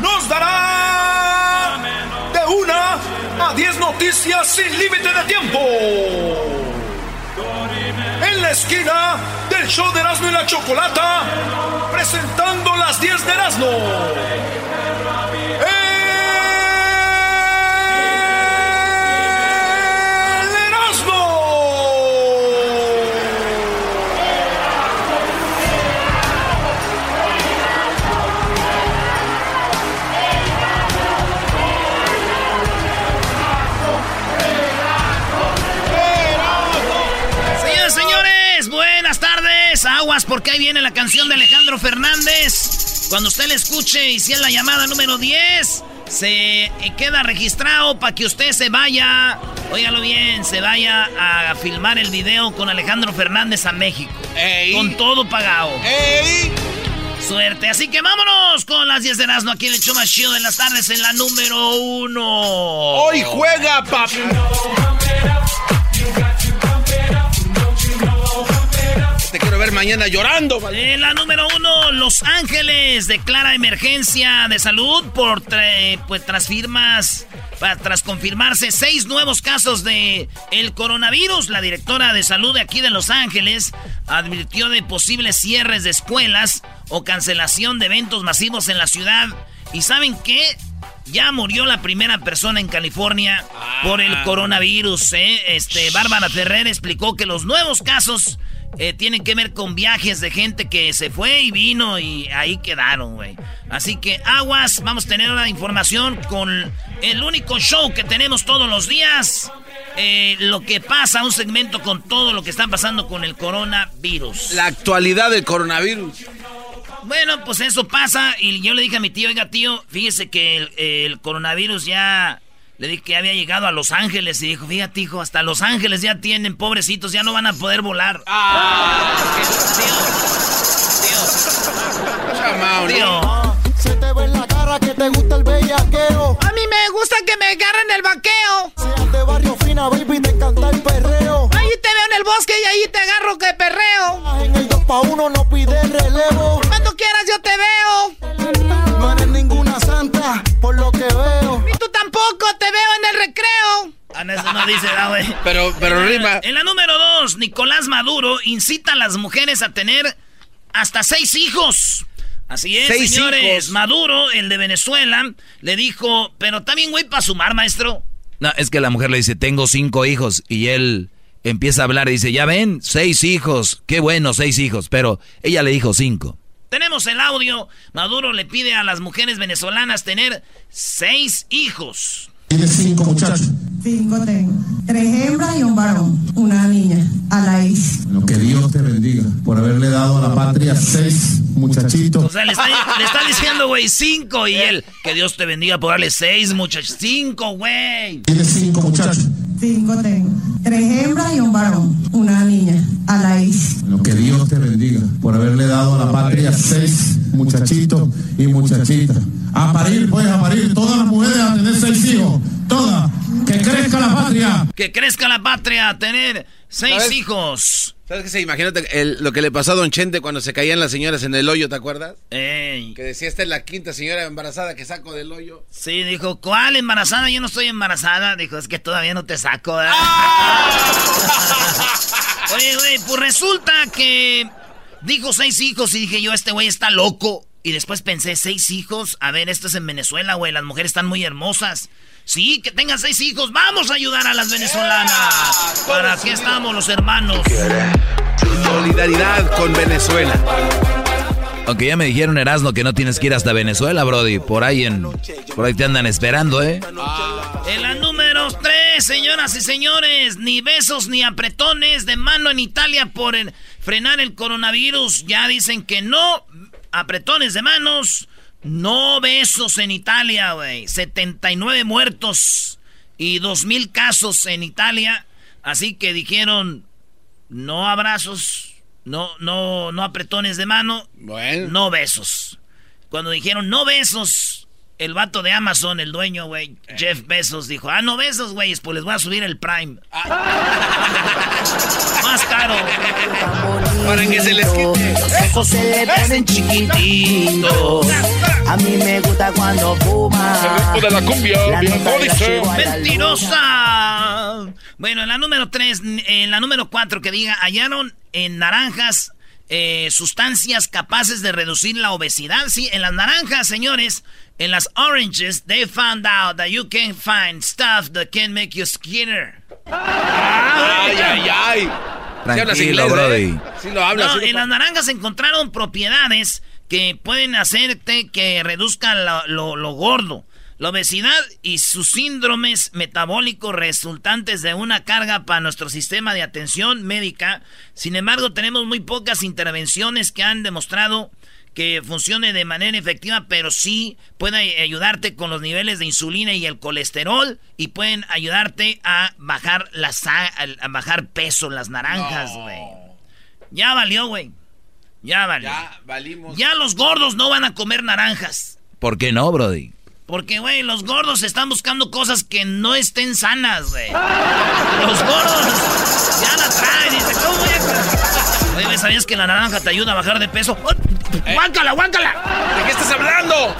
Nos dará de una a diez noticias sin límite de tiempo. En la esquina del show de Erasmo y la Chocolata, presentando las 10 de Erasmo. Aguas porque ahí viene la canción de Alejandro Fernández. Cuando usted la escuche y si es la llamada número 10, se queda registrado para que usted se vaya, óigalo bien, se vaya a filmar el video con Alejandro Fernández a México. Con todo pagado. Suerte. Así que vámonos con las 10 de Erasmo aquí en el show más chido de las tardes en la número 1. Hoy juega, papi. Ver mañana llorando. En la número uno, Los Ángeles declara emergencia de salud por pues, tras firmas, tras confirmarse seis nuevos casos de el coronavirus. La directora de salud de aquí de Los Ángeles advirtió de posibles cierres de escuelas o cancelación de eventos masivos en la ciudad. ¿Y saben qué? Ya murió la primera persona en California por el ah. coronavirus. ¿eh? Este, Bárbara Ferrer explicó que los nuevos casos eh, tienen que ver con viajes de gente que se fue y vino y ahí quedaron, güey. Así que aguas, vamos a tener una información con el único show que tenemos todos los días. Eh, lo que pasa, un segmento con todo lo que está pasando con el coronavirus. La actualidad del coronavirus. Bueno, pues eso pasa y yo le dije a mi tío, oiga tío, fíjese que el coronavirus ya le dije que había llegado a Los Ángeles y dijo, fíjate hijo, hasta Los Ángeles ya tienen, pobrecitos, ya no van a poder volar. Ah, tío, tío, tío. Se te ve en la cara que te gusta el bellaqueo. A mí me gusta que me agarren el vaqueo. Seas de barrio fina, baby, te encanta el perreo. Ahí te veo en el bosque y ahí te eso no dice, güey. Pero, pero rima. En la número dos, Nicolás Maduro incita a las mujeres a tener hasta seis hijos. Así es, señores. Maduro, el de Venezuela, le dijo, pero también, güey, para sumar, maestro. No, es que la mujer le dice, tengo cinco hijos. Y él empieza a hablar y dice, ya ven, seis hijos. Qué bueno, seis hijos. Pero ella le dijo cinco. Tenemos el audio. Maduro le pide a las mujeres venezolanas tener seis hijos. Tiene cinco muchachos. Cinco tengo. Tres hembras y un varón. Una niña. A la hija. Bueno, que Dios te bendiga por haberle dado a la patria seis muchachitos. O sea, le está, diciendo, güey, cinco. Y él, que Dios te bendiga por darle seis muchachos. Cinco, güey. Tiene cinco muchachos. Cinco tengo. Tres hembras y un varón. Una niña. A la. Bueno, que Dios te bendiga por haberle dado a la patria seis muchachitos y muchachitas. A parir, pues, a parir. Todas las mujeres a tener seis hijos. Todas. Que crezca la patria. Que crezca la patria. A tener seis hijos. ¿Sabes qué se? Imagínate lo que le pasó a Don Chente cuando se caían las señoras en el hoyo, ¿te acuerdas? Ey. Que decía, esta es la quinta señora embarazada que saco del hoyo. Sí, dijo, ¿cuál embarazada? Yo no estoy embarazada. Dijo, es que todavía no te saco. ¡Ah! Oye, güey, pues resulta que dijo seis hijos y dije yo, este güey está loco. Y después pensé, seis hijos. A ver, esto es en Venezuela, güey. Las mujeres están muy hermosas. Sí, que tengan seis hijos. Vamos a ayudar a las venezolanas. Para aquí estamos los hermanos. Solidaridad con Venezuela. Aunque ya me dijeron, Erasmo, que no tienes que ir hasta Venezuela, Brody. Por ahí en. Por ahí te andan esperando, ¿eh? En la número tres, señoras y señores. Ni besos ni apretones de mano en Italia por frenar el coronavirus. Ya dicen que no. Apretones de manos. No besos en Italia, güey. 79 muertos y 2.000 casos en Italia. Así que dijeron, no abrazos, no, no, no apretones de mano, bueno. no besos. Cuando dijeron no besos, el vato de Amazon, el dueño, güey, eh. Jeff Bezos, dijo, ah, no besos, güey, pues les voy a subir el Prime. Ah. Más caro. Para que se les quite. Los ojos se le ponen chiquititos. A mí me gusta cuando fuma. de la cumbia, La bien nota de la dice. llevo a la ¡Mentirosa! Bueno, en la número 3, en la número 4 que diga, hallaron en naranjas eh, sustancias capaces de reducir la obesidad. Sí, en las naranjas, señores, en las oranges, they found out that you can find stuff that can make you skinner. Ay, ay, ay. Tranquilo, inglés, Brody. ¿eh? Sí lo hablas. No, sí lo- en las naranjas encontraron propiedades que pueden hacerte que reduzca lo, lo- lo gordo. La obesidad y sus síndromes metabólicos resultantes de una carga para nuestro sistema de atención médica. Sin embargo, tenemos muy pocas intervenciones que han demostrado que funcione de manera efectiva, pero sí puede ayudarte con los niveles de insulina y el colesterol y pueden ayudarte a bajar la sa- a bajar peso las naranjas, güey. Ya valió, güey. Ya valió. Ya. Ya valimos. los gordos no van a comer naranjas. ¿Por qué no, Brody? Porque, güey, los gordos están buscando cosas que no estén sanas, güey. Los gordos ya la traen. Dice, ¿cómo voy a...? Güey, ¿sabías que la naranja te ayuda a bajar de peso? ¡Guáncala, guáncala! ¿De qué estás hablando?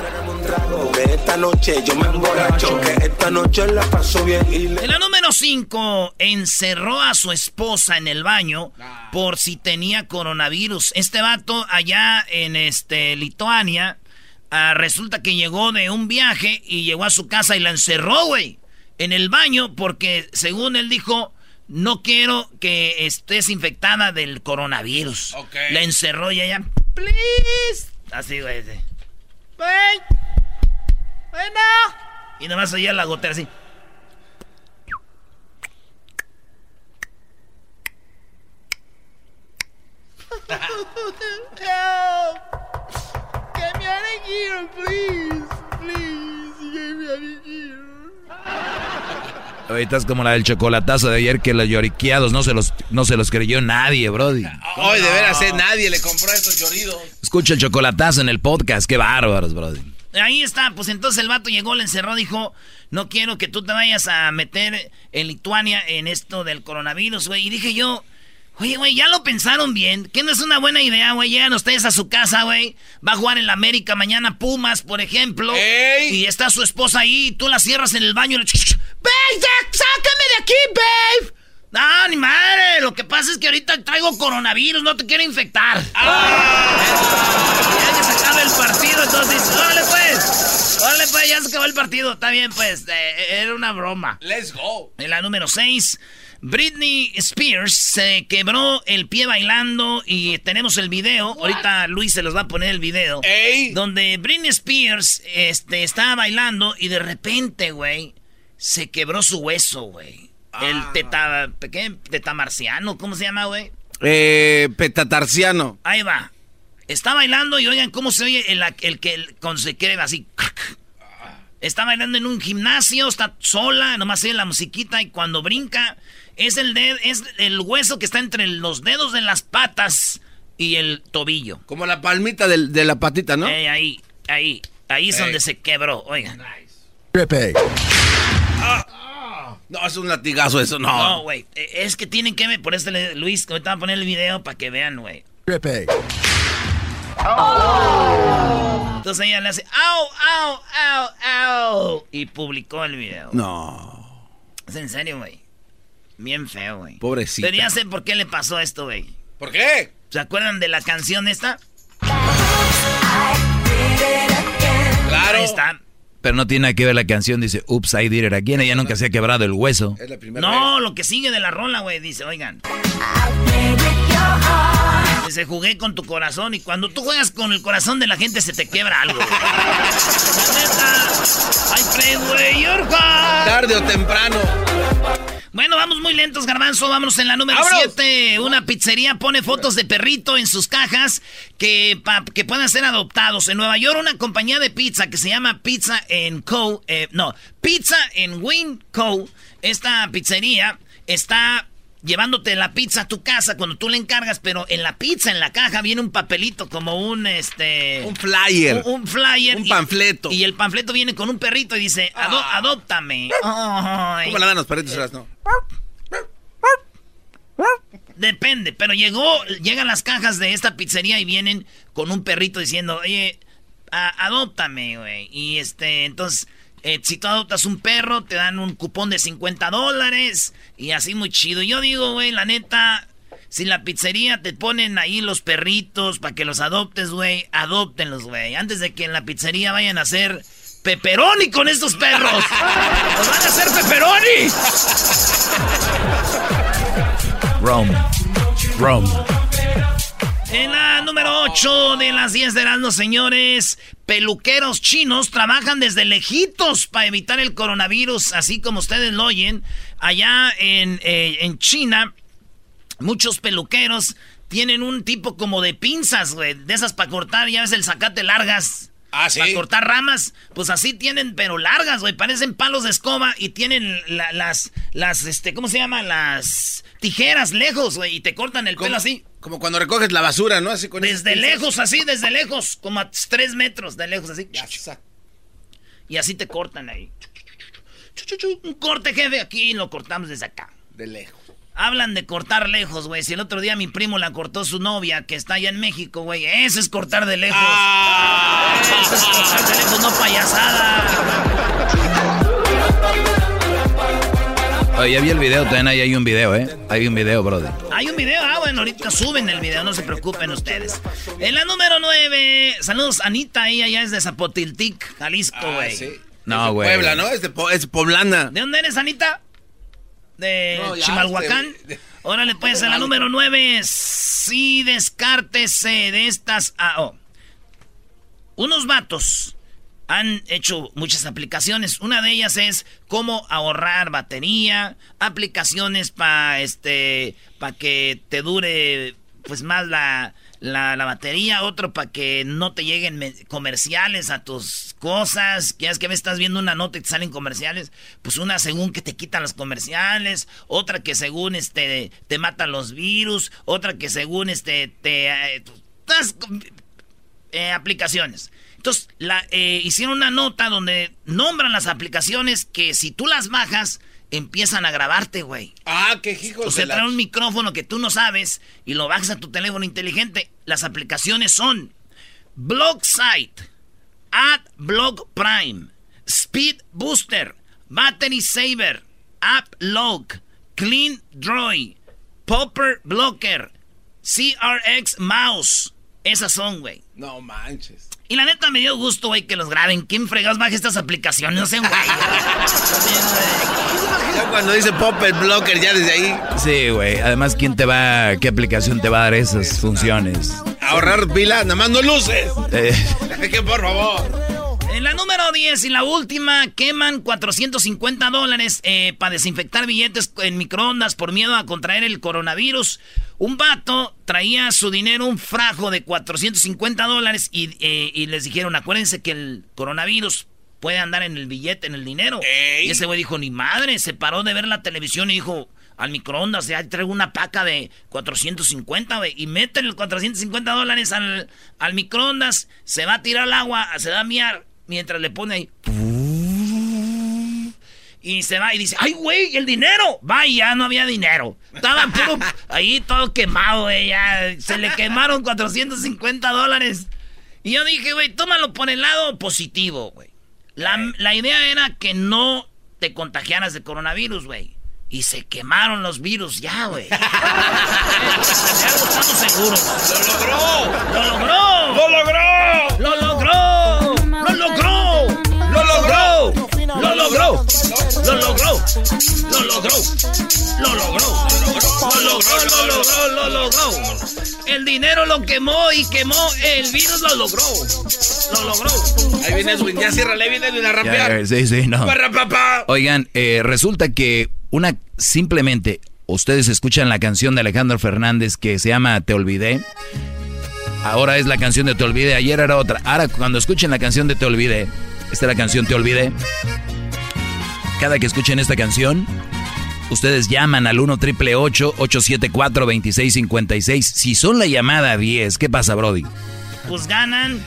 Esta noche yo me emborracho, que esta noche la paso bien. En la número 5, encerró a su esposa en el baño por si tenía coronavirus. Este vato allá en este Lituania, ah, resulta que llegó de un viaje y llegó a su casa y la encerró, güey, en el baño porque según él dijo, no quiero que estés infectada del coronavirus. Ok. La encerró y ella, please. Así, güey. sí. Güey. Bueno. Y nomás oía la gotera así. Get me out of here, please. Please, get me out of here. Ahorita es como la del chocolatazo de ayer que los lloriqueados no se los, no se los creyó nadie, Brody. Hoy de veras, eh, nadie le compró a estos lloridos. Escucha el chocolatazo en el podcast, qué bárbaros, Brody. Ahí está, pues entonces el vato llegó, le encerró, dijo, no quiero que tú te vayas a meter en Lituania en esto del coronavirus, güey. Y dije yo, oye, güey, ya lo pensaron bien, que no es una buena idea, güey. Llegan ustedes a su casa, güey. Va a jugar en la América mañana Pumas, por ejemplo. ¡Ey! Y está su esposa ahí, y tú la cierras en el baño y le... ¡Babe, ya, sácame de aquí, babe! No, ni madre, lo que pasa es que ahorita traigo coronavirus, no te quiero infectar. Ya que se acaba el partido, entonces dices, órale pues, órale pues, ya se acabó el partido, está bien pues, eh, era una broma. Let's go. En la número 6, Britney Spears se quebró el pie bailando y tenemos el video, ahorita Luis se los va a poner el video, ¡Ey! donde Britney Spears este, estaba bailando y de repente, güey, se quebró su hueso, güey. El teta, ¿qué? tetamarciano, ¿cómo se llama, güey? Eh, petatarciano. Ahí va. Está bailando y oigan cómo se oye el, el que el- cuando se queda así. Está bailando en un gimnasio, está sola, nomás oye la musiquita y cuando brinca es el ded- es el hueso que está entre los dedos de las patas y el tobillo. Como la palmita de, la patita, ¿no? Eh, ahí, ahí, ahí es Ey. donde se quebró, oigan. No, es un latigazo eso, no. No, güey, eh, es que tienen que ver, por eso le- Luis, ahorita voy a poner el video para que vean, güey. Entonces ella le hace, au, au, au, au, y publicó el video. No. Es en serio, güey. Bien feo, güey. Pobrecita. Pero ya sé por qué le pasó esto, güey. ¿Por qué? ¿Se acuerdan de la canción esta? Claro. Ahí está. Pero no tiene nada que ver la canción, dice, Oops, I did it again. Ella nunca se ha quebrado el hueso. Es la primera No, lo que sigue de la rola, güey, dice, oigan. Dice, jugué con tu corazón y cuando tú juegas con el corazón de la gente se te quiebra algo. güey. La neta, I played with your vez. heart. Tarde o temprano. Bueno, vamos muy lentos, Garbanzo. Vámonos en la número ¡Vámonos! 7. Una pizzería pone fotos de perrito en sus cajas que, pa- que puedan ser adoptados. En Nueva York, una compañía de pizza que se llama Pizza Co. eh, no, Pizza Win Co. Esta pizzería está llevándote la pizza a tu casa cuando tú le encargas, pero en la pizza, en la caja, viene un papelito como un este. Un flyer. Un, un flyer. Un y- panfleto. Y, el panfleto viene con un perrito y dice: "Ado- Ah. Adóptame. Ay. ¿Cómo la dan los perritos, no? Depende, pero llegó, llegan las cajas de esta pizzería y vienen con un perrito diciendo, oye, adóptame, güey. Y este, entonces, eh, si tú adoptas un perro, te dan un cupón de 50 dólares y así muy chido. Yo digo, güey, la neta, si la pizzería te ponen ahí los perritos para que los adoptes, güey, adóptenlos, güey. Antes de que en la pizzería vayan a hacer pepperoni con estos perros. ¡Los van a hacer pepperoni! Rome. Rome. En la número 8 de las 10 de los señores, peluqueros chinos trabajan desde lejitos para evitar el coronavirus, así como ustedes lo oyen. Allá en, eh, en China, muchos peluqueros tienen un tipo como de pinzas, de esas para cortar, ya ves el zacate largas. Ah, sí. Para cortar ramas, pues así tienen, pero largas, güey. Parecen palos de escoba y tienen las, las, este, ¿cómo se llama? Las tijeras lejos, güey. Y te cortan el pelo así. Como cuando recoges la basura, ¿no? Así con Desde lejos, así, desde lejos. Como a tres metros de lejos, así. Y así te cortan ahí. Un corte, jefe, aquí lo cortamos desde acá. De lejos. Hablan de cortar lejos, güey. Si el otro día mi primo la cortó su novia, que está allá en México, güey. Eso es cortar de lejos. Ah. Eso es cortar de lejos, no payasada. Oye, ya vi el video, también ahí hay un video, ¿eh? Hay un video, brother. Hay un video, ah, bueno, ahorita suben el video, no se preocupen ustedes. En la número 9, saludos, Anita, ella ya es de Zapotiltic, Jalisco, ah, güey. sí. No, güey. Puebla, ¿no? Es, de es poblana. ¿De dónde eres, Anita? De Chimalhuacán. Órale, pues, en la número 9, sí descártese de estas... Ah, oh. Unos vatos han hecho muchas aplicaciones. Una de ellas es cómo ahorrar batería, aplicaciones para este, para que te dure pues más la, la, batería, otro para que no te lleguen comerciales a tus cosas, que es que me estás viendo una nota y te salen comerciales, pues una según que te quitan los comerciales, otra que según este te matan los virus, otra que según este te eh, eh, aplicaciones. Entonces, la, eh, hicieron una nota donde nombran las aplicaciones que si tú las bajas, empiezan a grabarte, güey. Ah, qué hijos. O sea, traen un micrófono que tú no sabes y lo bajas a tu teléfono inteligente. Las aplicaciones son Blog Site, Blog Prime, Speed Booster, Battery Saver, App Log, Clean Droid, Popper Blocker, CRX Mouse. Esas son, güey. No manches. Y la neta me dio gusto, güey, que los graben. ¿Quién fregas baja estas aplicaciones? No sé, güey. ya cuando dice Popper Blocker, ya desde ahí. Sí, güey. Además, ¿quién te va, qué aplicación te va a dar esas funciones? Ahorrar pila, nada más no luces. Eh. que por favor. En la número 10 y la última, queman 450 dólares eh, para desinfectar billetes en microondas por miedo a contraer el coronavirus. Un vato traía su dinero, un frajo de 450 dólares eh, y, les dijeron, acuérdense que el coronavirus puede andar en el billete, en el dinero. Y ese güey dijo, ni madre, se paró de ver la televisión y dijo, al microondas, ya traigo una paca de 450, güey, y meten el 450 dólares al, al microondas, se va a tirar al agua, se va a miar, mientras le pone ahí. Y se va y dice, ¡ay, güey, el dinero! Va, y ya no había dinero. Estaba puro ahí todo quemado, güey. Ya se le quemaron 450 dólares. Y yo dije, güey, tómalo por el lado positivo, güey. La, la idea era que no te contagiaras de coronavirus, güey. Y se quemaron los virus ya, güey. ya estamos seguros. ¡Lo logró! ¡Lo logró! ¡Lo logró! ¡Lo logró! ¡Lo logró! ¡Lo logró! ¡Lo logró! ¡Lo logró! ¡Lo logró! ¡Lo logró! El dinero lo quemó y quemó el virus lo logró. Lo logró. Ahí viene Edwin, ya cierra, ahí viene Edwin a rapear. Sí, sí, no. Oigan, eh, resulta que una simplemente ustedes escuchan la canción de Alejandro Fernández que se llama Te olvidé. Ahora es la canción de Te olvidé, ayer era otra. Ahora cuando escuchen la canción de Te olvidé, esta es la canción Te olvidé. Cada que escuchen esta canción, ustedes llaman al 1 triple 874 2656. Si son la llamada 10, ¿qué pasa, Brody? Pues ganan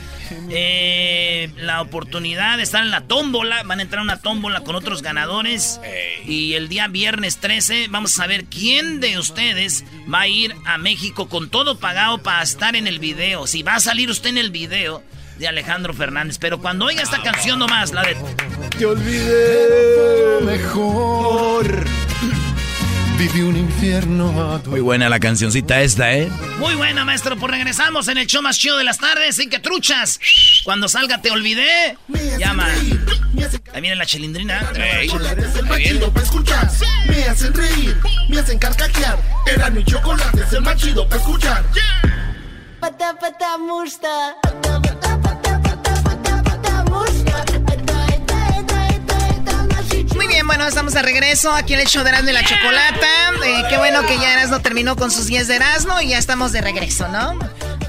eh, la oportunidad de estar en la tómbola. Van a entrar a una tómbola con otros ganadores. Y el día viernes 13 vamos a saber quién de ustedes va a ir a México con todo pagado para estar en el video. Si va a salir usted en el video de Alejandro Fernández. Pero cuando oiga esta canción nomás, la de... Te olvidé mejor. Viví un infierno Muy buena la cancioncita esta, ¿eh? Muy buena, maestro. Pues regresamos en el show más chido de las tardes. Así que truchas. Cuando salga Te Olvidé, llama. Ahí viene la chilindrina. Hey. para escuchar. Me hacen reír, me hacen carcajear. Era mi chocolate, es el más chido para escuchar. Pata, pata, musta. Bien, bueno, estamos de regreso aquí en el show de Erasmo y la Chocolata. Eh, qué bueno que ya Erasmo terminó con sus 10 de Erasmo y ya estamos de regreso, ¿no?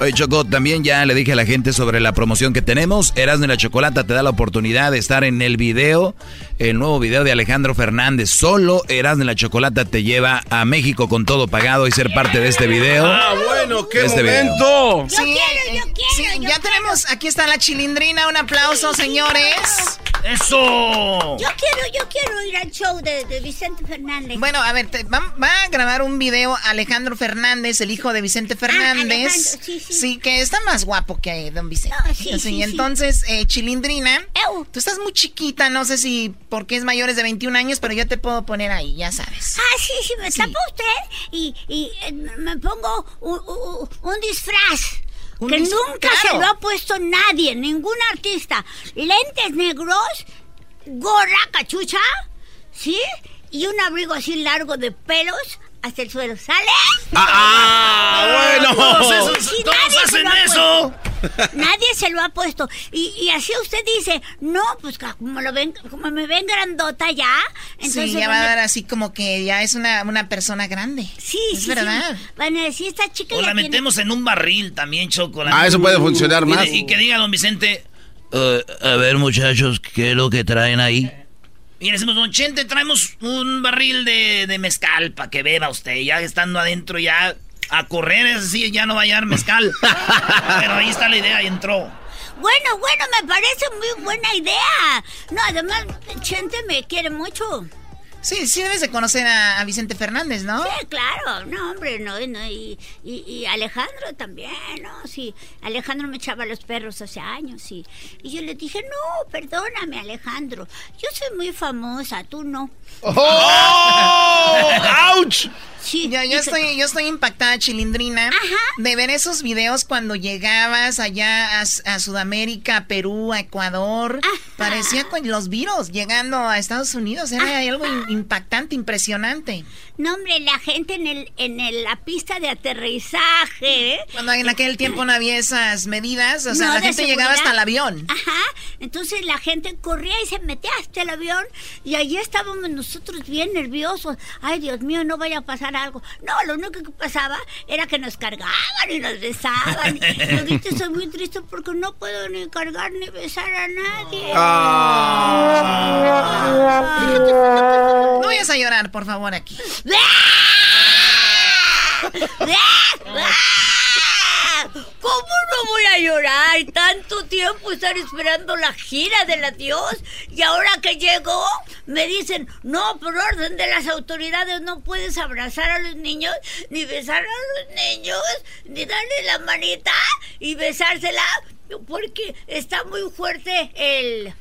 Oye, Choco, también ya le dije a la gente sobre la promoción que tenemos. Erasmo y la Chocolata te da la oportunidad de estar en el video, el nuevo video de Alejandro Fernández. Solo Erasmo y la Chocolata te lleva a México con todo pagado y ser parte de este video. ¡Ah, bueno! ¡Qué Este momento! Yo quiero, yo quiero. Sí, yo ya quiero. tenemos, aquí está la chilindrina, un aplauso, señores. ¡Eso! Yo quiero, yo quiero ir al show de, de Vicente Fernández. Bueno, a ver, te- va, va a grabar un video Alejandro Fernández, el hijo de Vicente Fernández. Ah, Alejandro, sí, sí. que está más guapo que don Vicente. No, sí, sí, sí. entonces, eh, Chilindrina, Ew. tú estás muy chiquita, no sé si porque es mayores de 21 años, pero yo te puedo poner ahí, ya sabes. Ah, sí, sí, me tapa usted y, y eh, me pongo un, un- un disfraz. Un que nunca claro. se lo ha puesto nadie, ningún artista. Lentes negros, gorra, cachucha, ¿sí? Y un abrigo así largo de pelos hasta el suelo. ¿Sale? ¡Ah, bueno! Todos esos- Sí, todos nadie se hacen lo ha eso. Nadie se lo ha puesto. Y, y así usted dice, no, pues como lo ven, como me ven grandota ya, entonces sí, ya va van a dar así como que ya es una, una persona grande. Sí, es sí, verdad. sí. Van a decir, esta chica O ya la tiene- metemos en un barril también, Choco. la- Ah, eso puede funcionar Y de- más. Y, que diga don Vicente, Eh, a ver, muchachos, ¿qué es lo que traen ahí? Y decimos, don Chente, traemos un barril de, de mezcal para que beba usted. Ya estando adentro, ya a correr, es decir, ya no va a hallar mezcal. Pero ahí está la idea y entró. Bueno, bueno, me parece muy buena idea. No, además, Chente me quiere mucho. Sí, sí debes de conocer a, a Vicente Fernández, ¿no? Sí, claro, no, hombre, no, no, y, y, y Alejandro también, ¿no? Sí, Alejandro me echaba los perros hace años, y, y yo le dije, no, perdóname, Alejandro, yo soy muy famosa, tú no. ¡Oh! ¡Auch! Sí, Yo, estoy, yo estoy impactada, Chilindrina, Ajá. de ver esos videos cuando llegabas allá a, a Sudamérica, a Perú, a Ecuador. Ajá. Parecía con los virus llegando a Estados Unidos. Era algo in- impactante, impresionante. No, hombre, la gente en el en el- la pista de aterrizaje. Cuando en aquel tiempo no había esas medidas, o sea, No, la gente llegaba hasta el avión. Ajá, entonces la gente corría y se metía hasta el avión y allí estábamos nosotros bien nerviosos. Ay, Dios mío, no vaya a pasar algo. No, lo único que pasaba era que nos cargaban y nos besaban. Yo ahorita estoy muy triste porque no puedo ni cargar ni besar a nadie. No vayas a llorar, por favor, aquí. ¿Cómo no voy a llorar? Tanto tiempo estar esperando la gira del adiós y ahora que llegó me dicen, no, por orden de las autoridades no puedes abrazar a los niños, ni besar a los niños, ni darle la manita y besársela porque está muy fuerte el...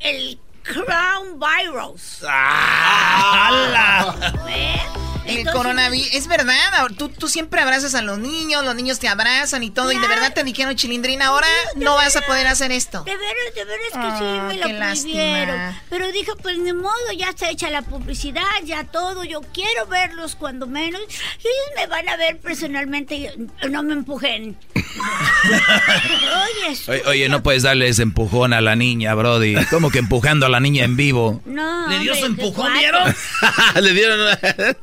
el coronavirus. ¡Hala! ¿Eh? El Entonces- coronavirus, es verdad, tú, tú siempre abrazas a los niños, los niños te abrazan y todo, y de verdad te dijeron, Chilindrina, ahora no vas a poder hacer esto. De veras, de veras que Ah, sí, me qué lo lástima. prohibieron. Pero dije, pues ni modo, ya está hecha la publicidad, ya todo. Yo quiero verlos cuando menos. Y ellos me van a ver personalmente. y No me empujen. Oye, Oye, oye, no puedes darle ese empujón a la niña, Brody. ¿Cómo que empujando a la niña en vivo? No, ¿Le dio hombre, su empujón, vieron? Le dieron.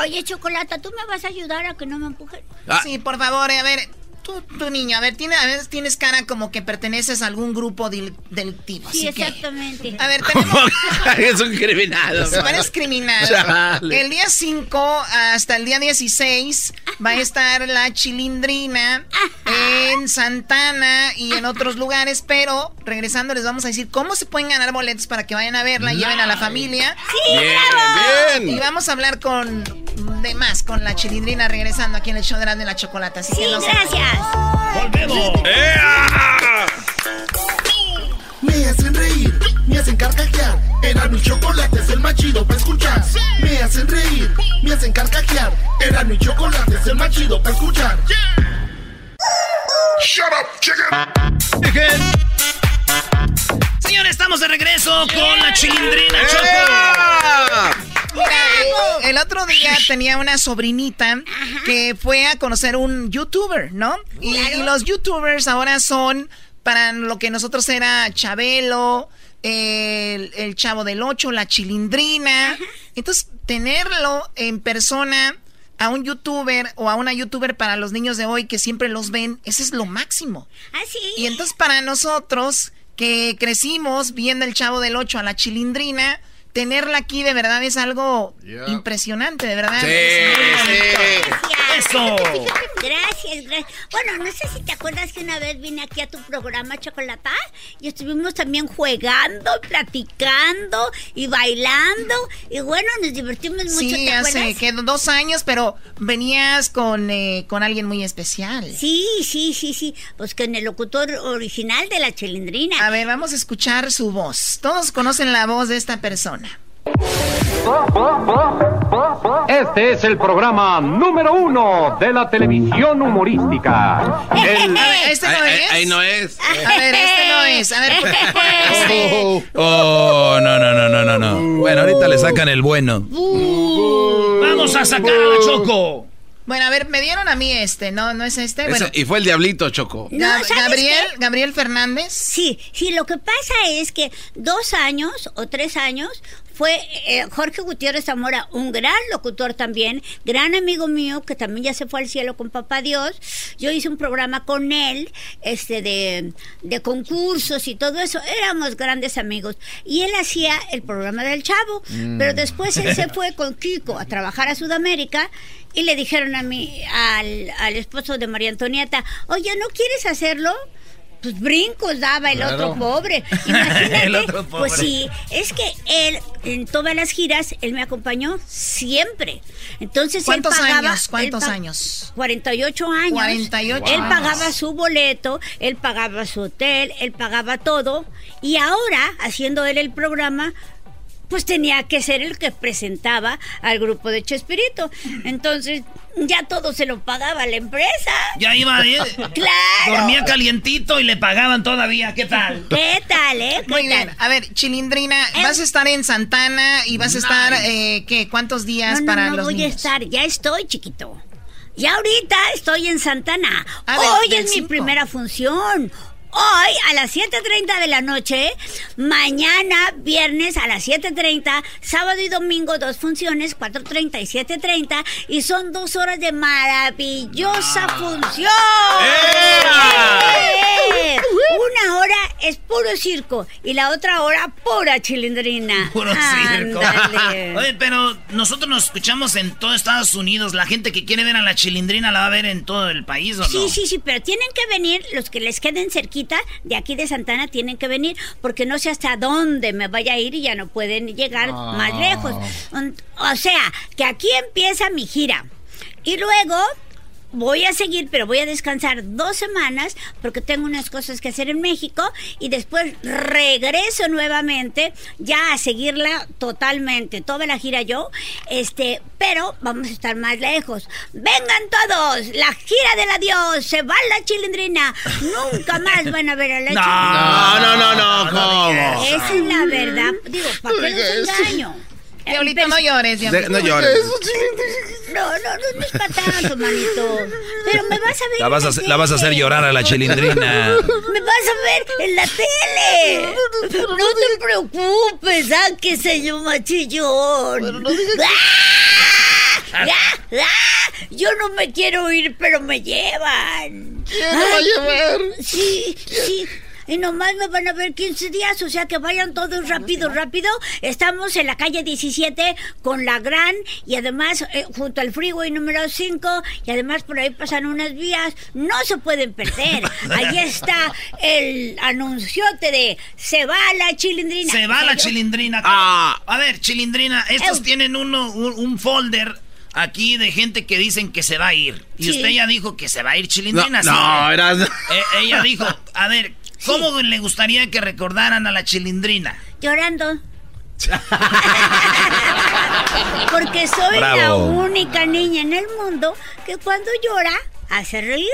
Oye, Chocolata, ¿tú me vas a ayudar a que no me empujen? Ah. Sí, por favor, a ver, tú, tú niño, a ver, tiene, a ver, tienes cara como que perteneces a algún grupo del, delictivo. Sí, así que- exactamente. a ver, tenemos... es un criminal. Se parece criminal. Chale. El día 5 hasta el día 16 va a estar la chilindrina en Santana y en otros lugares, pero regresando les vamos a decir cómo se pueden ganar boletos para que vayan a verla y lleven a la familia. ¡Sí, bravo! bien. Y vamos a hablar con de más, con la chilindrina regresando aquí en el show de Grande la Chocolata. Así Sí, que no gracias. ¡Volvemos! Me hacen reír, me hacen carcajear. Era mi chocolate, es el más chido para escuchar. Me hacen reír, me hacen carcajear. Era mi chocolate, es el más chido para escuchar. Shut up, chicken. Señores, estamos de regreso con la chilindrina Choco. El otro día tenía una sobrinita que fue a conocer un youtuber, ¿no? Y, y los youtubers ahora son para lo que nosotros era Chabelo, el, el Chavo del Ocho, la Chilindrina. Entonces, tenerlo en persona a un youtuber o a una youtuber para los niños de hoy que siempre los ven, ese es lo máximo. Ah, sí. Y entonces para nosotros que crecimos viendo el Chavo del 8 a la Chilindrina, tenerla aquí de verdad es algo impresionante, de verdad. Sí, Es Gracias. Eso. Gracias, gracias. Bueno, no sé si te acuerdas que una vez vine aquí a tu programa Chocolata y estuvimos también jugando, platicando y bailando. Y bueno, nos divertimos mucho. Sí, ¿te hace que dos años, pero venías con, eh, con alguien muy especial. Sí, sí, sí, sí. Pues que en el locutor original de la Chilindrina. A ver, vamos a escuchar su voz. Todos conocen la voz de esta persona. Este es el programa número uno de la televisión humorística. El- A ver, este no es. ahí no es. A ver, este no es. A ver, este. Oh, no, no, no, no, no, no. Bueno, ahorita le sacan el bueno. ¡Vamos a sacar a la Choco! Bueno, a ver, me dieron a mí este, ¿no? ¿No es este? Bueno, y fue el diablito, Choco. No, Gab- ¿sabes Gabriel, qué? Gabriel Fernández. Sí, sí, lo que pasa es que dos años o tres años fue eh, Jorge Gutiérrez Zamora, un gran locutor también, gran amigo mío que también ya se fue al cielo con Papá Dios. Yo hice un programa con él, este de, de concursos y todo eso. Éramos grandes amigos. Y él hacía el programa del Chavo. Pero después él se fue con Kiko a trabajar a Sudamérica. Y le dijeron a mí, al, al esposo de María Antonieta, oye, ¿no quieres hacerlo? Pues brincos daba el otro pobre. Imagínate. El otro pobre. Pues sí, es que él, en todas las giras, él me acompañó siempre. Entonces, ¿Cuántos él pagaba, años? ¿Cuántos él pa- años? 48 años. 48 Él años. pagaba su boleto, él pagaba su hotel, él pagaba todo. Y ahora, haciendo él el programa, pues tenía que ser el que presentaba al grupo de Chespirito. Entonces, ya todo se lo pagaba la empresa. Ya iba, ¿eh? ¡Claro! Dormía calientito y le pagaban todavía. ¿Qué tal? ¿Qué tal, eh? ¿Qué Muy tal? bien. A ver, Chilindrina, Eh. vas a estar en Santana y vas a estar, eh, ¿qué? ¿Cuántos días No, no, para no los voy niños? a estar, ya estoy, chiquito. Ya ahorita estoy en Santana. Hoy es mi primera función. Hoy a las 7.30 de la noche, mañana viernes a las 7.30, sábado y domingo dos funciones, 4.30 y 7.30, y son dos horas de maravillosa función. ¡Eh! Una hora es puro circo y la otra hora pura chilindrina. Puro circo. Oye, pero nosotros nos escuchamos en todo Estados Unidos. La gente que quiere ver a la chilindrina la va a ver en todo el país, ¿o no? Sí, sí, sí, pero tienen que venir, los que les queden cerquita de aquí de Santana tienen que venir, porque no sé hasta dónde me vaya a ir y ya no pueden llegar más lejos. Un- O sea, que aquí empieza mi gira. Y luego voy a seguir, pero voy a descansar dos semanas porque tengo unas cosas que hacer en México y después regreso nuevamente ya a seguirla totalmente, toda la gira yo, este, pero vamos a estar más lejos. Vengan todos, la gira del adiós, se va la chilindrina, nunca más van a ver a la chilindrina. No, no, no, no, ¿cómo? Esa es la verdad. Digo, ¿para qué los engaño? Diablito, no llores, De- Diablito. no llores. No, no, no, no es para tanto, manito. Pero me vas a ver. La en vas a, hacer- la vas a hacer tele. llorar a la chilindrina. Me vas a ver en la tele. No te preocupes, ah, que se yo machillón. ¡Ah! ¡Ah! ¡Ah! Yo no me quiero ir, pero me llevan. ¿Quién me va a llevar? Sí, sí. Y nomás me van a ver 15 días, o sea que vayan todos rápido, rápido. Estamos en la calle 17 con la gran y además eh, junto al freeway número 5 y además por ahí pasan unas vías, no se pueden perder. Ahí está el anunciote de se va la chilindrina. Se va la chilindrina. Ah. A ver, chilindrina, estos tienen uno, un, folder aquí de gente que dicen que se va a ir. Y usted ya dijo que se va a ir chilindrina. No, era... Eh, ella dijo, a ver, ¿cómo le gustaría que recordaran a la chilindrina? Llorando. Porque soy la única niña en el mundo que cuando llora hace reír.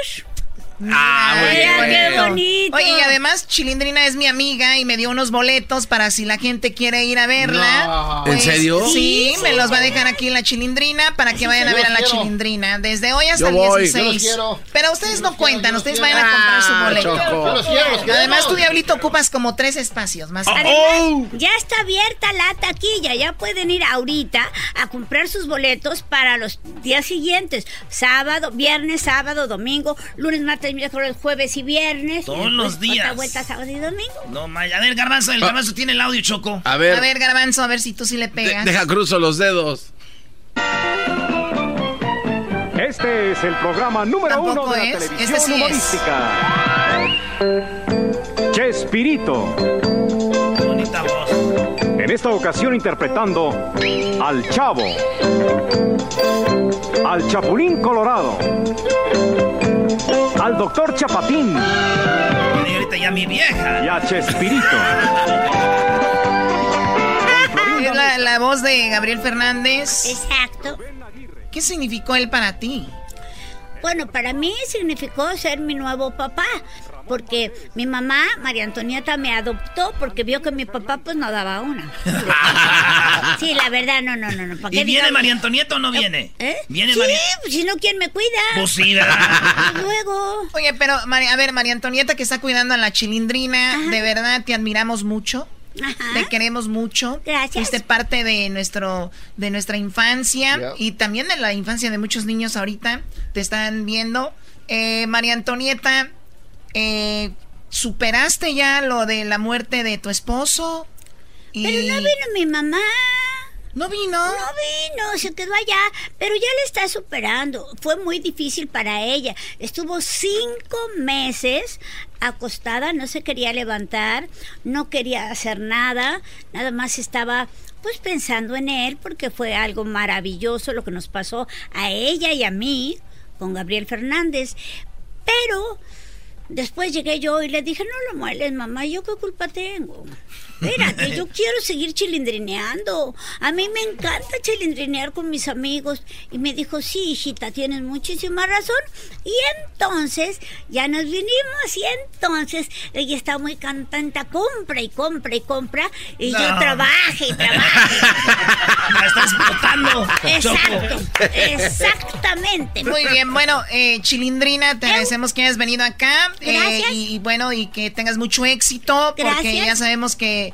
Ah, qué bonito. Oye, y además Chilindrina es mi amiga y me dio unos boletos para si la gente quiere ir a verla. ¿En pues, serio? Sí, me los va a dejar aquí en la Chilindrina para que vayan a ver a la Chilindrina. Desde hoy hasta el 16. Pero ustedes no cuentan, ustedes vayan a comprar su ah, boleto. Además, tú, Diablito, ocupas como tres espacios más. Oh. ya está abierta la taquilla, ya pueden ir ahorita a comprar sus boletos para los días siguientes. Sábado, viernes, sábado, domingo, lunes, martes miércoles, jueves y viernes. Todos los días. vuelta sábado y domingo. No, A ver, Garbanzo, el ah. Garbanzo tiene el audio, Choco. A ver. A ver, Garbanzo, a ver si tú sí le pegas. deja cruzo los dedos. Este es el programa número uno de la este televisión este humorística. Chespirito. bonita voz. En esta ocasión interpretando al Chavo. Al Chapulín Colorado al doctor Chapatín. Y ahorita ya mi vieja. Y a Chespirito. Es la, la voz de Gabriel Fernández. Exacto. ¿Qué significó él para ti? Bueno, para mí significó ser mi nuevo papá, porque mi mamá, María Antonieta, me adoptó porque vio que mi papá pues no daba una. sí, la verdad, no, no, no. no. ¿Y viene María Antonieta o no viene? ¿Eh? ¿Viene sí, pues, si no, ¿quién me cuida? Pues sí, Luego. Oye, pero, a ver, María Antonieta que está cuidando a la chilindrina, de verdad te admiramos mucho. Te queremos mucho. Gracias. Fuiste parte de nuestro de nuestra infancia y también de la infancia de muchos niños ahorita. Te están viendo. Eh, María Antonieta, eh, ¿superaste ya lo de la muerte de tu esposo? Pero no vino mi mamá. ¿No vino? No vino, se quedó allá, pero ya le está superando. Fue muy difícil para ella. Estuvo cinco meses acostada, no se quería levantar, no quería hacer nada, nada más estaba pues pensando en él porque fue algo maravilloso lo que nos pasó a ella y a mí con Gabriel Fernández. Pero después llegué yo y le dije, no lo mueles, mamá, ¿yo qué culpa tengo? Espérate, yo quiero seguir chilindrineando. A mí me encanta chilindrinear con mis amigos. Y me dijo, sí, hijita, tienes muchísima razón. Y entonces ya nos vinimos y entonces ella está muy contenta, compra y compra y compra. Y yo trabaje y trabaje. Me estás explotando. Exacto, exactamente. Muy bien, bueno, eh, Chilindrina, te agradecemos que hayas venido acá. Eh, y, bueno, y que tengas mucho éxito, porque ya sabemos que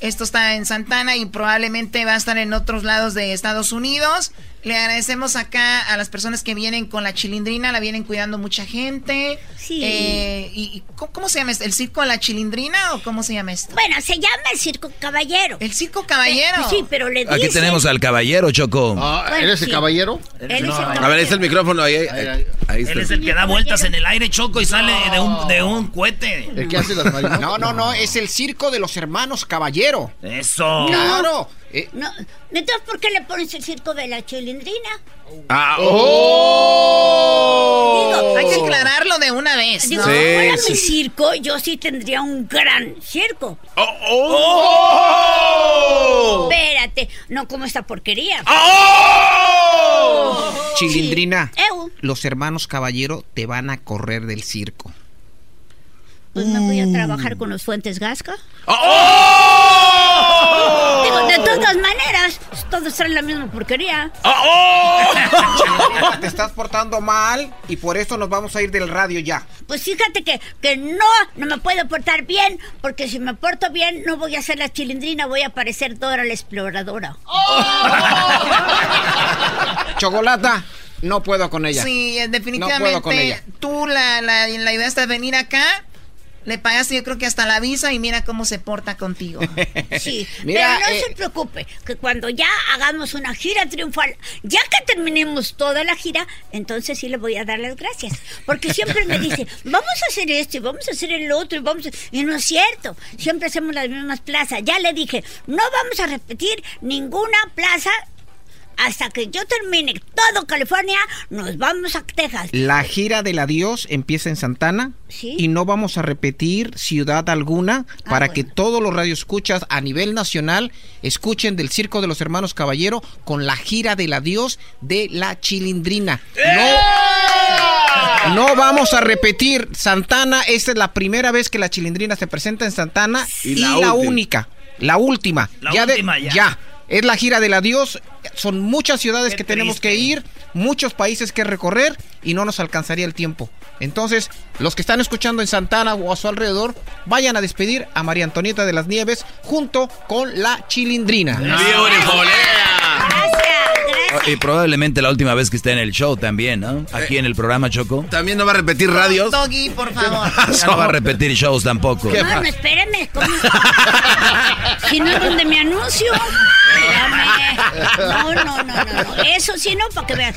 esto está en Santana y probablemente va a estar en otros lados de Estados Unidos. Le agradecemos acá a las personas que vienen con la chilindrina, la vienen cuidando mucha gente. Sí. Eh, y, ¿cómo, se llama esto? ¿El circo a la chilindrina o cómo se llama esto? Bueno, se llama el circo caballero. ¿El circo caballero? sí, pero le dicen... Aquí tenemos al caballero, Choco. Ah, ¿Eres el caballero? Él es el caballero. A ver, es el micrófono ahí. ahí, Él es el que da vueltas en el aire, Choco, y sale de, un, de un cohete. ¿El que hace las? No, no, no, es el circo de los hermanos Eso. Claro. Eh. No, entonces, ¿por qué le pones el circo de la chilindrina? Ah, oh. Digo, hay que aclararlo de una vez. Digo, ¿no? si fuera mi circo, yo sí tendría un gran circo. Oh, oh. Espérate, no como esta porquería. Oh. Chilindrina, los hermanos caballero te van a correr del circo. Pues me voy a trabajar con los Fuentes Gasca. ¡Oh! Digo, de todas maneras, todos traen la misma porquería. ¡Oh! Te estás portando mal y por eso nos vamos a ir del radio ya. Pues fíjate que, que no, no me puedo portar bien, porque si me porto bien no voy a ser la chilindrina, voy a parecer Dora la exploradora. Chocolata. No puedo con ella. Sí, definitivamente. No puedo con ella. Tú, la, la, la idea está de venir acá Le pagaste yo creo que hasta la visa y mira cómo se porta contigo. Sí, pero no se preocupe, que cuando ya hagamos una gira triunfal, ya que terminemos toda la gira, entonces sí le voy a dar las gracias. Porque siempre me dice, vamos a hacer esto y vamos a hacer el otro y vamos a... Y no es cierto, siempre hacemos las mismas plazas. Ya le dije, no vamos a repetir ninguna plaza hasta que yo termine todo California, nos vamos a Texas. La gira del adiós empieza en Santana y no vamos a repetir ciudad alguna ah, para que todos los radioescuchas a nivel nacional escuchen del Circo de los Hermanos Caballero con la gira del adiós de la Chilindrina. No, no vamos a repetir Santana, esta es la primera vez que la Chilindrina se presenta en Santana y, la, única, la última. La última ya. ya es la gira del adiós. Son muchas ciudades que tenemos que ir, muchos países que recorrer y no nos alcanzaría el tiempo. Entonces, los que están escuchando en Santana o a su alrededor, vayan a despedir a María Antonieta de las Nieves junto con la Chilindrina. Y probablemente la última vez que esté en el show también, ¿no? Aquí en el programa Choco. ¿También no va a repetir radios? Doggy, por favor. no va a repetir shows tampoco. No, no, espérame. si no es donde me anuncio. No, no, no, no, Eso sí no, para que vean.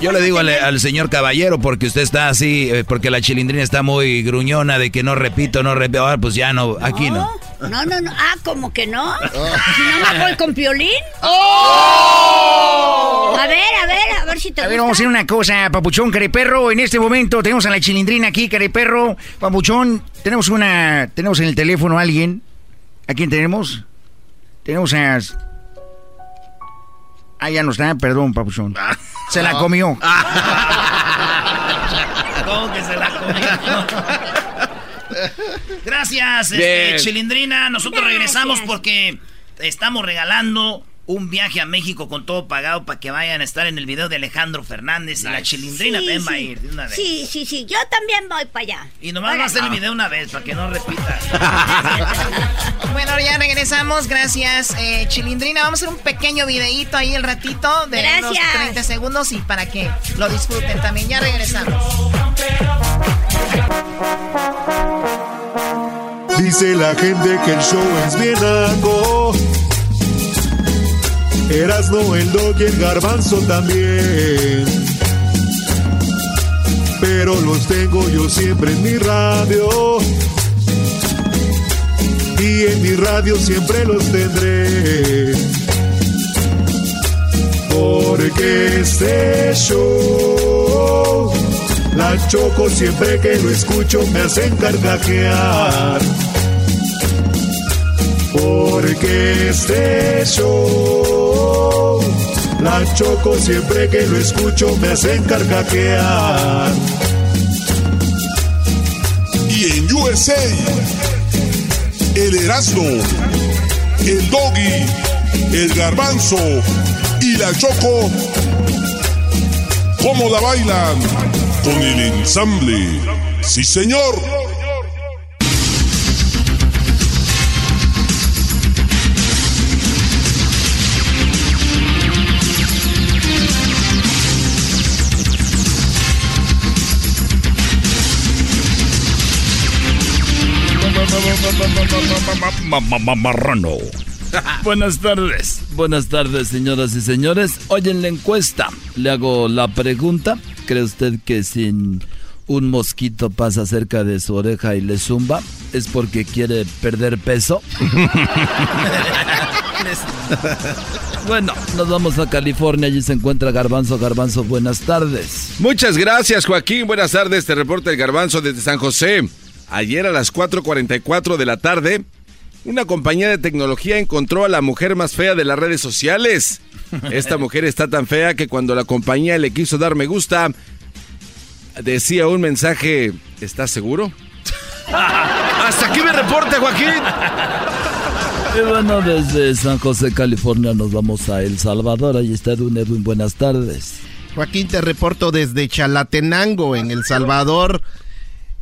Yo le digo al, señor caballero, porque usted está así, eh, porque la chilindrina está muy gruñona de que no repito, no repito. Ahora, pues ya no, aquí no. No, no, no. Ah, como que no. Si no me voy con piolín. ¡Oh! A ver, a ver, a ver si te A ver, vamos a hacer una cosa, Papuchón, Careperro. En este momento tenemos a la chilindrina aquí, Careperro. Papuchón, tenemos una. Tenemos en el teléfono a alguien. ¿A quién tenemos? Tenemos a. Ah, ya no está, perdón, Papuchón. Ah. Se la comió. ¿Cómo que se la comió? Gracias, este, Chilindrina. Nosotros regresamos porque estamos regalando un viaje a México con todo pagado para que vayan a estar en el video de Alejandro Fernández y la Chilindrina también va a ir de una vez. Sí, sí, sí, yo también voy para allá. Y nomás va a hacer el video una vez para que no repita. bueno, ya regresamos, gracias eh, Chilindrina. Vamos a hacer un pequeño videíto ahí el ratito de unos 30 segundos y para que lo disfruten también. Ya regresamos. Dice la gente que el show es bien algo Erasno, el dog y el garbanzo también. Pero los tengo yo siempre en mi radio. Y en mi radio siempre los tendré. Porque este show, la choco siempre que lo escucho me hacen carcajear porque este show la choco siempre que lo escucho me hacen carcaquear. Y en USA, el Erasmo, el Doggy, el Garbanzo y la Choco, ¿cómo la bailan? Con el ensamble. Sí, señor. Marrano. Buenas tardes, buenas tardes señoras y señores. Hoy en la encuesta le hago la pregunta. ¿Cree usted que sin un mosquito pasa cerca de su oreja y le zumba? ¿Es porque quiere perder peso? Bueno, nos vamos a California, allí se encuentra Garbanzo. Garbanzo, buenas tardes. Muchas gracias, Joaquín. Buenas tardes, te reporta el Garbanzo desde San José. Ayer a las 4.44 de la tarde, una compañía de tecnología encontró a la mujer más fea de las redes sociales. Esta mujer está tan fea que cuando la compañía le quiso dar me gusta, decía un mensaje, ¿estás seguro? Hasta aquí me reporte, Joaquín. Y bueno, desde San José, California, nos vamos a El Salvador. Ahí está Edwin. Buenas tardes. Joaquín, te reporto desde Chalatenango, en El Salvador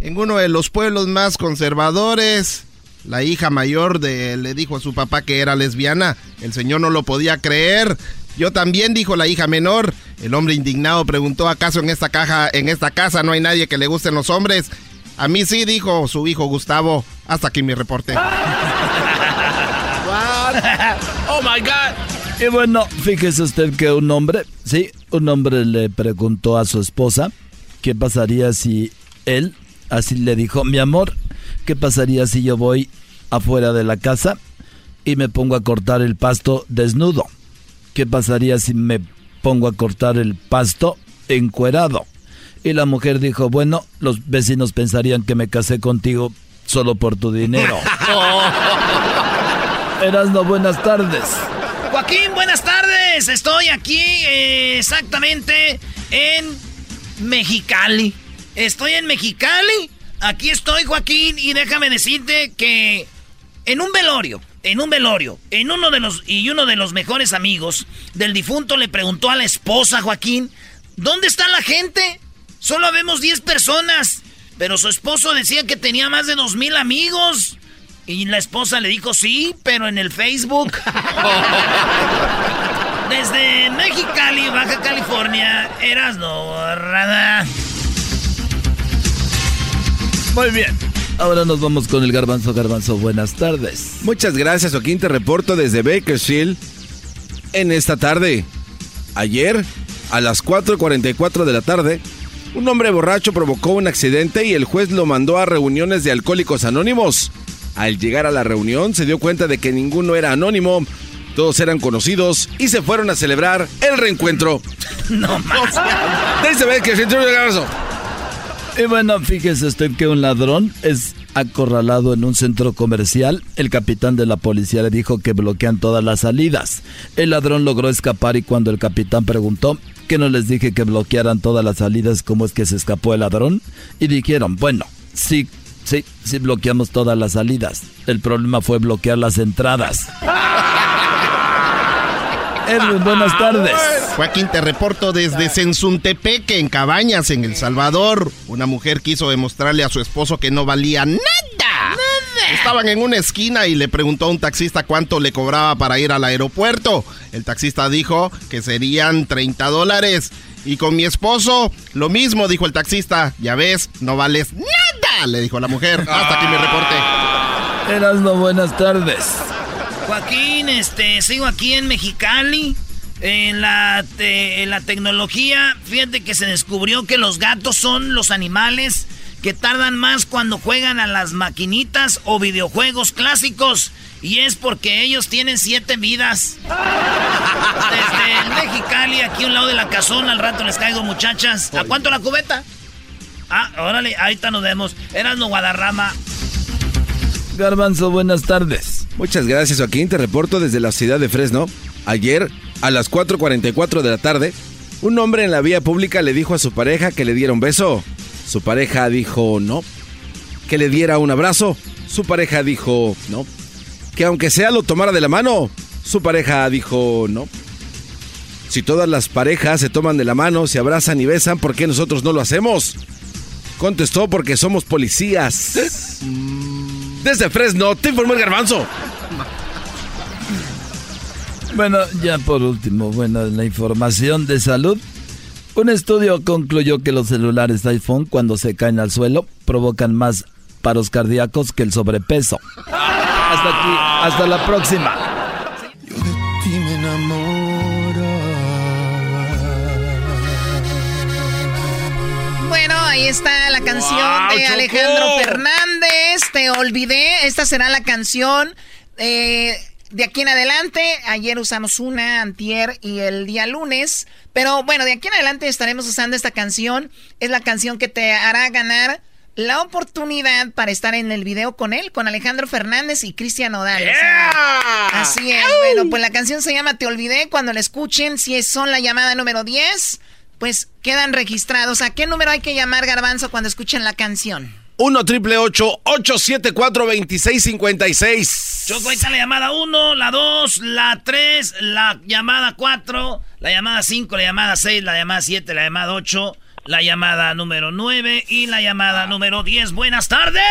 en uno de los pueblos más conservadores. La hija mayor de le dijo a su papá que era lesbiana. El señor no lo podía creer. Yo también dijo la hija menor. El hombre indignado preguntó acaso en esta caja, en esta casa no hay nadie que le gusten los hombres. A mí sí, dijo su hijo Gustavo. Hasta aquí mi reporte. oh my God. Y bueno, fíjese usted que un hombre, sí, un hombre le preguntó a su esposa qué pasaría si él, así le dijo, mi amor, ¿qué pasaría si yo voy afuera de la casa y me pongo a cortar el pasto desnudo? ¿Qué pasaría si me pongo a cortar el pasto encuerado? Y la mujer dijo, bueno, los vecinos pensarían que me casé contigo solo por tu dinero. Erasno, buenas tardes. Joaquín, buenas tardes. Estoy aquí eh, exactamente en Mexicali. Estoy en Mexicali. Aquí estoy, Joaquín, y déjame decirte que en un velorio, en un velorio, en uno de los y uno de los mejores amigos del difunto le preguntó a la esposa, Joaquín, ¿dónde está la gente? Solo vemos 10 personas. Pero su esposo decía que tenía más de dos mil amigos. Y la esposa le dijo, sí, pero en el Facebook. Desde Mexicali, Baja California, eras no rada. Muy bien. Ahora nos vamos con el garbanzo garbanzo. Buenas tardes. Muchas gracias, Joaquín. Te reporto desde Bakersfield en esta tarde. Ayer, a las 4.44 de la tarde, un hombre borracho provocó un accidente y el juez lo mandó a reuniones de alcohólicos anónimos. Al llegar a la reunión se dio cuenta de que ninguno era anónimo, todos eran conocidos y se fueron a celebrar el reencuentro. No más. Dice que se Y bueno, fíjese usted que un ladrón es acorralado en un centro comercial. El capitán de la policía le dijo que bloquean todas las salidas. El ladrón logró escapar y cuando el capitán preguntó que no les dije que bloquearan todas las salidas, ¿cómo es que se escapó el ladrón? Y dijeron, bueno, sí, sí, sí bloqueamos todas las salidas. El problema fue bloquear las entradas. Edwin, buenas tardes. Joaquín, te reporto desde Sensuntepeque, en Cabañas, en El Salvador. Una mujer quiso demostrarle a su esposo que no valía nada. Estaban en una esquina y le preguntó a un taxista cuánto le cobraba para ir al aeropuerto. El taxista dijo que serían 30 dólares. Y con mi esposo, lo mismo, dijo el taxista. Ya ves, no vales nada, le dijo la mujer. Hasta aquí mi reporte. Eras no buenas tardes. Joaquín, este, sigo aquí en Mexicali. En la, en la tecnología, fíjate que se descubrió que los gatos son los animales que tardan más cuando juegan a las maquinitas o videojuegos clásicos. Y es porque ellos tienen siete vidas. Desde el Mexicali, aquí a un lado de la casona, al rato les caigo, muchachas. ¿A cuánto la cubeta? Ah, órale, ahorita nos vemos. Eras no Guadarrama. Garbanzo, buenas tardes. Muchas gracias, Joaquín. Te reporto desde la ciudad de Fresno. Ayer, a las 4.44 de la tarde, un hombre en la vía pública le dijo a su pareja que le diera un beso. Su pareja dijo no. Que le diera un abrazo. Su pareja dijo no. Que aunque sea lo tomara de la mano. Su pareja dijo no. Si todas las parejas se toman de la mano, se abrazan y besan, ¿por qué nosotros no lo hacemos? Contestó porque somos policías. Desde Fresno, te informó el garbanzo. Bueno, ya por último, bueno, la información de salud un estudio concluyó que los celulares iPhone cuando se caen al suelo provocan más paros cardíacos que el sobrepeso. Hasta aquí, hasta la próxima. Bueno, ahí está canción de Alejandro Fernández. Te olvidé. Esta será la canción. Eh, de aquí en adelante, ayer usamos una, antier y el día lunes. Pero bueno, de aquí en adelante estaremos usando esta canción. Es la canción que te hará ganar la oportunidad para estar en el video con él, con Alejandro Fernández y Cristian Odal. así es. Bueno, pues la canción se llama Te Olvidé. Cuando la escuchen, si son la llamada número 10, pues quedan registrados. ¿A qué número hay que llamar, Garbanzo, cuando escuchen la canción? 1 triple 874 2656. Choco, ahí está la llamada 1, la 2, la 3, la llamada 4, la llamada 5, la llamada 6, la llamada 7, la llamada 8, la llamada número 9 y la llamada número 10. Buenas tardes.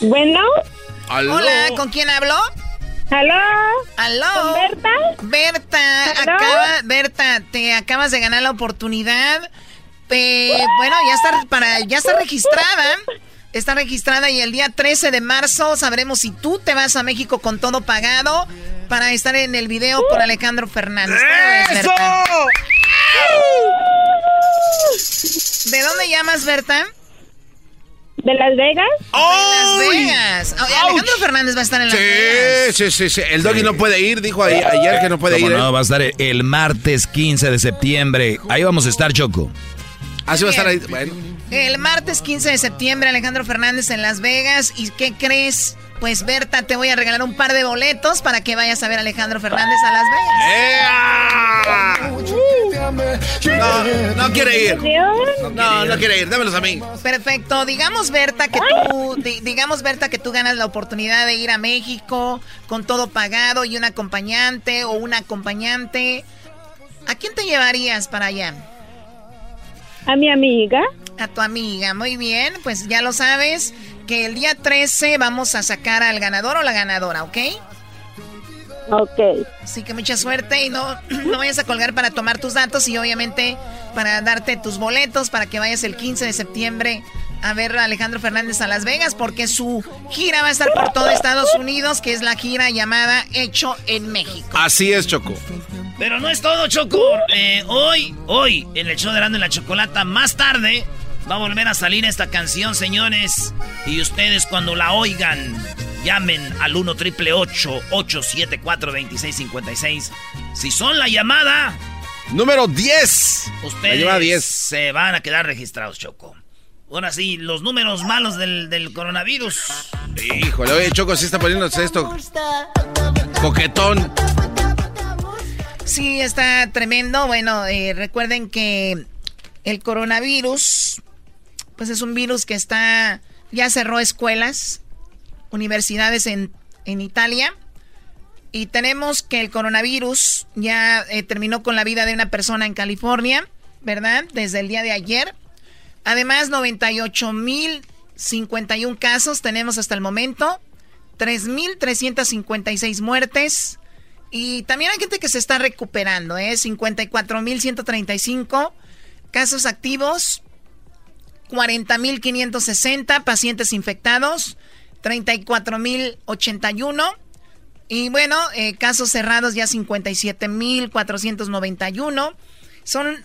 Bueno. Hola, ¿con quién hablo? ¿Aló? ¿Aló? ¿Con Berta? Berta, acaba, Berta, te acabas de ganar la oportunidad Eh, bueno, ya está, para, ya está registrada. Está registrada y el día 13 de marzo sabremos si tú te vas a México con todo pagado para estar en el video con Alejandro Fernández. ¡Eso! ¿De dónde llamas, Berta? ¿De Las Vegas? ¡Oh! De Las Vegas. Alejandro Fernández va a estar en Las sí, Vegas. Sí, sí, sí. El doggy no puede ir, dijo ayer que no puede ir. No, ¿eh? va a estar el martes 15 de septiembre. Ahí vamos a estar, Choco. Así va a estar ahí. Bueno. El martes 15 de septiembre, Alejandro Fernández en Las Vegas. ¿Y qué crees? Pues Berta, te voy a regalar un par de boletos para que vayas a ver a Alejandro Fernández a Las Vegas. No, no quiere ir. No, no quiere ir. Dámelos a mí. Perfecto. Digamos, Berta, que tú, di- digamos, Berta, que tú ganas la oportunidad de ir a México con todo pagado y un acompañante o una acompañante. ¿A quién te llevarías para allá? A mi amiga. A tu amiga, muy bien. Pues ya lo sabes que el día 13 vamos a sacar al ganador o la ganadora, ¿ok? Ok. Así que mucha suerte y no, no vayas a colgar para tomar tus datos y obviamente para darte tus boletos para que vayas el 15 de septiembre a ver a Alejandro Fernández a Las Vegas porque su gira va a estar por todo Estados Unidos, que es la gira llamada Hecho en México. Así es, Choco. Pero no es todo, Choco. Eh, hoy, hoy, en el show de Erasmo y la Chocolata, más tarde, va a volver a salir esta canción, señores. Y ustedes cuando la oigan, llamen al 1 triple 874 2656 Si son la llamada... Número 10. Ustedes La llamada 10. se van a quedar registrados, Choco. Ahora sí, los números malos del, del coronavirus. Híjole, oye, Choco, sí está poniéndose esto. Coquetón. Sí, está tremendo. Bueno, eh, recuerden que el coronavirus, pues es un virus que está, ya cerró escuelas, universidades en, en Italia. Y tenemos que el coronavirus ya eh, terminó con la vida de una persona en California, ¿verdad? Desde el día de ayer. Además, 98.051 casos tenemos hasta el momento. 3.356 muertes. Y también hay gente que se está recuperando, ¿eh? 54.135 casos activos, 40.560 pacientes infectados, 34.081. Y bueno, eh, casos cerrados ya 57.491. Son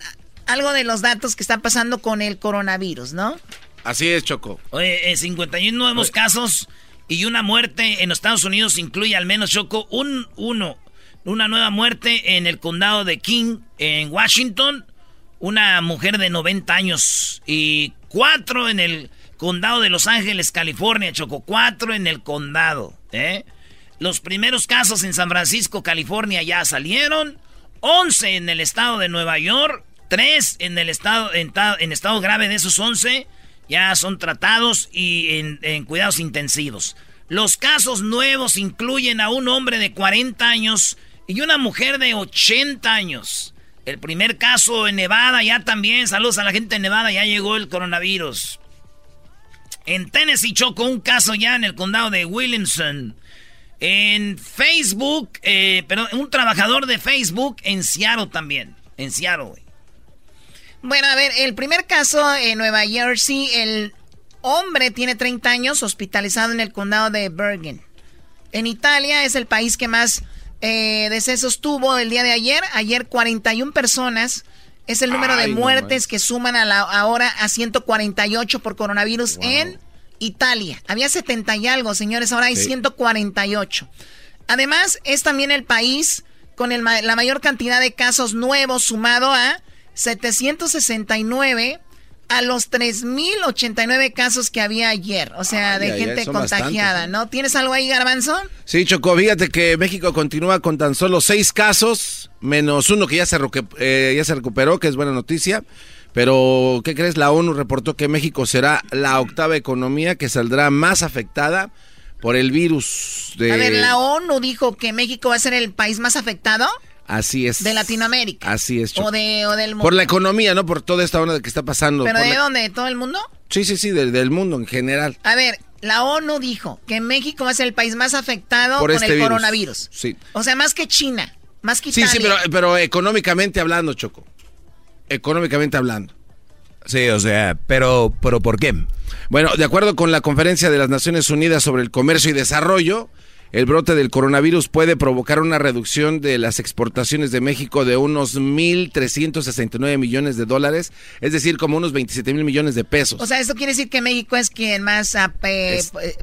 algo de los datos que está pasando con el coronavirus, ¿no? Así es, Choco. Oye, eh, 51 nuevos casos y una muerte en los Estados Unidos incluye al menos, Choco, un uno. Una nueva muerte en el condado de King, en Washington. Una mujer de 90 años. Y cuatro en el condado de Los Ángeles, California, Choco. Cuatro en el condado, ¿eh? Los primeros casos en San Francisco, California ya salieron. 11 en el estado de Nueva York. 3 en el estado, en, ta- en estado grave de esos 11 ya son tratados y en, en cuidados intensivos. Los casos nuevos incluyen a un hombre de 40 años y una mujer de 80 años. El primer caso en Nevada ya también, saludos a la gente de Nevada, ya llegó el coronavirus. En Tennessee chocó un caso ya en el condado de Williamson. En Facebook, eh, perdón, un trabajador de Facebook en Seattle también. En Seattle, güey. Bueno, a ver, el primer caso en Nueva Jersey, el hombre tiene 30 años hospitalizado en el condado de Bergen. En Italia es el país que más eh, decesos tuvo el día de ayer. Ayer 41 personas. Es el número de no muertes que suman a la, ahora a 148 por coronavirus en Italia. Había 70 y algo, señores, ahora hay Sí. 148. Además, es también el país con el la mayor cantidad de casos nuevos sumado a 769 a los 3.089 casos que había ayer. O sea, de gente contagiada, bastantes, ¿no? ¿Tienes algo ahí, Garbanzo? Sí, Choco, fíjate que México continúa con tan solo seis casos, menos uno que ya se, eh, ya se recuperó, que es buena noticia. Pero, ¿qué crees? La ONU reportó que México será la octava economía que saldrá más afectada por el virus de... A ver, la ONU dijo que México va a ser el país más afectado Así es. de Latinoamérica. Así es, Choco. O, de, o del mundo. Por la economía, ¿no? Por toda esta onda que está pasando. ¿Pero por de la- dónde? ¿De todo el mundo? Sí, sí, sí, del, del mundo en general. A ver, la ONU dijo que México va a ser el país más afectado Por con este el virus. coronavirus. Sí. O sea, más que China, más que Sí, Italia. sí, pero, pero económicamente hablando, Choco. Económicamente hablando. Sí, o sea, pero, pero ¿por qué? Bueno, de acuerdo con la Conferencia de las Naciones Unidas sobre el Comercio y Desarrollo, el brote del coronavirus puede provocar una reducción de las exportaciones de México de unos 1.369 millones de dólares, es decir, como unos 27 mil millones de pesos. O sea, esto quiere decir que México es quien más ah,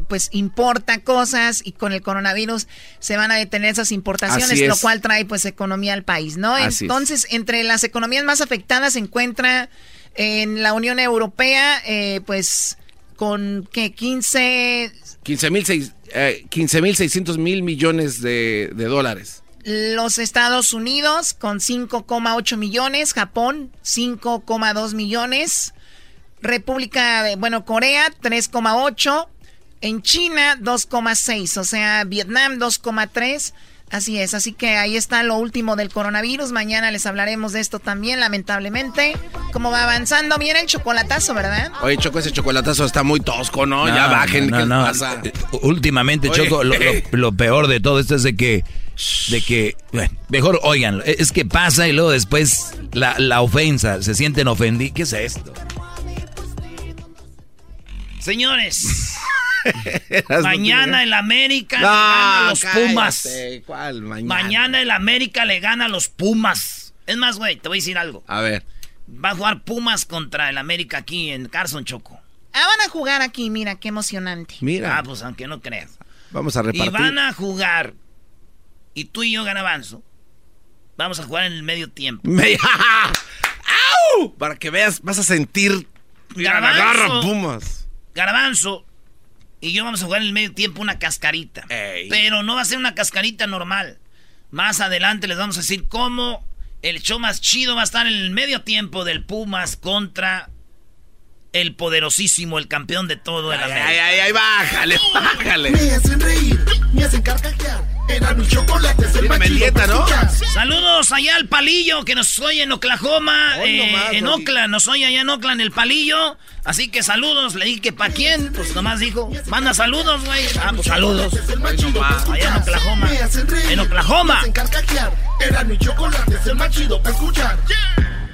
pues importa cosas y con el coronavirus se van a detener esas importaciones, lo cual trae pues economía al país, ¿no? Entonces, entre las economías más afectadas se encuentra en la Unión Europea, eh, pues con que 15... 15 mil 15.600 eh, mil millones de, dólares. Los Estados Unidos con 5,8 millones, Japón 5,2 millones, República, bueno, Corea 3,8, en China 2,6, o sea, Vietnam 2,3. Así es, así que ahí está lo último del coronavirus. Mañana les hablaremos de esto también, lamentablemente. Como va avanzando, viene el chocolatazo, ¿verdad? Oye, Choco, ese chocolatazo está muy tosco, ¿no? ya bajen, ¿qué pasa? Eh, últimamente, Choco, lo, peor de todo esto es de que, de que, bueno, mejor oigan, es que pasa y luego después la, la ofensa, se sienten ofendidos. ¿Qué es esto? Señores. mañana el América le gana a los Pumas. ¿Cuál mañana? Mañana el América le gana a los Pumas. Es más, güey, te voy a decir algo. A ver. Va a jugar Pumas contra el América aquí en Carson Choco. Ah, van a jugar aquí, mira, qué emocionante. Mira. Ah, pues aunque no creas. Vamos a repartir. Y van a jugar. Y tú y yo, Ganabanzo, vamos a jugar en el medio tiempo. ¡Au! Para que veas, vas a sentir... Garbanzo, Pumas. Garbanzo, y yo vamos a jugar en el medio tiempo una cascarita. Pero no va a ser una cascarita normal. Más adelante les vamos a decir cómo el show más chido va a estar en el medio tiempo del Pumas contra el poderosísimo, el campeón de todo el América. Ay, ay, ay, bájale, bájale. Me hacen reír, me hacen carcajear. Era mi chocolate es el ¿no? Saludos allá al palillo que nos oye en Oklahoma, eh, en Oakland, nos oye allá en Oakland el palillo. Así que saludos, le dije que para quién, pues nomás dijo, manda saludos, güey. Ah, pues saludos. Allá en Oklahoma. En Oklahoma. Era mi chocolate es el más chido para escuchar.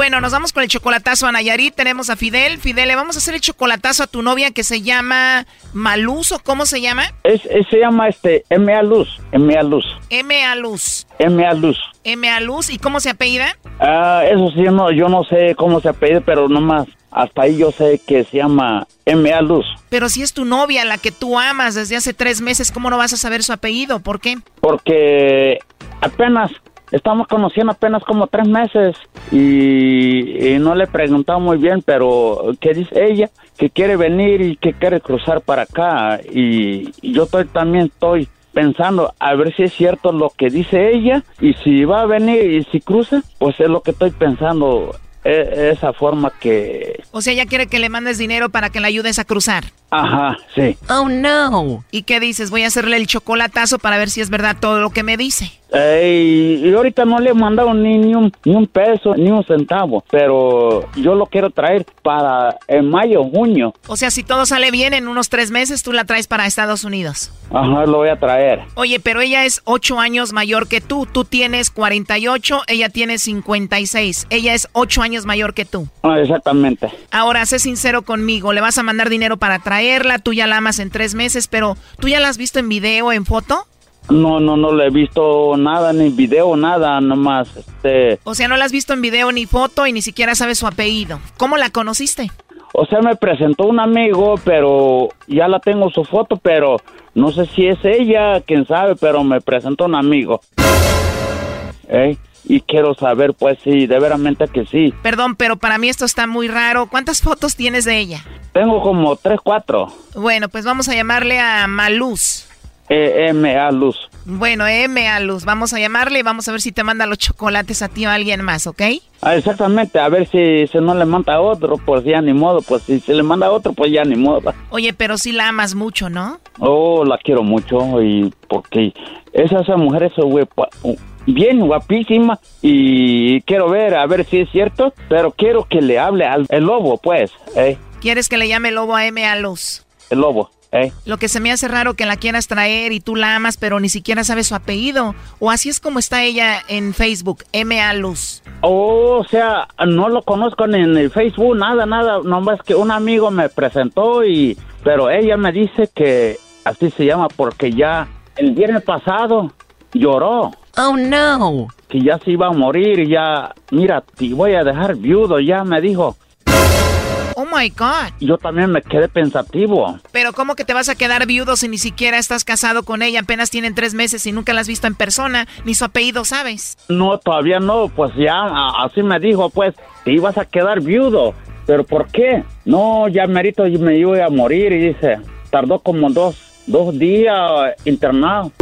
Bueno, nos vamos con el chocolatazo a Nayarit. Tenemos a Fidel. Fidel, le vamos a hacer el chocolatazo a tu novia que se llama Maluz o cómo se llama? Es, se llama este M.A. Luz. M.A. Luz. M.A. Luz. M.A. Luz. M.A. Luz. ¿Y cómo se apellida? Ah, eso sí, no, yo no sé cómo se apellida, pero nomás hasta ahí yo sé que se llama M.A. Luz. Pero si es tu novia, la que tú amas desde hace tres meses, ¿cómo no vas a saber su apellido? ¿Por qué? Porque apenas Estamos conociendo apenas como tres meses y, no le he preguntado muy bien, pero ¿qué dice ella? Que quiere venir y que quiere cruzar para acá y, yo estoy, también estoy pensando a ver si es cierto lo que dice ella y si va a venir y si cruza, pues es lo que estoy pensando e, esa forma que... O sea, ella quiere que le mandes dinero para que le ayudes a cruzar. Ajá, sí. Oh, no. ¿Y qué dices? Voy a hacerle el chocolatazo para ver si es verdad todo lo que me dice. Ey, y ahorita no le he mandado ni, ni, un, ni un peso, ni un centavo, pero yo lo quiero traer para en mayo, junio. O sea, si todo sale bien, en unos tres meses tú la traes para Estados Unidos. Ajá, lo voy a traer. Oye, pero ella es ocho años mayor que tú. Tú tienes 48, ella tiene 56. Ella es ocho años mayor que tú. Ah, exactamente. Ahora, sé sincero conmigo, ¿le vas a mandar dinero para traerla? Tú ya la amas en tres meses, pero ¿tú ya la has visto en video, en foto? No, no, no le he visto nada, ni video, nada, nomás, este... O sea, no la has visto en video ni foto y ni siquiera sabes su apellido. ¿Cómo la conociste? O sea, me presentó un amigo, pero ya la tengo su foto, pero no sé si es ella, quién sabe, pero me presentó un amigo. ¿Eh? Y quiero saber, pues sí, de veramente que sí. Perdón, pero para mí esto está muy raro. ¿Cuántas fotos tienes de ella? Tengo como tres, cuatro. Bueno, pues vamos a llamarle a Maluz. E-M-A Luz. Bueno, E-M-A Luz. Vamos a llamarle y vamos a ver si te manda los chocolates a ti o a alguien más, ¿ok? Ah, exactamente, a ver si, si no le manda a otro, pues ya ni modo. Pues si se le manda a otro, pues ya ni modo. Oye, pero sí la amas mucho, ¿no? Oh, la quiero mucho y porque esa, esa mujer es bien guapísima y quiero ver, a ver si es cierto, pero quiero que le hable al el lobo, pues. ¿eh? ¿Quieres que le llame lobo a M a Luz? El lobo. ¿Eh? Lo que se me hace raro que la quieras traer y tú la amas, pero ni siquiera sabes su apellido. O así es como está ella en Facebook, M.A. Luz. Oh, o sea, no lo conozco ni en el Facebook, nada, nada. Nomás que un amigo me presentó y... Pero ella me dice que así se llama porque ya el viernes pasado lloró. Oh, no. Que ya se iba a morir y ya... Mira, te voy a dejar viudo, ya me dijo. My God. Yo también me quedé pensativo. Pero ¿cómo que te vas a quedar viudo si ni siquiera estás casado con ella? Apenas tienen tres meses y nunca la has visto en persona, ni su apellido sabes. No, todavía no, pues ya así me dijo, pues te ibas a quedar viudo. ¿Pero por qué? No, ya merito me iba a morir y dice, tardó como dos, dos días internado.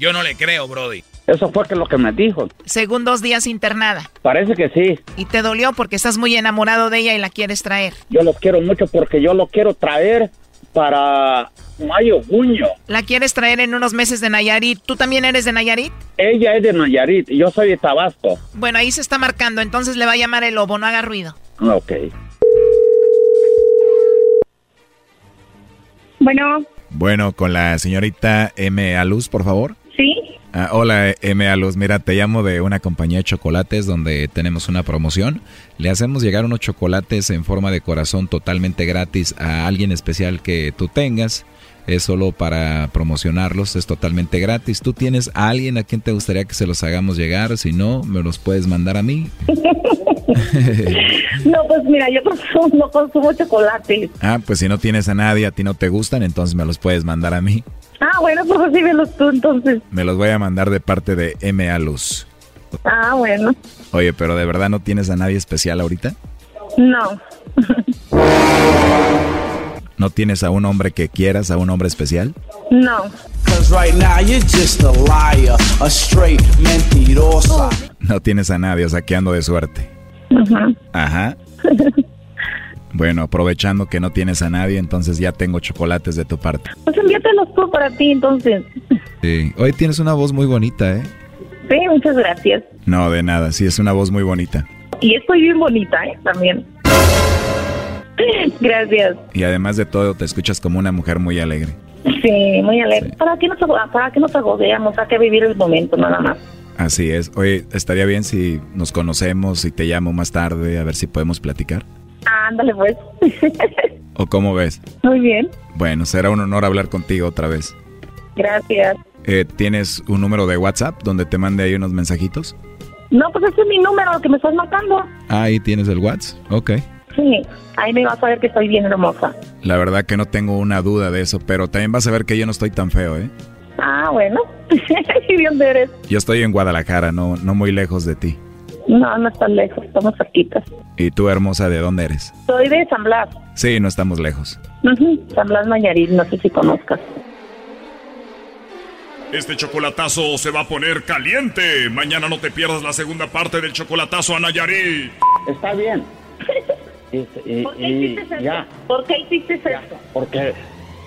Yo no le creo, Brody. Eso fue que lo que me dijo. Según dos días internada. Parece que sí. ¿Y te dolió porque estás muy enamorado de ella y la quieres traer? Yo lo quiero mucho porque yo lo quiero traer para mayo, junio. ¿La quieres traer en unos meses de Nayarit? ¿Tú también eres de Nayarit? Ella es de Nayarit y yo soy de Tabasco. Bueno, ahí se está marcando, entonces le va a llamar el lobo, no haga ruido. Ok. Bueno. Bueno, con la señorita M. Aluz, por favor. Sí. Ah, hola, M. Aluz. Mira, te llamo de una compañía de chocolates donde tenemos una promoción. Le hacemos llegar unos chocolates en forma de corazón totalmente gratis a alguien especial que tú tengas. Es solo para promocionarlos, es totalmente gratis. ¿Tú tienes a alguien a quien te gustaría que se los hagamos llegar? Si no, me los puedes mandar a mí. no, pues mira, yo consumo, no consumo chocolate. Ah, pues si no tienes a nadie, a ti no te gustan, entonces me los puedes mandar a mí. Ah, bueno, pues recíbelos tú entonces. Me los voy a mandar de parte de M.A. Luz. Ah, bueno. Oye, pero ¿de verdad no tienes a nadie especial ahorita? No. ¿No tienes a un hombre que quieras, a un hombre especial? No. No tienes a nadie, o sea que ando de suerte. Ajá. Ajá. Bueno, aprovechando que no tienes a nadie, entonces ya tengo chocolates de tu parte. Pues envíatelos tú para ti, entonces. Sí. Hoy tienes una voz muy bonita, ¿eh? Sí, muchas gracias. No, de nada. Sí, es una voz muy bonita. Y estoy bien bonita, ¿eh? También. Gracias. Y además de todo, te escuchas como una mujer muy alegre. Sí, muy alegre. ¿Para qué nos, para qué nos agobiamos? Hay que vivir el momento, nada más. Así es. Oye, estaría bien si nos conocemos y te llamo más tarde a ver si podemos platicar. Ándale, pues. ¿O cómo ves? Muy bien. Bueno, será un honor hablar contigo otra vez. Gracias. Eh, ¿Tienes un número de WhatsApp donde te mande ahí unos mensajitos? No, pues ese es mi número que me estás marcando. Ah, ahí tienes el WhatsApp. Ok. Sí, ahí me vas a ver que estoy bien hermosa. La verdad que no tengo una duda de eso, pero también vas a ver que yo no estoy tan feo, ¿eh? Ah, bueno. ¿Y dónde eres? Yo estoy en Guadalajara, no, no muy lejos de ti. No, no estás lejos, estamos cerquitas. ¿Y tú, hermosa, de dónde eres? Soy de San Blas. Sí, no estamos lejos. San Blas Mañarit, no sé si conozcas. Este chocolatazo se va a poner caliente. Mañana no te pierdas la segunda parte del chocolatazo a Nayarit. Está bien. Y, y, ¿Por qué hiciste eso? ya, ¿Por qué hiciste eso? porque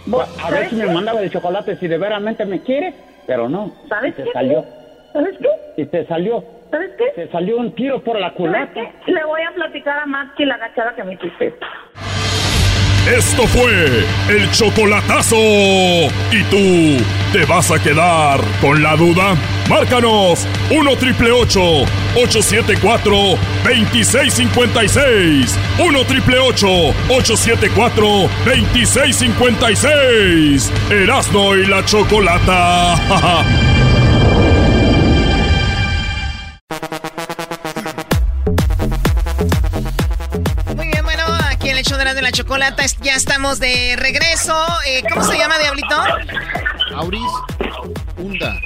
¿Vos a ver si me mandaba el chocolate si de veramente me quiere, pero no. ¿Sabes y te qué? salió. ¿Sabes qué? Y te salió. ¿Sabes qué? Te salió un tiro por la ¿Sabes culata. Le voy a platicar a Max que la agachada que me hiciste. Esto fue el chocolatazo. ¿Y tú te vas a quedar con la duda? Márcanos 1 triple 874 2656. 1 triple 874 2656. Erasno y la chocolata. chocolata ya estamos de regreso. Eh, ¿Cómo se llama, Diablito? Auris Hunda.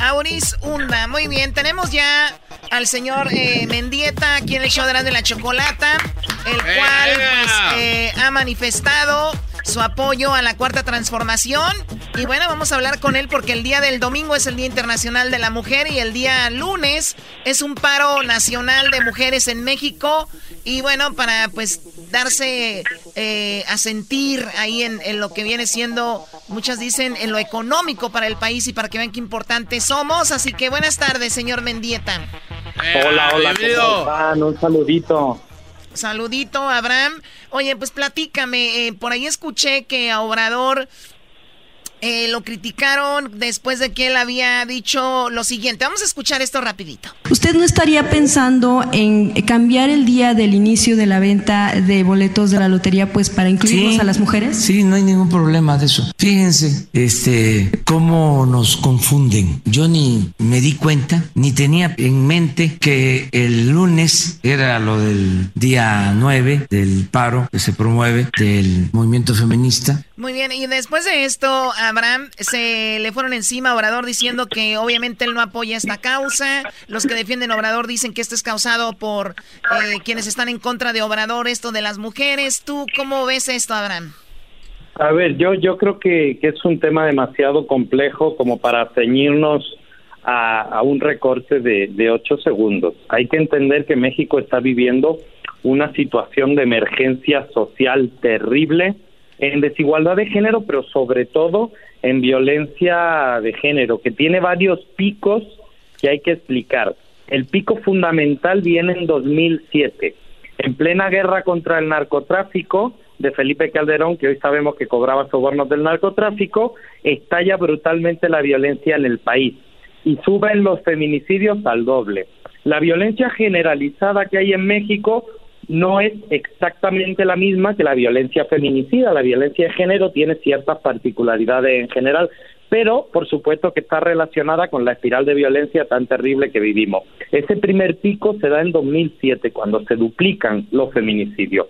Auris Hunda. Muy bien, tenemos ya al señor eh, Mendieta aquí en el show de la, de la chocolata, el cual pues, eh, ha manifestado su apoyo a la cuarta transformación. Y bueno, vamos a hablar con él porque el día del domingo es el Día Internacional de la Mujer y el día lunes es un paro nacional de mujeres en México. Y bueno, para pues darse eh, a sentir ahí en, en, lo que viene siendo, muchas dicen, en lo económico para el país y para que vean qué importantes somos. Así que buenas tardes, señor Mendieta. hola, hola, ¿cómo Un saludito. Saludito, Abraham. Oye, pues platícame, eh, por ahí escuché que a Obrador eh, lo criticaron después de que él había dicho lo siguiente. Vamos a escuchar esto rapidito. ¿Usted no estaría pensando en cambiar el día del inicio de la venta de boletos de la lotería pues para incluirnos a las mujeres? Sí, no hay ningún problema de eso. Fíjense, este, cómo nos confunden. Yo ni me di cuenta, ni tenía en mente que el lunes era lo del día 9 del paro que se promueve del movimiento feminista. Muy bien, y después de esto, Abraham, se le fueron encima a Obrador diciendo que obviamente él no apoya esta causa. Los que defienden Obrador dicen que esto es causado por eh, quienes están en contra de Obrador, esto de las mujeres. ¿Tú cómo ves esto, Abraham? A ver, yo, yo creo que, es un tema demasiado complejo como para ceñirnos a, un recorte de, de ocho segundos. Hay que entender que México está viviendo una situación de emergencia social terrible en desigualdad de género, pero sobre todo en violencia de género, que tiene varios picos que hay que explicar. El pico fundamental viene en 2007, en plena guerra contra el narcotráfico de Felipe Calderón, que hoy sabemos que cobraba sobornos del narcotráfico, estalla brutalmente la violencia en el país y suben los feminicidios al doble. La violencia generalizada que hay en México no es exactamente la misma que la violencia feminicida. La violencia de género tiene ciertas particularidades en general, pero por supuesto que está relacionada con la espiral de violencia tan terrible que vivimos. Ese primer pico se da en 2007, cuando se duplican los feminicidios.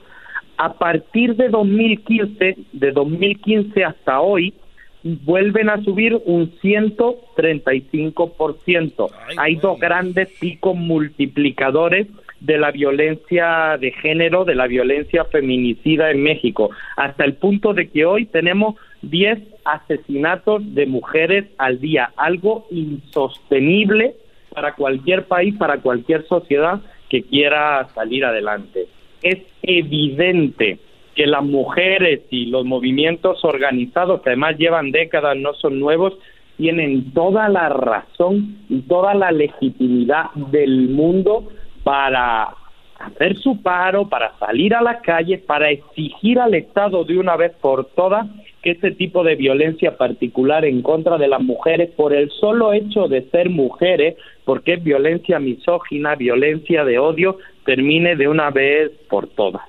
A partir de 2015, de 2015 hasta hoy, vuelven a subir un 135%. Hay dos grandes picos multiplicadores de la violencia de género, de la violencia feminicida en México, hasta el punto de que hoy tenemos 10 asesinatos de mujeres al día, algo insostenible para cualquier país, para cualquier sociedad que quiera salir adelante. Es evidente que las mujeres y los movimientos organizados, que además llevan décadas, no son nuevos, tienen toda la razón y toda la legitimidad del mundo para hacer su paro, para salir a las calles, para exigir al Estado de una vez por todas que ese tipo de violencia particular en contra de las mujeres, por el solo hecho de ser mujeres, porque es violencia misógina, violencia de odio, termine de una vez por todas.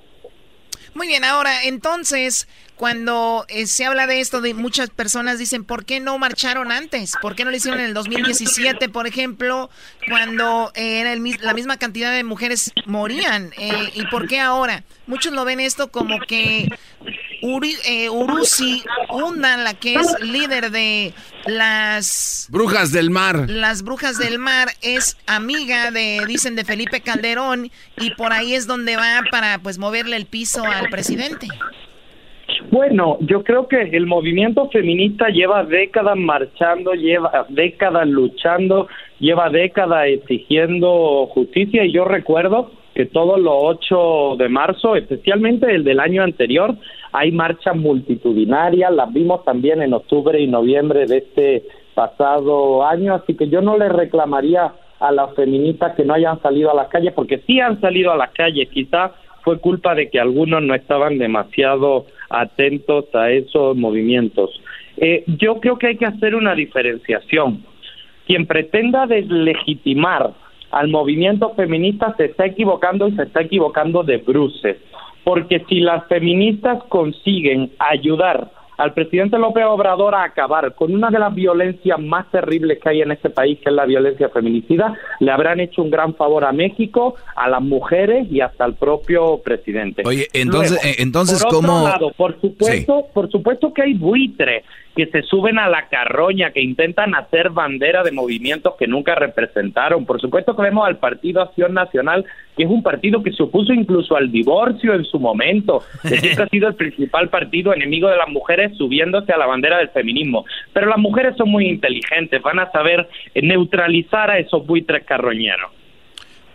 Muy bien, ahora entonces, cuando eh, se habla de esto, de muchas personas dicen, ¿por qué no marcharon antes? ¿Por qué no lo hicieron en el 2017, por ejemplo, cuando eh, era la misma cantidad de mujeres morían? Eh, ¿Y por qué ahora? Muchos lo ven esto como que Uri, eh, Uruzi Undan, la que es líder de las... Brujas del Mar. Las Brujas del Mar es amiga de, dicen, de Felipe Calderón y por ahí es donde va para pues moverle el piso al presidente. Bueno, yo creo que el movimiento feminista lleva décadas marchando, lleva décadas luchando, lleva décadas exigiendo justicia y yo recuerdo que todos los 8 de marzo, especialmente el del año anterior, hay marchas multitudinarias, las vimos también en octubre y noviembre de este pasado año, así que yo no le reclamaría a las feministas que no hayan salido a las calles, porque sí han salido a las calles, quizá fue culpa de que algunos no estaban demasiado atentos a esos movimientos. Eh, yo creo que hay que hacer una diferenciación. Quien pretenda deslegitimar al movimiento feminista se está equivocando y se está equivocando de bruces. Porque si las feministas consiguen ayudar al presidente López Obrador a acabar con una de las violencias más terribles que hay en este país, que es la violencia feminicida, le habrán hecho un gran favor a México, a las mujeres y hasta al propio presidente. Oye, entonces, eh, entonces por ¿cómo? Lado, por supuesto, por supuesto que hay buitres que se suben a la carroña, que intentan hacer bandera de movimientos que nunca representaron. Por supuesto que vemos al Partido Acción Nacional, que es un partido que se opuso incluso al divorcio en su momento, que siempre ha sido el principal partido enemigo de las mujeres subiéndose a la bandera del feminismo. Pero las mujeres son muy inteligentes, van a saber neutralizar a esos buitres carroñeros.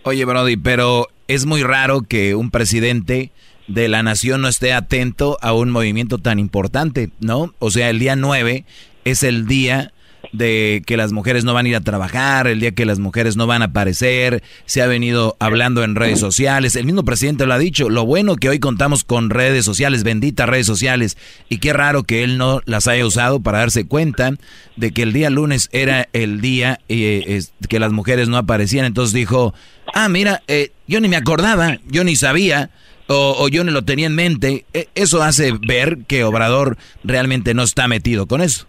Oye, Brody, pero es muy raro que un presidente de la nación no esté atento a un movimiento tan importante, ¿no? O sea, el día 9 es el día de que las mujeres no van a ir a trabajar, el día que las mujeres no van a aparecer, se ha venido hablando en redes sociales, el mismo presidente lo ha dicho, lo bueno que hoy contamos con redes sociales, benditas redes sociales, y qué raro que él no las haya usado para darse cuenta de que el día lunes era el día eh, que las mujeres no aparecían, entonces dijo, ah, mira, eh, yo ni me acordaba, yo ni sabía, o, yo no lo tenía en mente, e, eso hace ver que Obrador realmente no está metido con eso.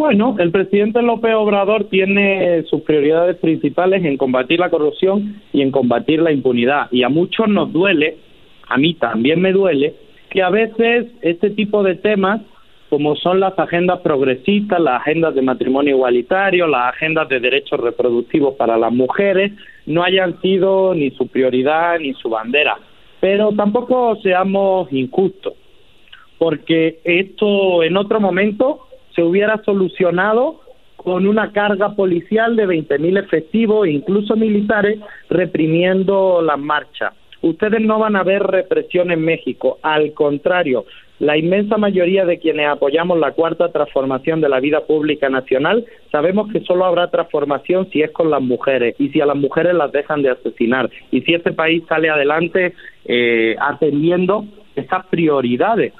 Bueno, el presidente López Obrador tiene sus prioridades principales en combatir la corrupción y en combatir la impunidad. Y a muchos nos duele, a mí también me duele, que a veces este tipo de temas, como son las agendas progresistas, las agendas de matrimonio igualitario, las agendas de derechos reproductivos para las mujeres, no hayan sido ni su prioridad ni su bandera. Pero tampoco seamos injustos, porque esto en otro momento se hubiera solucionado con una carga policial de 20.000 efectivos e incluso militares reprimiendo las marchas. Ustedes no van a ver represión en México, al contrario, la inmensa mayoría de quienes apoyamos la cuarta transformación de la vida pública nacional sabemos que solo habrá transformación si es con las mujeres y si a las mujeres las dejan de asesinar. Y si este país sale adelante eh, atendiendo esas prioridades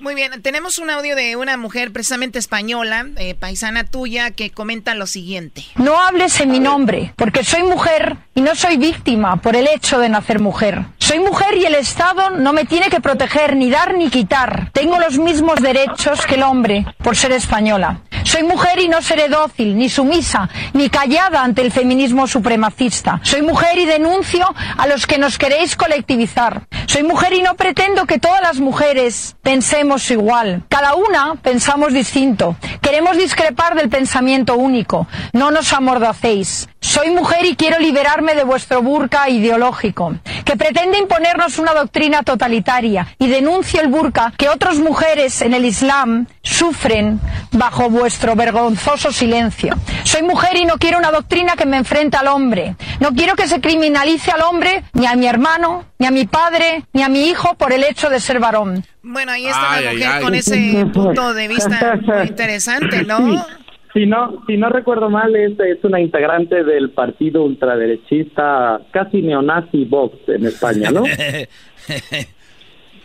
muy bien, tenemos un audio de una mujer precisamente española, eh, paisana tuya, que comenta lo siguiente. No hables en mi nombre, porque soy mujer y no soy víctima por el hecho de nacer mujer. Soy mujer y el Estado no me tiene que proteger, ni dar ni quitar. Tengo los mismos derechos que el hombre por ser española. Soy mujer y no seré dócil, ni sumisa, ni callada ante el feminismo supremacista. Soy mujer y denuncio a los que nos queréis colectivizar. Soy mujer y no pretendo que todas las mujeres pensemos igual. Cada una pensamos distinto. Queremos discrepar del pensamiento único. No nos amordacéis. Soy mujer y quiero liberarme de vuestro burka ideológico, que pretende imponernos una doctrina totalitaria y denuncio el burka que otras mujeres en el Islam sufren bajo vuestro vergonzoso silencio. Soy mujer y no quiero una doctrina que me enfrente al hombre. No quiero que se criminalice al hombre, ni a mi hermano, ni a mi padre, ni a mi hijo por el hecho de ser varón. Bueno, ahí está la mujer con ese punto de vista muy interesante, ¿no? Si no, si no recuerdo mal, es, es una integrante del partido ultraderechista, casi neonazi Vox en España, ¿no?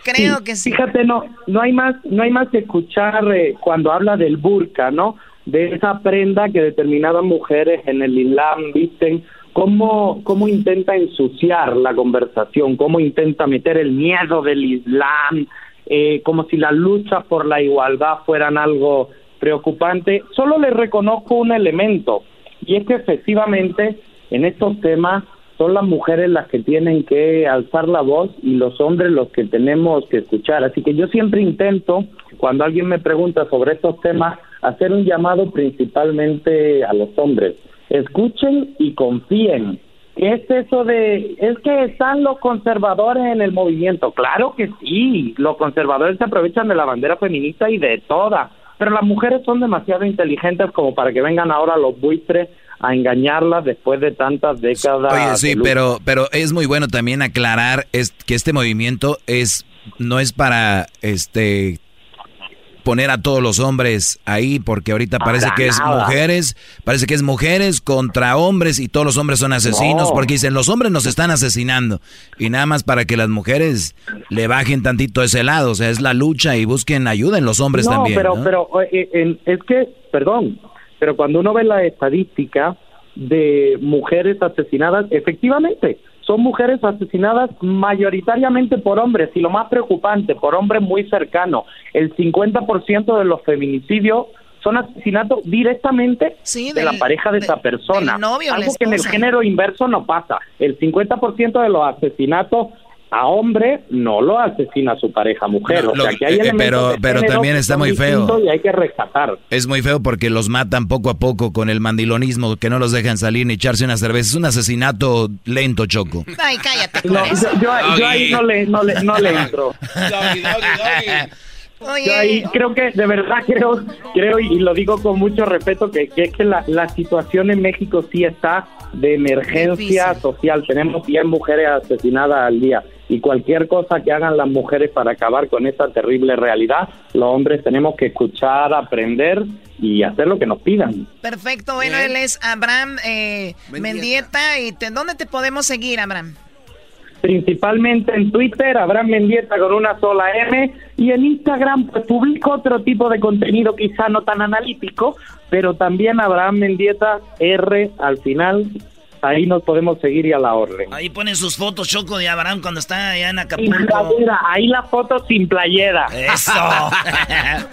Creo que sí. Fíjate, no, no hay más, no hay más que escuchar eh, cuando habla del burka, ¿no? De esa prenda que determinadas mujeres en el Islam visten, cómo, cómo intenta ensuciar la conversación, cómo intenta meter el miedo del Islam, eh, como si las luchas por la igualdad fueran algo preocupante. Solo le reconozco un elemento, y es que efectivamente en estos temas son las mujeres las que tienen que alzar la voz y los hombres los que tenemos que escuchar. Así que yo siempre intento, cuando alguien me pregunta sobre estos temas, hacer un llamado principalmente a los hombres. Escuchen y confíen. ¿Qué es eso de, es que están los conservadores en el movimiento? Claro que sí, los conservadores se aprovechan de la bandera feminista y de toda pero las mujeres son demasiado inteligentes como para que vengan ahora los buitres a engañarlas después de tantas décadas. Oye, sí, pero, pero es muy bueno también aclarar es que este movimiento es no es para este poner a todos los hombres ahí porque ahorita parece que es mujeres, parece que es mujeres contra hombres y todos los hombres son asesinos porque dicen los hombres nos están asesinando y nada más para que las mujeres le bajen tantito ese lado, o sea, es la lucha y busquen ayuda en los hombres también. Pero, pero eh, es que, perdón, pero cuando uno ve la estadística de mujeres asesinadas, efectivamente, son mujeres asesinadas mayoritariamente por hombres y lo más preocupante, por hombres muy cercanos. El 50% de los feminicidios son asesinatos directamente de la pareja de esa persona. algo que en el género inverso no pasa. El 50% de los asesinatos a hombre no lo asesina su pareja mujer. o sea, que hay eh, pero pero también está muy feo. Y hay que rescatar. Es muy feo porque los matan poco a poco con el mandilonismo, que no los dejan salir ni echarse una cerveza. Es un asesinato lento, Choco. Ay, cállate. yo, ahí no le, no le, no le entro. Yo ahí creo que, de verdad creo, creo y lo digo con mucho respeto, que, que es que la, la, situación en México sí está de emergencia social. Tenemos 100 mujeres asesinadas al día y cualquier cosa que hagan las mujeres para acabar con esa terrible realidad, los hombres tenemos que escuchar, aprender y hacer lo que nos pidan. Perfecto, bueno, él es Abraham eh, Mendieta. ¿Y dónde te podemos seguir, Abraham? Principalmente en Twitter, Abraham Mendieta con una sola M, y en Instagram pues publico otro tipo de contenido quizá no tan analítico, pero también Abraham Mendieta R al final ahí nos podemos seguir y a la orden. Ahí ponen sus fotos, Choco, de Abraham cuando está allá en Acapulco. ahí la foto sin playera. Eso.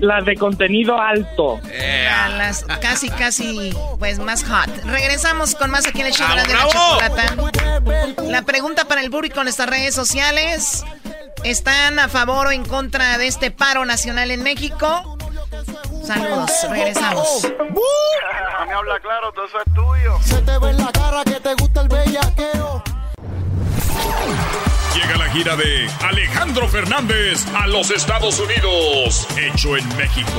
las, de, contenido alto. Las casi, casi, pues más hot. Regresamos con más aquí en el show de la chocolata. La pregunta para el Burry con estas redes sociales. ¿Están a favor o en contra de este paro nacional en México? Saludos, regresamos. Me habla claro, todo eso es tuyo. Se te ve en la cara que te gusta el bellaqueo. Llega la gira de Alejandro Fernández a los Estados Unidos, hecho en México.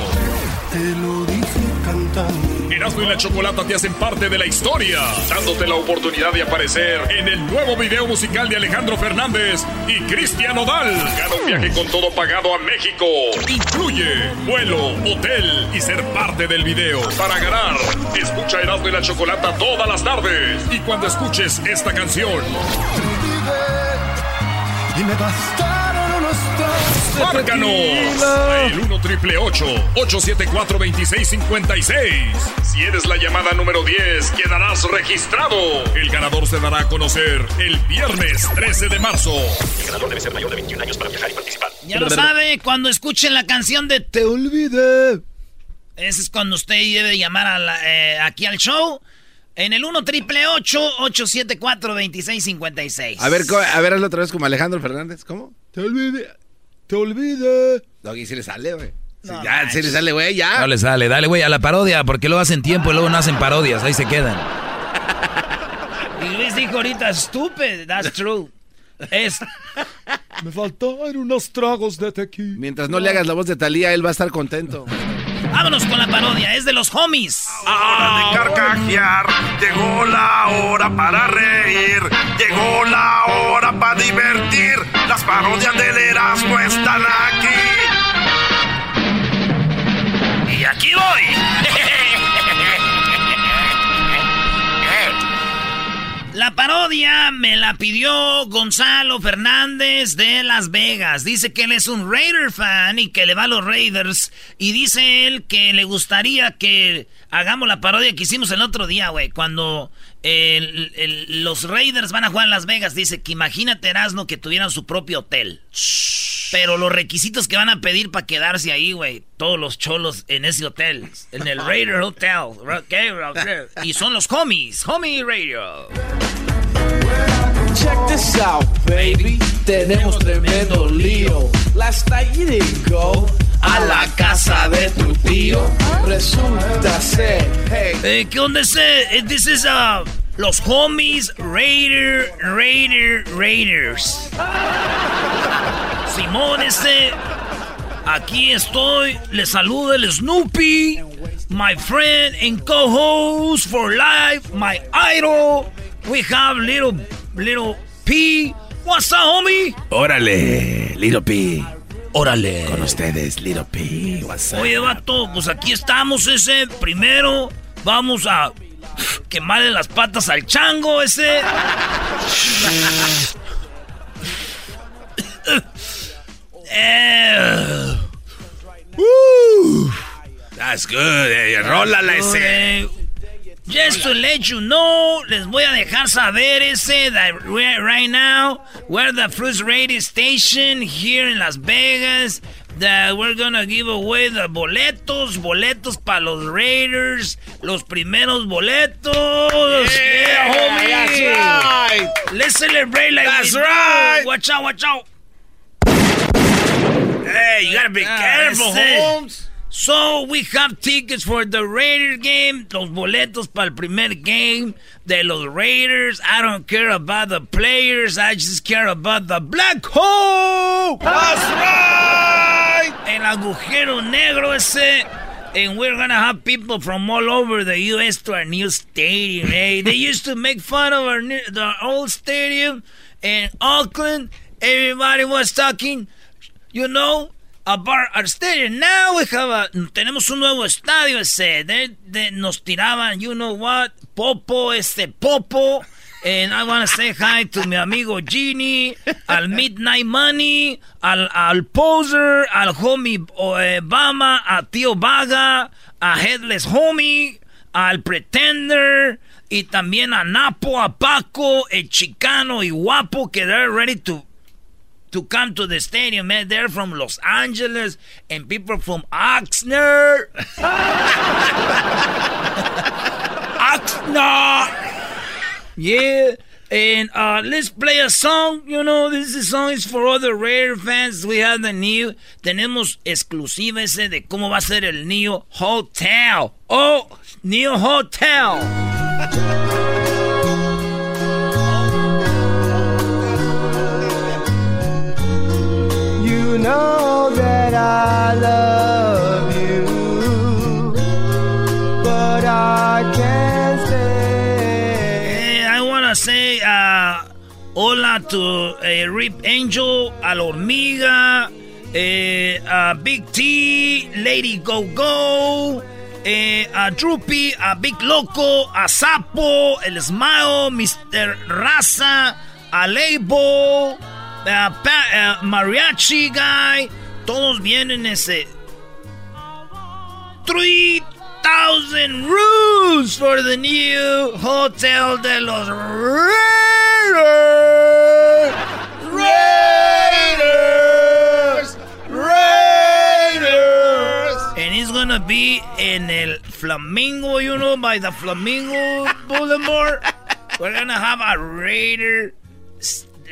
Te lo dije cantando. Erasmo y la Chocolata te hacen parte de la historia, dándote la oportunidad de aparecer en el nuevo video musical de Alejandro Fernández y Cristian Odal. Gana un viaje con todo pagado a México. Incluye vuelo, hotel y ser parte del video. Para ganar, escucha Erasmo y la Chocolata todas las tardes. Y cuando escuches esta canción... Y me unos ¡Márcanos! El 1 triple 874 2656. Si eres la llamada número 10, quedarás registrado. El ganador se dará a conocer el viernes 13 de marzo. El ganador debe ser mayor de 21 años para viajar y participar. Ya lo sabe, cuando escuchen la canción de Te Olvidé. Ese es cuando usted debe llamar a eh, aquí al show. En el 1 triple 874 2656. A ver, a ver, hazlo otra vez como Alejandro Fernández. ¿Cómo? Te olvidé. Te olvidé. Doggy, si le sale, güey. ya, si le sale, güey, ya. No le sale, dale, güey, a la parodia, porque luego hacen tiempo y luego no hacen parodias, ahí se quedan. Y Luis dijo ahorita, stupid, that's true. Es... Me faltaron unos tragos de tequila. Mientras no le hagas la voz de Talía, él va a estar contento. Vámonos con la parodia, es de los homies. Hora de carcajear, llegó la hora para reír, llegó la hora para divertir. Las parodias del Erasmo están aquí. Y aquí voy. La parodia me la pidió Gonzalo Fernández de Las Vegas. Dice que él es un Raider fan y que le va a los Raiders. Y dice él que le gustaría que hagamos la parodia que hicimos el otro día, güey. Cuando los Raiders van a jugar en Las Vegas. Dice que imagínate, Erasno, que tuvieran su propio hotel. Pero los requisitos que van a pedir para quedarse ahí, güey. Todos los cholos en ese hotel. En el Raider Hotel. Y son los homies. Homie Radio. Check this out, baby. Tenemos tremendo lío. Last night you didn't go a la casa de tu tío. Resulta ser, hey. Eh, ¿Qué onda ese? This is uh, los homies Raider, Raider, Raiders. Simón, ese. Aquí estoy. Le saluda el Snoopy. My friend and co-host for life. My idol. We have little, little P. What's up, homie? Órale, little P. Órale. Con ustedes, Little P. Oye, vato, pues aquí estamos ese. Primero vamos a quemarle las patas al chango ese. eh. uh, that's good. Eh, rólala ese. Just to let you know, les voy a dejar saber ese that right now we're the first radio station here in Las Vegas that we're gonna give away the boletos, boletos para los Raiders, los primeros boletos. Yeah, homie. That's right. Let's celebrate like That's right. Watch out, watch out. Hey, you gotta be careful, Holmes. So we have tickets for the Raiders game, los boletos para el primer game de los Raiders. I don't care about the players, I just care about the Black Hole. That's right. El agujero negro ese. And we're gonna have people from all over the U.S. to our new stadium. Hey, they used to make fun of our new, the old stadium in Auckland. Everybody was talking, you know, about our stadium. Now we have a, tenemos un nuevo estadio ese. De, nos tiraban, you know what, Popo, este Popo. And I want to say hi to mi amigo Genie, al Midnight Money, al, al Poser, al homie Obama, a Tío Vaga, a Headless Homie, al Pretender, y también a Napo, a Paco, el Chicano y Guapo, que they're ready to to come to the stadium, man. They're from Los Angeles and people from Oxnard. Oxnard. Yeah. And uh, let's play a song. You know, this is song is for other rare fans. We have the new. Tenemos exclusiva de cómo va a ser el Neo Hotel. Oh, Neo Hotel. that I love you, I. Hey, I want to say uh, hola to uh, Rip Angel, Al Hormiga, uh, Big T, Lady Go Go, eh, a Droopy, a Big Loco, a Sapo, El Smile, Mr. Raza, a Label, Eh, pa- eh, Mariachi Guy, todos vienen ese. 3,000 rooms for the new Hotel de los Raiders. Raiders. Raiders. And it's gonna be in el Flamingo, you know, by the Flamingo Boulevard. We're gonna have a Raider,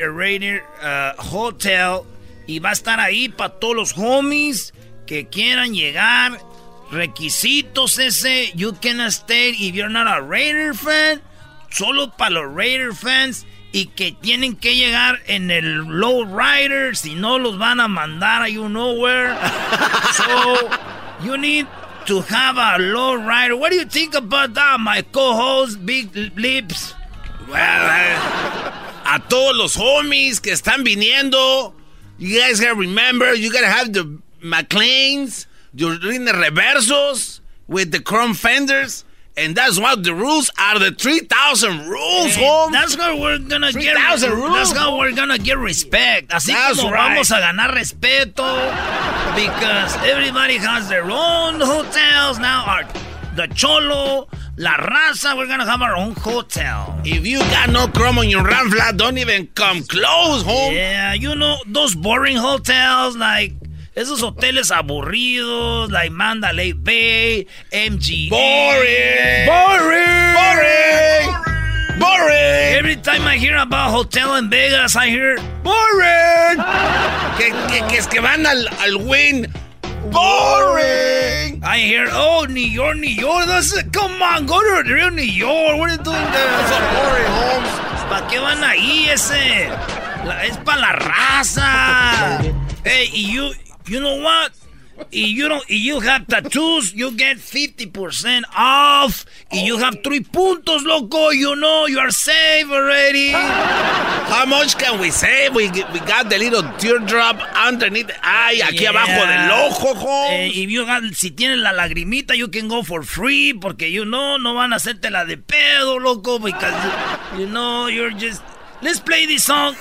a Raider uh, Hotel. Y va a estar ahí para todos los homies que quieran llegar. Requisitos ese. You can stay if you're not a Raider fan. Solo para los Raider fans. Y que tienen que llegar en el low rider. Si no, los van a mandar a you nowhere. so, you need to have a low rider. What do you think about that, my co-host, Big Lips? Well, a todos los homies que están viniendo, you guys gotta remember, you gotta have the McLeans, your the reversos with the chrome fenders. And that's what the rules are the 3,000 rules, Hey, home. That's how we're gonna get 3,000 rules. That's how we're gonna get respect. Así That's como right. vamos a ganar respeto. Because everybody has their own hotels. Now our the Cholo, La Raza, we're gonna have our own hotel. If you got no chrome on your ram flat, don't even come close, home. Yeah, you know, those boring hotels like esos hoteles aburridos, like Mandalay Bay, MGM. Boring. Boring. Boring. Boring. Every time I hear about hotel in Vegas, I hear boring. Que, que, que es que van al, al win. Boring. I hear, oh, New York, New York. That's it. Come on, go to real New York. What are you doing there? That's a boring, Holmes. ¿Para qué van ahí ese? La- es para la raza. Hey, you, you know what? Y you don't, y you have tattoos, you get 50% off. Y you have three puntos, loco. You know you are safe already. How much can we save? We, we got the little teardrop underneath eye, aquí Yeah. abajo del ojo. Eh, y you have- si tienes la lagrimita, you can go for free. Porque you know, no van a hacerte la de pedo, loco. Because you know, you're just. Let's play this song.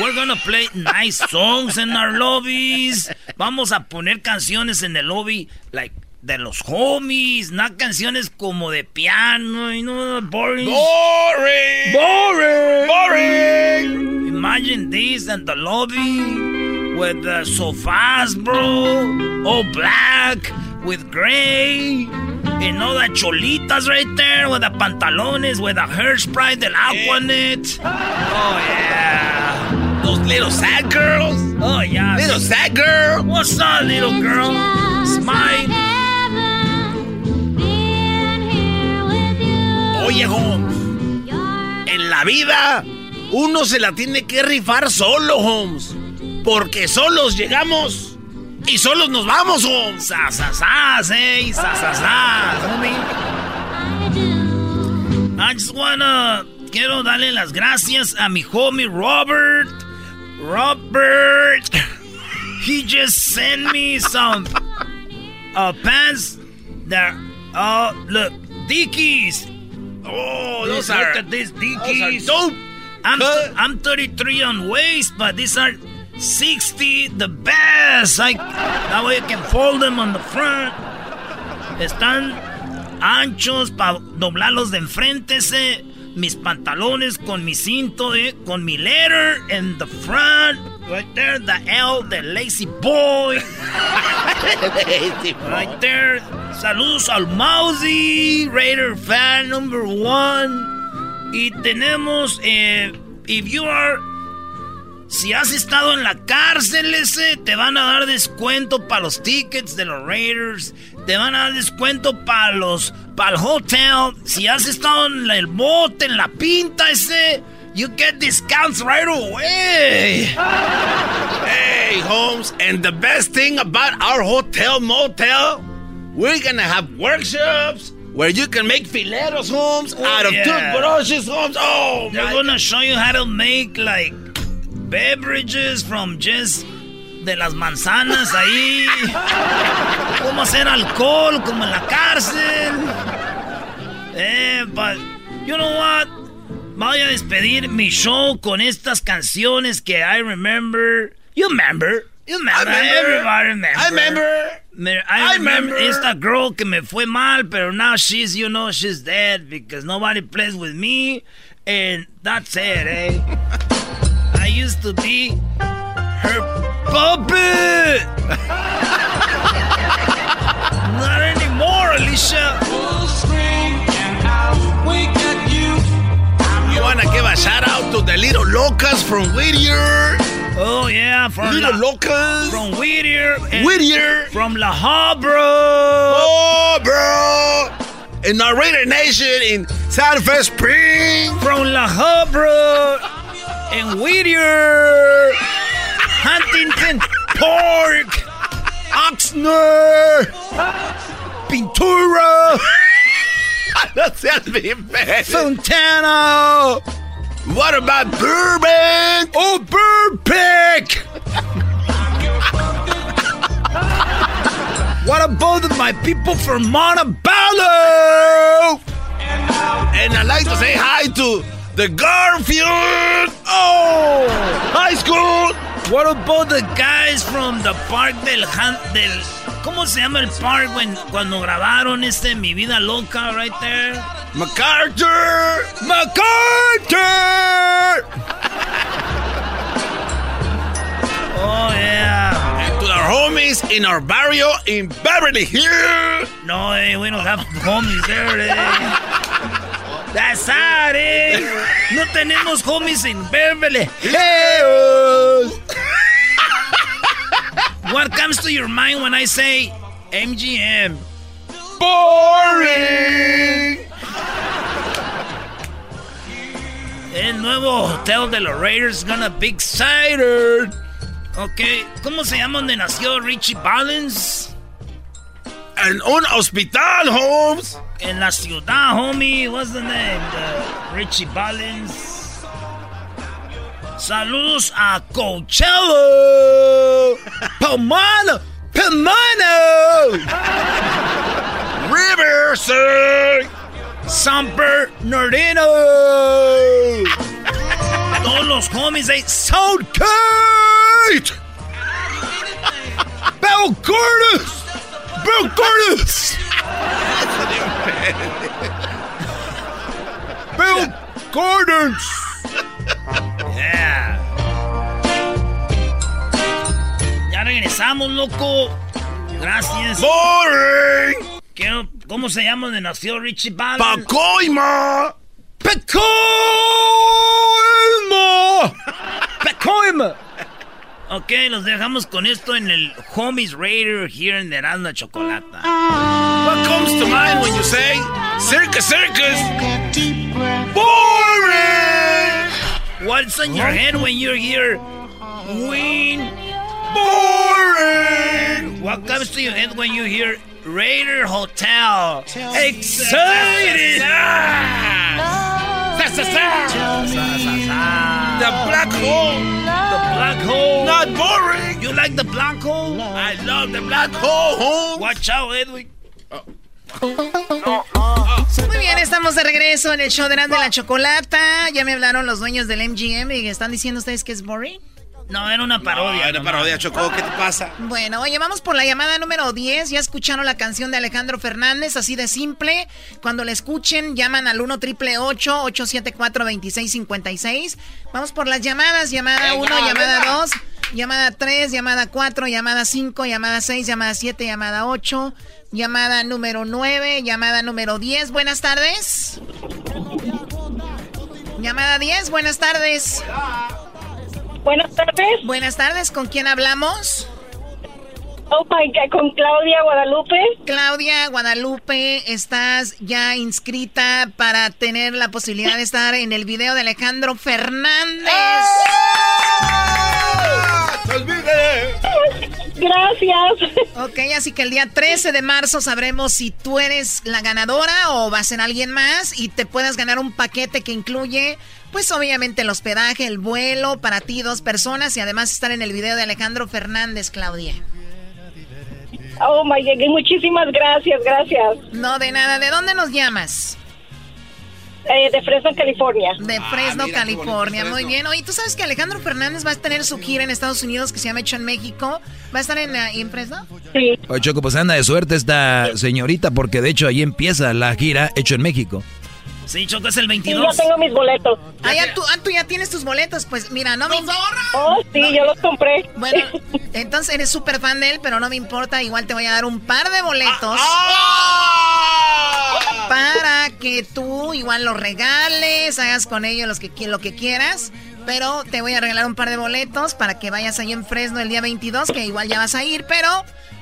We're gonna play nice songs in our lobbies. Vamos a poner canciones en el lobby, like de los homies, no canciones como de piano y no boring. Boring. Boring. Boring. Imagine this and the lobby with the sofas, bro, all black with gray. And all the cholitas right there with the pantalones with the hairspray del Aquanet. Oh yeah. Those little sad girls. Oh yeah. Little sad girl. What's up, little girl? Smile. Oye, Holmes. En la vida, uno se la tiene que rifar solo, Holmes. Porque solos llegamos y solos nos vamos, Holmes. Sasasas, eh. Sasasas, homie. I just wanna. Quiero darle las gracias a mi homie Robert. Robert. He just sent me some uh, pants that. Oh, look. Dickies. Oh, those look are. at these Those Dickies. are dope. I'm. I'm 33 on waist, but these are 60 the best. I, that way you can fold them on the front. Están anchos para doblarlos de enfrente. Mis pantalones con mi cinto, eh, con mi letter in the front. Right there, the L, the lazy boy. Right there. Saludos al Mousy, Raider fan number one. Y tenemos, eh, if you are, si has estado en la cárcel ese, te van a dar descuento para los tickets de los Raiders. Te van a dar descuento para los, para el hotel. Si has estado en el bote, en la pinta ese, you get discounts right away. Hey, Holmes, and the best thing about our hotel motel, we're gonna have workshops where you can make fileros, Holmes, out of yeah. toothbrushes, Holmes. Oh, They're my gonna show you how to make like beverages from just de las manzanas ahí. Cómo hacer alcohol como en la cárcel. Eh, but you know what? Voy a despedir mi show con estas canciones que I remember. You remember? You remember? I remember. Everybody remember. I remember. Me- I I remember remember. esta girl que me fue mal, pero now she's, you know, she's dead because nobody plays with me. And that's it, eh? I used to be her puppet. Not anymore, Alicia. You wanna give a shout out to the little locas from Whittier? Oh yeah, from Little La, locas. from Whittier, Whittier. from La Habra. Oh, bro. In our Raider Nation in Santa Fe Spring. From La Habra and Whittier, Huntington Park, Oxnard. Pintura, no seas bien. Fontana. What about Burbank? Oh, Burbank! what about my people from Montebello? And I'd like to say hi to the Garfield. Oh, high school. What about the guys from the park del, del ¿Cómo se llama el park when, cuando grabaron este Mi Vida Loca right there? MacArthur. MacArthur! oh, yeah. And to our homies in our barrio in Beverly Hills. No, eh, we don't have homies there, eh. That's eh. No tenemos homies in Beverly Hills. what comes to your mind when I say MGM? Boring. El nuevo hotel de los Raiders gonna be excited. Ok, ¿cómo se llama donde nació Richie Valens? En un hospital, Holmes. En la ciudad, homie. What's the name? The Richie Valens. Saludos a Coachella. Pomano. Pomano. Riverside. San Bernardino. Todos los homies de Southgate. Bell Curtis. Bill Curtis. Bill Curtis. Yeah. Ya regresamos, loco. Gracias. Boring. ¿Cómo se llama donde nació Richie Ball? Pacoima. Pacoima. Pacoima. Ok, los dejamos con esto en el Homies Raider here in the Erasmo Chocolata. What comes to mind when you say circus, circus? Boring! What's on your head when you hear Win? Boring! What comes to your head when you hear Raider Hotel? Excited! The hole! The black hole! Not boring! You like the black hole? I love the black hole! Watch out, Edwin. Muy bien, estamos de regreso en el show de la Chocolata. Ya me hablaron los dueños del MGM y están diciendo ustedes que es boring. No, era una parodia. No, era parodia, Choco. ¿Qué te pasa? Bueno, oye, vamos por la llamada número 10. Ya escucharon la canción de Alejandro Fernández, así de simple. Cuando la escuchen, llaman al 1 triple 874 2656 Vamos por las llamadas. Llamada 1, llamada 2, llamada 3, llamada 4, llamada 5, llamada 6, llamada 7, llamada 8, llamada número 9, llamada número 10. Buenas tardes. Llamada 10, buenas tardes. Buenas tardes. Buenas tardes, ¿con quién hablamos? Oh my God, con Claudia Guadalupe. Claudia Guadalupe, estás ya inscrita para tener la posibilidad de estar en el video de Alejandro Fernández. ¡No olvides! Gracias. Ok, así que el día 13 de marzo sabremos si tú eres la ganadora o va a ser alguien más y te puedas ganar un paquete que incluye, pues obviamente el hospedaje, el vuelo para ti, dos personas y además estar en el video de Alejandro Fernández, Claudia. Oh my God, muchísimas gracias, gracias. No, de nada. ¿De dónde nos llamas? Eh, de Fresno, California. De Fresno, California. Muy bien. Oye, ¿tú sabes que Alejandro Fernández va a tener su gira en Estados Unidos que se llama Hecho en México? ¿Va a estar en, en Fresno? Sí. Oye, Choco, pues anda de suerte esta señorita porque de hecho ahí empieza la gira Hecho en México. Sí, Choco, es el Sí, 22. ya tengo mis boletos. Ah, ya tú, ah, tú ya tienes tus boletos. Pues mira, no me... Oh, sí, yo los compré. Bueno, entonces eres súper fan de él, pero no me importa. Igual te voy a dar un par de boletos. Para que tú igual los regales, hagas con ellos los que, qui- lo que quieras. Pero te voy a regalar un par de boletos para que vayas ahí en Fresno el día 22, que igual ya vas a ir, pero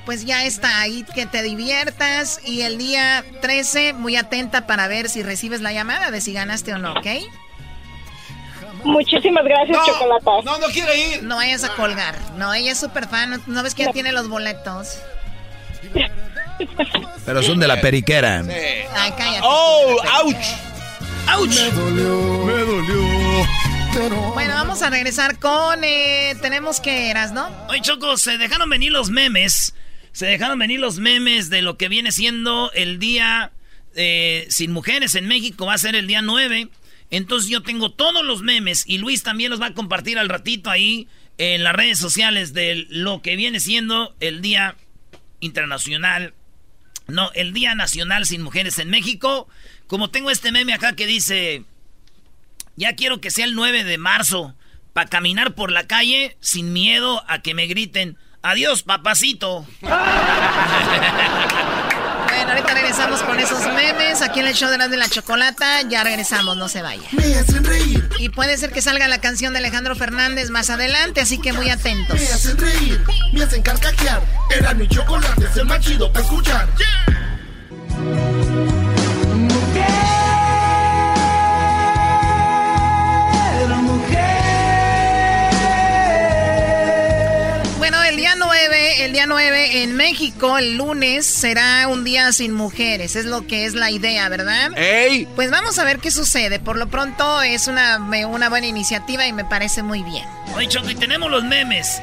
pues ya está ahí, que te diviertas. Y el día 13, muy atenta para ver si recibes la llamada de si ganaste o no, ¿ok? Muchísimas gracias, Chocolata. No, no quiere ir. No vayas a colgar. No, ella es súper fan. ¿No, no ves que ya tiene los boletos? Pero son de la periquera. Ay, cállate. ¡Oh! ¡Auch! ¡Auch! Me dolió. Me dolió. Bueno, vamos a regresar con... eh, tenemos que eras, ¿no? Oye, Choco, se dejaron venir los memes. Se dejaron venir los memes de lo que viene siendo el día eh, sin mujeres en México. Va a ser el día 9. Entonces yo tengo todos los memes y Luis también los va a compartir al ratito ahí en las redes sociales de lo que viene siendo el Día Internacional. No, el Día Nacional sin Mujeres en México. Como tengo este meme acá que dice, ya quiero que sea el 9 de marzo para caminar por la calle sin miedo a que me griten, adiós papacito. Bueno, ahorita regresamos con esos memes aquí en el show de las de la chocolata. Ya regresamos, no se vaya. Me hacen reír, Y puede ser que salga la canción de Alejandro Fernández más adelante, así que muy atentos. me hacen reír, me hacen carcajear. Era mi chocolate, es el más chido para escuchar. Bueno, 9, el día 9 en México, el lunes, será un día sin mujeres. Es lo que es la idea, ¿verdad? ¡Ey! Pues vamos a ver qué sucede. Por lo pronto es una, una buena iniciativa y me parece muy bien. Oye, Choco, y tenemos los memes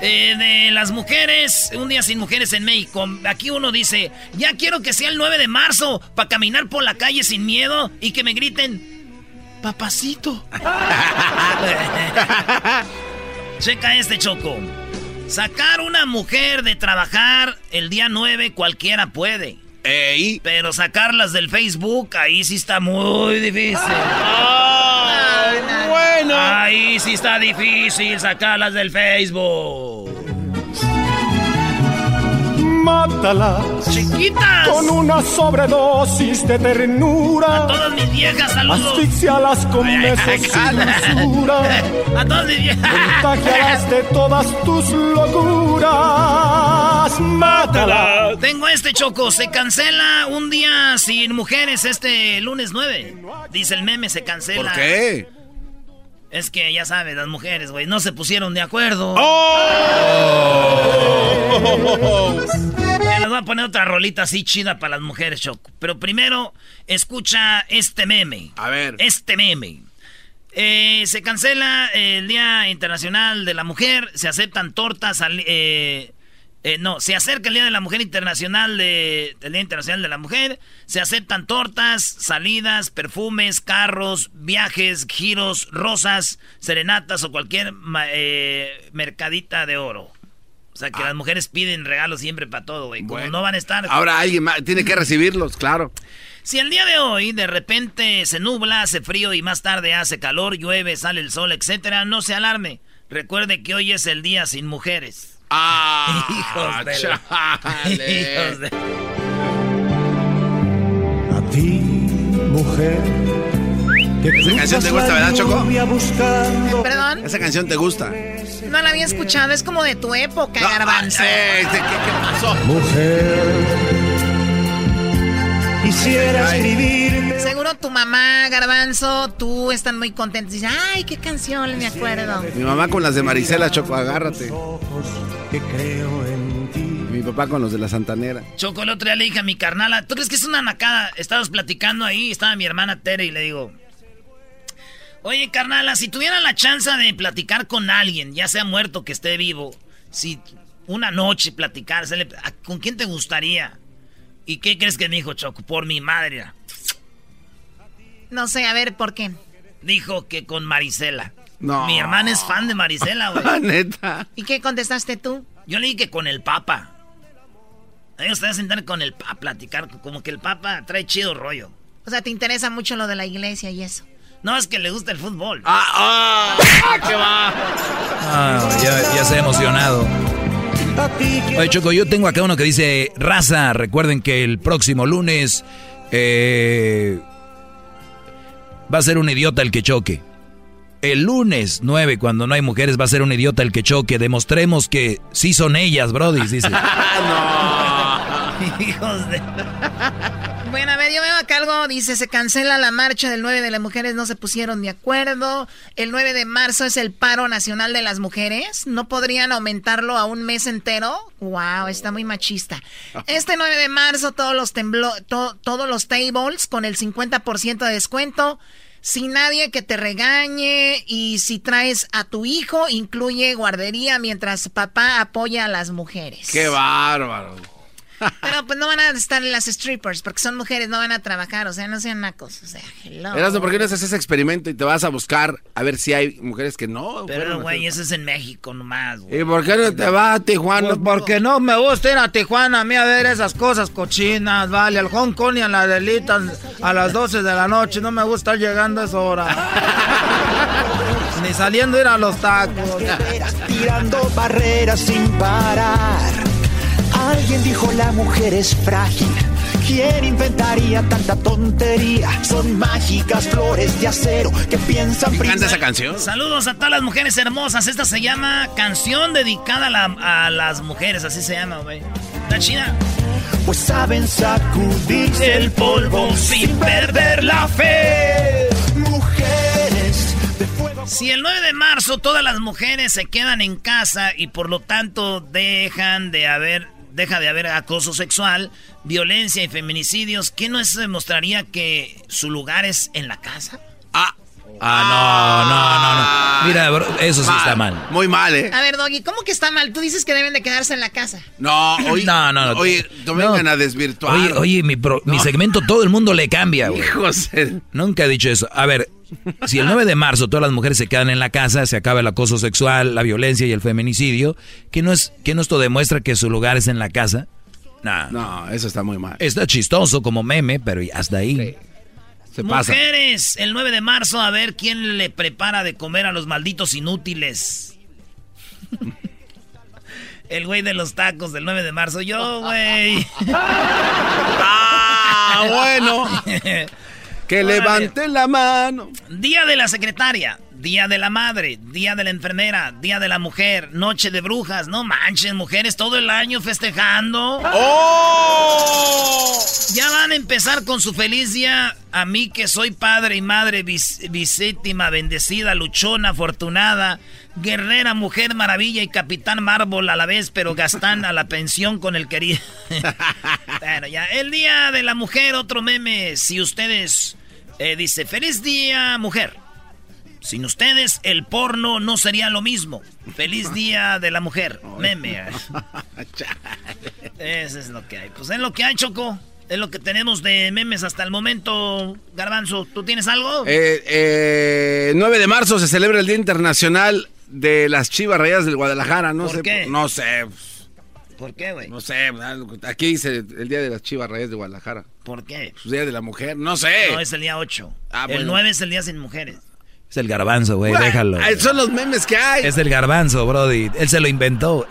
eh, de las mujeres, un día sin mujeres en México. Aquí uno dice, ya quiero que sea el 9 de marzo para caminar por la calle sin miedo y que me griten, papacito. Checa este, Choco. Sacar una mujer de trabajar el día 9 cualquiera puede. ¡Ey! Pero sacarlas del Facebook, ahí sí está muy difícil. Ah, bueno. Ahí sí está difícil sacarlas del Facebook. Mátalas. Chiquitas. Con una sobredosis de ternura. A todas mis viejas, saludos. Asfixialas con besos sin dulzura. A todas mis viejas. Contagialas de todas tus locuras. Mátalas. Tengo este choco. Se cancela un día sin mujeres este lunes 9. Dice el meme, se cancela. ¿Por qué? Es que ya sabes, las mujeres, güey, no se pusieron de acuerdo. ¡Oh! Les voy a poner otra rolita así chida para las mujeres, Choco. Pero primero, escucha este meme. A ver. Este meme. Eh, se cancela el Día Internacional de la Mujer, se aceptan tortas, al- eh, eh, no, se acerca el Día de la Mujer Internacional de, el Día Internacional de la Mujer, se aceptan tortas, salidas, perfumes, carros, viajes, giros, rosas, serenatas o cualquier eh, mercadita de oro. O sea que las mujeres piden regalos siempre para todo, güey. Como Bueno. no van a estar. Ahora alguien más tiene que recibirlos, claro. Si el día de hoy de repente se nubla, hace frío y más tarde hace calor, llueve, sale el sol, etcétera, no se alarme. Recuerde que hoy es el día sin mujeres. Ah, Hijos de la-. Hijos de- A ti, mujer. Esa canción te gusta, ¿verdad, Choco? Buscando Perdón, Esa canción te gusta. no la había escuchado, es como de tu época, garbanzo. Eh, ¿qué, qué pasó? Mujer. Quisiera escribir Seguro tu mamá, garbanzo, tú están muy contentos. Dices, ay, qué canción, me acuerdo. Mi mamá con las de Marisela, Choco, agárrate. que creo en ti. Mi papá con los de la Santanera. Choco, el otro día le dije a mi carnala, ¿tú crees que es una nacada? Estábamos platicando ahí, estaba mi hermana Tere y le digo, oye carnala, si tuvieran la chance de platicar con alguien, ya sea muerto que esté vivo, si una noche platicar, se le- ¿a- ¿con quién te gustaría? ¿Y qué crees que me dijo Choco? Por mi madre. No sé, a ver, ¿por qué? Dijo que con Marisela. No. Mi hermana es fan de Marisela, güey. Ah, neta. ¿Y qué contestaste tú? Yo le dije que con el Papa. Ellos van a sentar con el Papa a platicar, como que el Papa trae chido rollo. O sea, te interesa mucho lo de la iglesia y eso. No, es que le gusta el fútbol. ¡Ah! ah qué va! Ah, ya, ya se ha emocionado. Oye, Choco, yo tengo acá uno que dice, raza, recuerden que el próximo lunes eh, va a ser un idiota el que choque. El lunes 9, cuando no hay mujeres, va a ser un idiota el que choque. Demostremos que sí son ellas, Brody, dice. Hijos de... Bueno, a ver, yo veo acá algo, dice, se cancela la marcha del 9 de las mujeres, no se pusieron de acuerdo. El 9 de marzo es el paro nacional de las mujeres. ¿No podrían aumentarlo a un mes entero? Wow, está muy machista. Este 9 de marzo todos los temblo to- todos los tables con el 50% de descuento. Sin nadie que te regañe y si traes a tu hijo, incluye guardería mientras papá apoya a las mujeres. ¡Qué bárbaro! Pero pues no van a estar las strippers porque son mujeres, no van a trabajar, o sea, no sean nacos, o sea, hello. Erasmo, ¿por qué no haces ese experimento y te vas a buscar a ver si hay mujeres que no? Pero, güey, eso es en México nomás, güey. ¿Y por qué no te vas a Tijuana? Pues porque no me gusta ir a Tijuana a mí a ver esas cosas cochinas, vale, al Hong Kong y a la Delitas a las 12 de la noche, no me gusta estar llegando a esa hora. Ni saliendo a ir a los tacos. tirando barreras sin parar. Alguien dijo la mujer es frágil. ¿Quién inventaría tanta tontería? Son mágicas flores de acero que piensan ¿Me encanta esa canción? Saludos a todas las mujeres hermosas. Esta se llama Canción dedicada a, la- a las mujeres, así se llama, güey. La china. Pues saben sacudirse El polvo sin perder la fe. Mujeres de fuego. Si el 9 de marzo todas las mujeres se quedan en casa y por lo tanto dejan de haber deja de haber acoso sexual, violencia y feminicidios, ¿qué no se demostraría que su lugar es en la casa? Ah, Ah, no, no, no, no. Mira, bro, eso sí está mal. Muy mal, ¿eh? A ver, Doggy, ¿cómo que está mal? Tú dices que deben de quedarse en la casa. No, oye, No, no, no. Oye, no No. vengan a desvirtuar. Oye, oye, mi, pro- mi segmento todo el mundo le cambia, güey. Nunca he dicho eso. A ver, si el 9 de marzo todas las mujeres se quedan en la casa, se acaba el acoso sexual, la violencia y el feminicidio, ¿qué no, es, qué no esto demuestra que su lugar es en la casa? Nah. No, eso está muy mal. Está chistoso como meme, pero hasta ahí. Se pasa. Mujeres, el 9 de marzo a ver quién le prepara de comer a los malditos inútiles. El güey de los tacos del 9 de marzo. Yo, güey. ah, bueno. que levante la mano. Día de la secretaria. Día de la madre, día de la enfermera, día de la mujer, noche de brujas. No manchen, mujeres, todo el año festejando. ¡Oh! Ya van a empezar con su feliz día. A mí que soy padre y madre, bisítima, bendecida, luchona, afortunada, guerrera, mujer maravilla y capitán mármol a la vez, pero gastan a la pensión con el querido. bueno, ya, el día de la mujer, otro meme. Si ustedes eh, dice, feliz día, mujer. Sin ustedes, el porno no sería lo mismo. Feliz día de la mujer. Meme. Eso es lo que hay. Pues es lo que hay, Choco. Es lo que tenemos de memes hasta el momento. Garbanzo, ¿tú tienes algo? Eh, eh, 9 de marzo se celebra el Día Internacional de las Chivas Rayas del Guadalajara. No ¿Por sé. qué? No sé. ¿Por qué, güey? No sé. Aquí dice el Día de las Chivas Rayas de Guadalajara. ¿Por qué? Pues Día de la Mujer. No sé. No, es el día 8. Ah, el bueno. 9 es el día sin mujeres. Es el garbanzo, güey, déjalo. Ay, Son los memes que hay. Es el garbanzo, Brody. Él se lo inventó.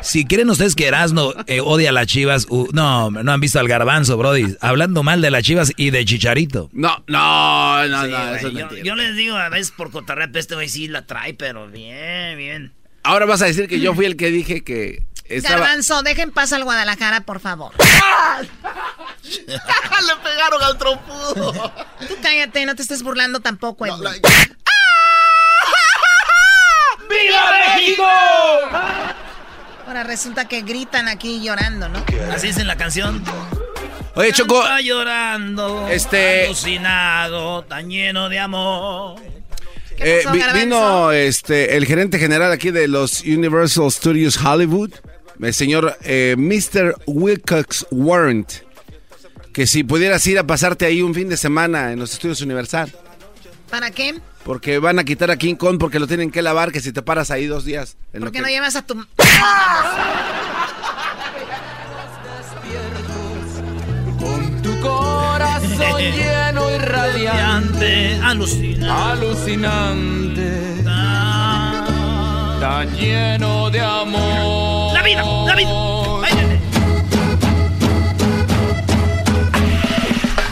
Si creen ustedes que Erasno eh, odia a las chivas, uh, no, no han visto al garbanzo, Brody. Hablando mal de las chivas y de Chicharito. No, no, no, Sí, no. eso es yo, mentira. yo les digo a veces por cotarreo, pero este güey sí la trae, pero bien, bien. Ahora vas a decir que yo fui el que dije que estaba. Garbanzo, dejen paz al Guadalajara, por favor. Le pegaron al trompudo. Tú cállate, no te estés burlando tampoco, Edwin. ¡Viva México! Ahora resulta que gritan aquí llorando, ¿no? Así es en la canción. Oye, Choco. Está llorando. Este- Alucinado, tan lleno de amor. Eh, vi- vino este el gerente general aquí de los Universal Studios Hollywood, el señor eh, Mr. Wilcox Warrant, que si pudieras ir a pasarte ahí un fin de semana en los estudios Universal, ¿Para qué? porque van a quitar a King Kong porque lo tienen que lavar, que si te paras ahí dos días. En ¿Por qué que- no llevas a tu... corazón lleno y radiante, alucinante, alucinante, tan lleno de amor. La vida, la vida. Báilale.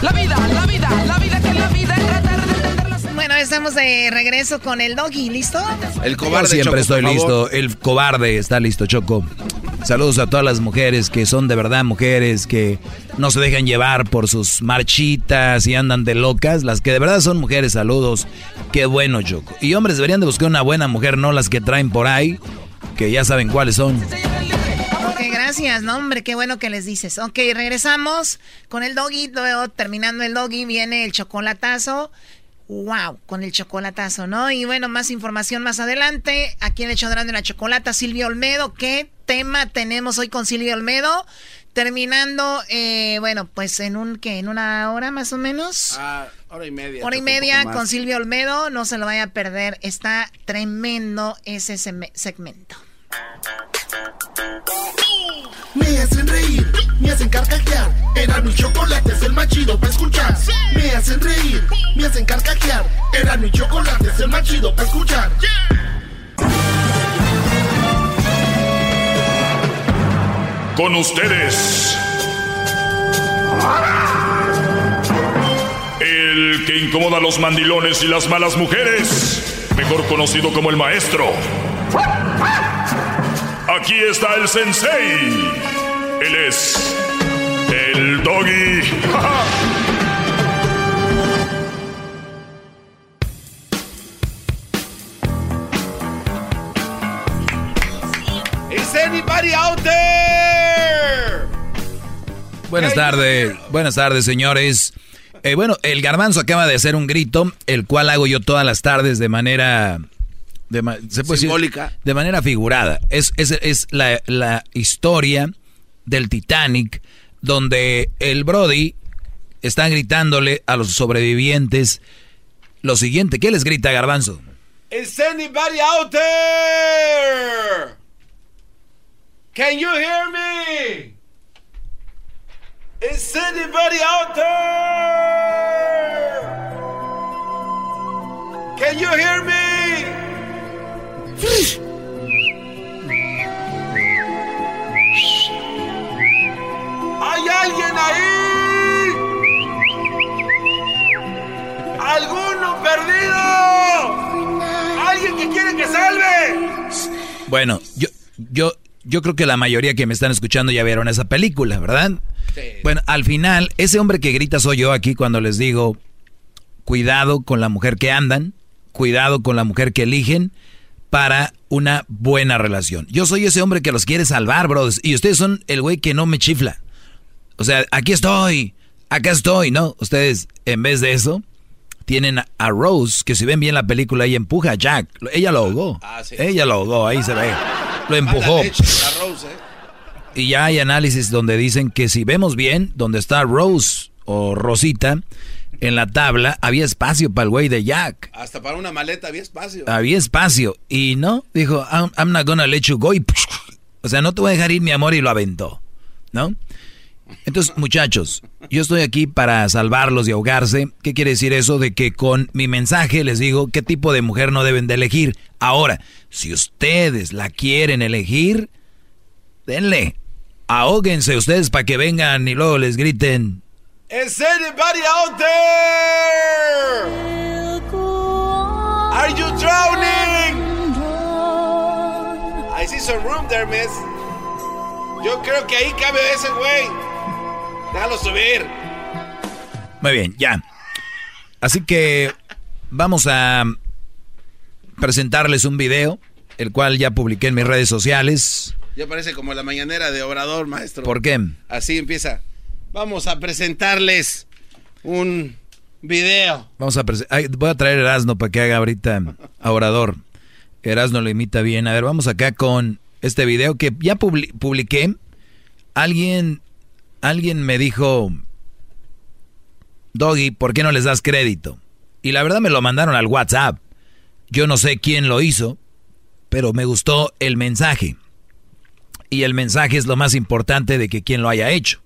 La vida, la vida, la vida estamos de regreso con el doggy, ¿listo? El Yo cobarde siempre Choco, estoy listo. El cobarde está listo, Choco. Saludos a todas las mujeres que son de verdad mujeres, que no se dejan llevar por sus marchitas y andan de locas. Las que de verdad son mujeres, saludos. Qué bueno, Choco. Y hombres deberían de buscar una buena mujer, no las que traen por ahí, que ya saben cuáles son. Ok, gracias, no, hombre, qué bueno que les dices. Ok, regresamos con el doggy, luego terminando el doggy viene el chocolatazo. Wow, con el chocolatazo, ¿no? Y bueno, más información más adelante. Aquí en el Chodrán de la Chocolata, Silvia Olmedo. ¿Qué tema tenemos hoy con Silvia Olmedo? Terminando, eh, bueno, pues en un, ¿qué? En una hora más o menos. Ah, hora y media. Hora y media con Silvia Olmedo, no se lo vaya a perder, está tremendo ese segmento. Me hacen reír, me hacen carcajear. Era mi chocolate, es el más chido para escuchar. Me hacen reír, me hacen carcajear. Era mi chocolate, es el más chido para escuchar. Con ustedes. El que incomoda a los mandilones y las malas mujeres. Mejor conocido como el maestro. Aquí está el sensei. Él es el doggy. Is anybody out there? Buenas tardes, buenas tardes, señores. Eh, bueno, el garbanzo acaba de hacer un grito, el cual hago yo todas las tardes de manera... De, ¿se puede decir? Simbólica. de manera figurada. Es, es, es la, la historia del Titanic, donde el Brody está gritándole a los sobrevivientes lo siguiente. ¿Qué les grita Garbanzo? Is anybody out there? Can you hear me? Is anybody out there? Can you hear me? ¡Hay alguien ahí! ¡Alguno perdido! ¡Alguien que quiere que salve! Bueno, yo, yo, yo creo que la mayoría que me están escuchando ya vieron esa película, ¿verdad? Sí. Bueno, al final, ese hombre que grita soy yo aquí cuando les digo, cuidado con la mujer que andan, cuidado con la mujer que eligen, para una buena relación. Yo soy ese hombre que los quiere salvar, bros, y ustedes son el güey que no me chifla. O sea, aquí estoy, acá estoy, ¿no? Ustedes, en vez de eso, tienen a Rose, que si ven bien la película, ella empuja a Jack. Ella lo ahogó. Ah, ella lo ahogó, ahí se ve. Lo empujó. ¿eh? Y ya hay análisis donde dicen que si vemos bien, donde está Rose o Rosita, en la tabla había espacio para el güey de Jack. Hasta para una maleta había espacio. Había espacio. Y no, dijo, I'm, not gonna let you go. o sea, no te voy a dejar ir, mi amor, y lo aventó. ¿No? Entonces, muchachos, yo estoy aquí para salvarlos y ahogarse. ¿Qué quiere decir eso? De que con mi mensaje les digo qué tipo de mujer no deben de elegir. Ahora, si ustedes la quieren elegir, denle. Ahóguense ustedes para que vengan y luego les griten. ¿Is anybody out there? Are you drowning? I see some room there, miss. Yo creo que ahí cabe ese güey. Déjalo subir. Muy bien, ya. Así que vamos a presentarles un video, el cual ya publiqué en mis redes sociales. Ya parece como la mañanera de Obrador, maestro. ¿Por qué? Así empieza. Vamos a presentarles un video. Vamos a voy a traer Erasno para que haga ahorita a Orador. Erasno lo imita bien. A ver, vamos acá con este video que ya publiqué. Alguien alguien me dijo, Doggy, ¿por qué no les das crédito? Y la verdad me lo mandaron al WhatsApp. Yo no sé quién lo hizo, pero me gustó el mensaje. Y el mensaje es lo más importante de que quién lo haya hecho.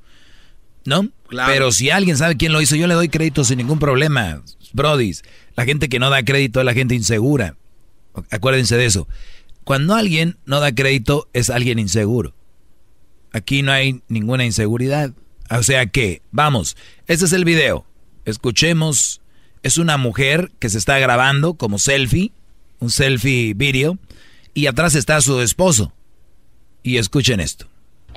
¿No? Pero si alguien sabe quién lo hizo, yo le doy crédito sin ningún problema. Brodis, la gente que no da crédito es la gente insegura. Acuérdense de eso. Cuando alguien no da crédito es alguien inseguro. Aquí no hay ninguna inseguridad. O sea que, vamos, este es el video. Escuchemos. Es una mujer que se está grabando como selfie, un selfie video, y atrás está su esposo. Y escuchen esto.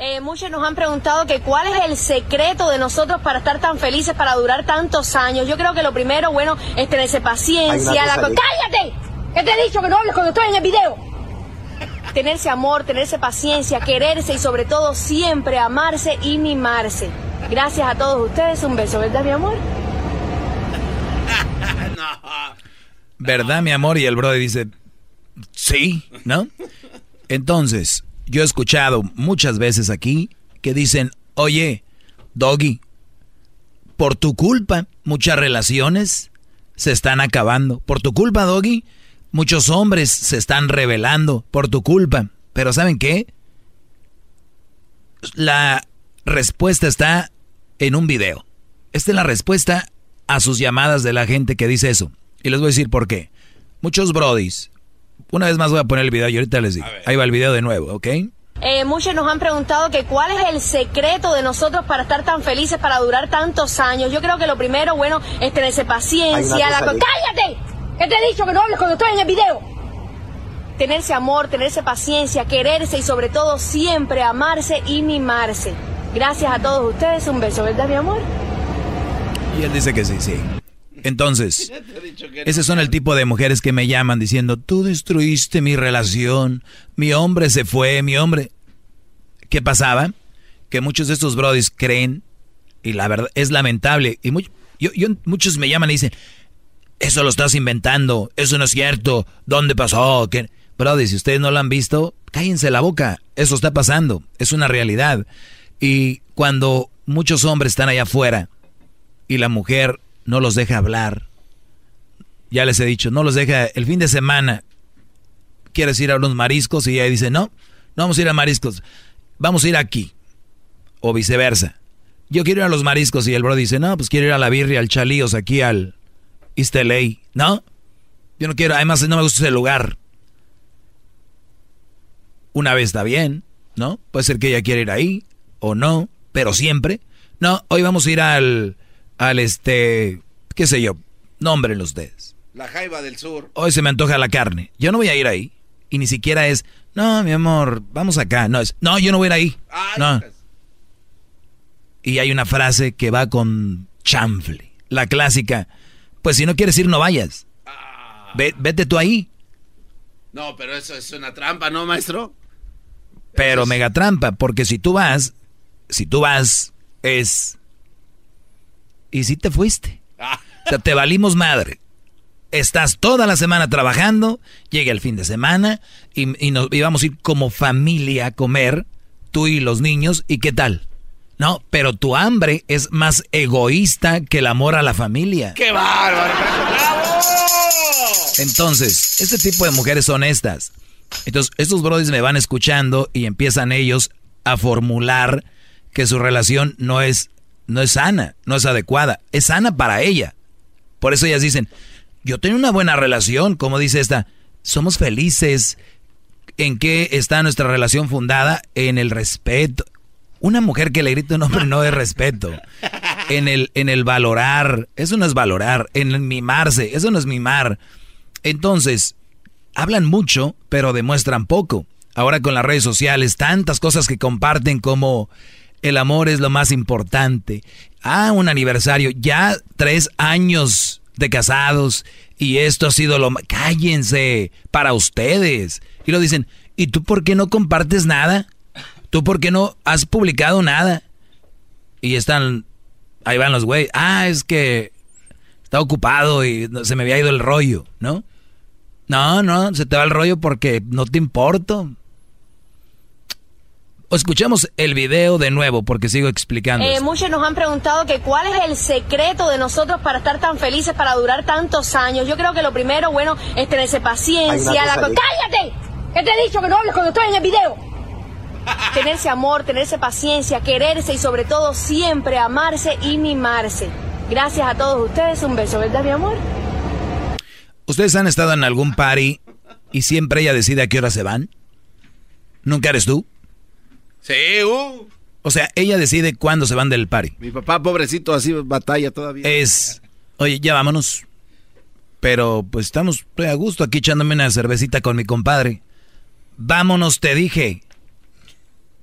Eh, muchos nos han preguntado que cuál es el secreto de nosotros para estar tan felices, para durar tantos años. Yo creo que lo primero, bueno, es tenerse paciencia. ¡Cállate! ¿Qué te he dicho que no hables cuando estoy en el video? tenerse amor, tenerse paciencia, quererse y sobre todo siempre amarse y mimarse. Gracias a todos ustedes, un beso, ¿verdad mi amor? ¿Verdad mi amor? Y el brother dice, sí, ¿no? Entonces, yo he escuchado muchas veces aquí que dicen, oye, Doggy, por tu culpa muchas relaciones se están acabando. Por tu culpa, Doggy, Muchos hombres se están rebelando por tu culpa. Pero ¿saben qué? La respuesta está en un video. Esta es la respuesta a sus llamadas de la gente que dice eso. Y les voy a decir por qué. Muchos brodis. Una vez más voy a poner el video y ahorita les digo. Ahí va el video de nuevo, ¿ok? Eh, muchos nos han preguntado que cuál es el secreto de nosotros para estar tan felices, para durar tantos años. Yo creo que lo primero, bueno, es tenerse paciencia. La... ¡Cállate! ¿Qué te he dicho que no hables cuando estoy en el video? Tenerse amor, tenerse paciencia, quererse y sobre todo siempre amarse y mimarse. Gracias a todos ustedes, un beso, ¿verdad, mi amor? Y él dice que sí, sí. Entonces, esos son el tipo de mujeres que me llaman diciendo, tú destruiste mi relación, mi hombre se fue, mi hombre... ¿Qué pasaba? Que muchos de estos brodis creen, y la verdad es lamentable, y muchos me llaman y dicen, eso lo estás inventando, eso no es cierto, ¿dónde pasó? ¿Qué? Brody, si ustedes no lo han visto, cállense la boca, eso está pasando, es una realidad. Y cuando muchos hombres están allá afuera y la mujer no los deja hablar, ya les he dicho, no los deja el fin de semana, quieres ir a unos mariscos y ella dice, no, no vamos a ir a mariscos, vamos a ir aquí, o viceversa. Yo quiero ir a los mariscos y el bro dice, no, pues quiero ir a la birria, al chalíos, aquí al, East LA, ¿no? Yo no quiero, además no me gusta ese lugar. Una vez está bien, ¿no? Puede ser que ella quiera ir ahí o no, pero siempre. No, hoy vamos a ir al, al este, qué sé yo, nómbrenlo ustedes. La jaiba del sur. Hoy se me antoja la carne. Yo no voy a ir ahí. Y ni siquiera es, no, mi amor, vamos acá. No, es, no, yo no voy a ir ahí. no. Y hay una frase que va con chanfle. La clásica. Pues si no quieres ir, no vayas. Ah. vete tú ahí. No, pero eso es una trampa, ¿no, maestro? Pero mega trampa, porque si tú vas, si tú vas, es... Y si te fuiste. Ah. O sea, te valimos madre. Estás toda la semana trabajando, llega el fin de semana y, y nos íbamos a ir como familia a comer, tú y los niños, ¿y qué tal? No, pero tu hambre es más egoísta que el amor a la familia. ¡Qué bárbaro! ¡Bravo! Entonces, este tipo de mujeres son estas. Entonces, estos brothers me van escuchando y empiezan ellos a formular que su relación no es, no es sana, no es adecuada. Es sana para ella. Por eso ellas dicen, yo tengo una buena relación, como dice esta, somos felices. ¿En qué está nuestra relación fundada? En el respeto. Una mujer que le grita un hombre no es respeto. En el, en el valorar, eso no es valorar. En el mimarse, eso no es mimar. Entonces, hablan mucho, pero demuestran poco. Ahora con las redes sociales, tantas cosas que comparten como el amor es lo más importante. Ah, un aniversario, ya tres años de casados y esto ha sido lo... Cállense, para ustedes. Y lo dicen, ¿y tú por qué no compartes nada? ¿Tú por qué no has publicado nada? Y están, ahí van los güeyes. Ah, es que está ocupado y se me había ido el rollo, ¿no? No, no, se te va el rollo porque no te importo. O escuchemos el video de nuevo porque sigo explicando. Eh, muchos nos han preguntado que cuál es el secreto de nosotros para estar tan felices, para durar tantos años. Yo creo que lo primero, bueno, es tenerse paciencia. La... ¡Cállate! ¿Qué te he dicho que no hables cuando estoy en el video? tenerse amor, tenerse paciencia, quererse y sobre todo siempre amarse y mimarse. Gracias a todos ustedes, un beso, ¿verdad mi amor? ¿Ustedes han estado en algún party y siempre ella decide a qué hora se van? ¿Nunca eres tú? Sí, uh. O sea, ella decide cuándo se van del party. Mi papá, pobrecito, así batalla todavía. Es, oye, ya vámonos. Pero pues estamos a gusto aquí echándome una cervecita con mi compadre. Vámonos, te dije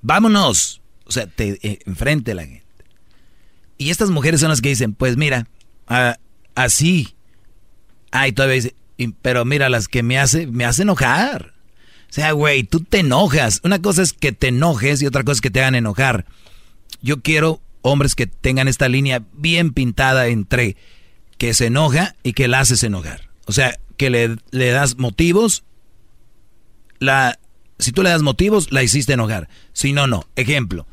vámonos. O sea, te eh, enfrente la gente. Y estas mujeres son las que dicen, pues mira, así. Ay, todavía dice, pero mira, las que me hace, me hace enojar. Sea, güey, tú te enojas. Una cosa es que te enojes y otra cosa es que te hagan enojar. Yo quiero hombres que tengan esta línea bien pintada entre que se enoja y que la haces enojar. O sea, que le, le das motivos, la si tú le das motivos, la hiciste enojar. Si no, no. Ejemplo,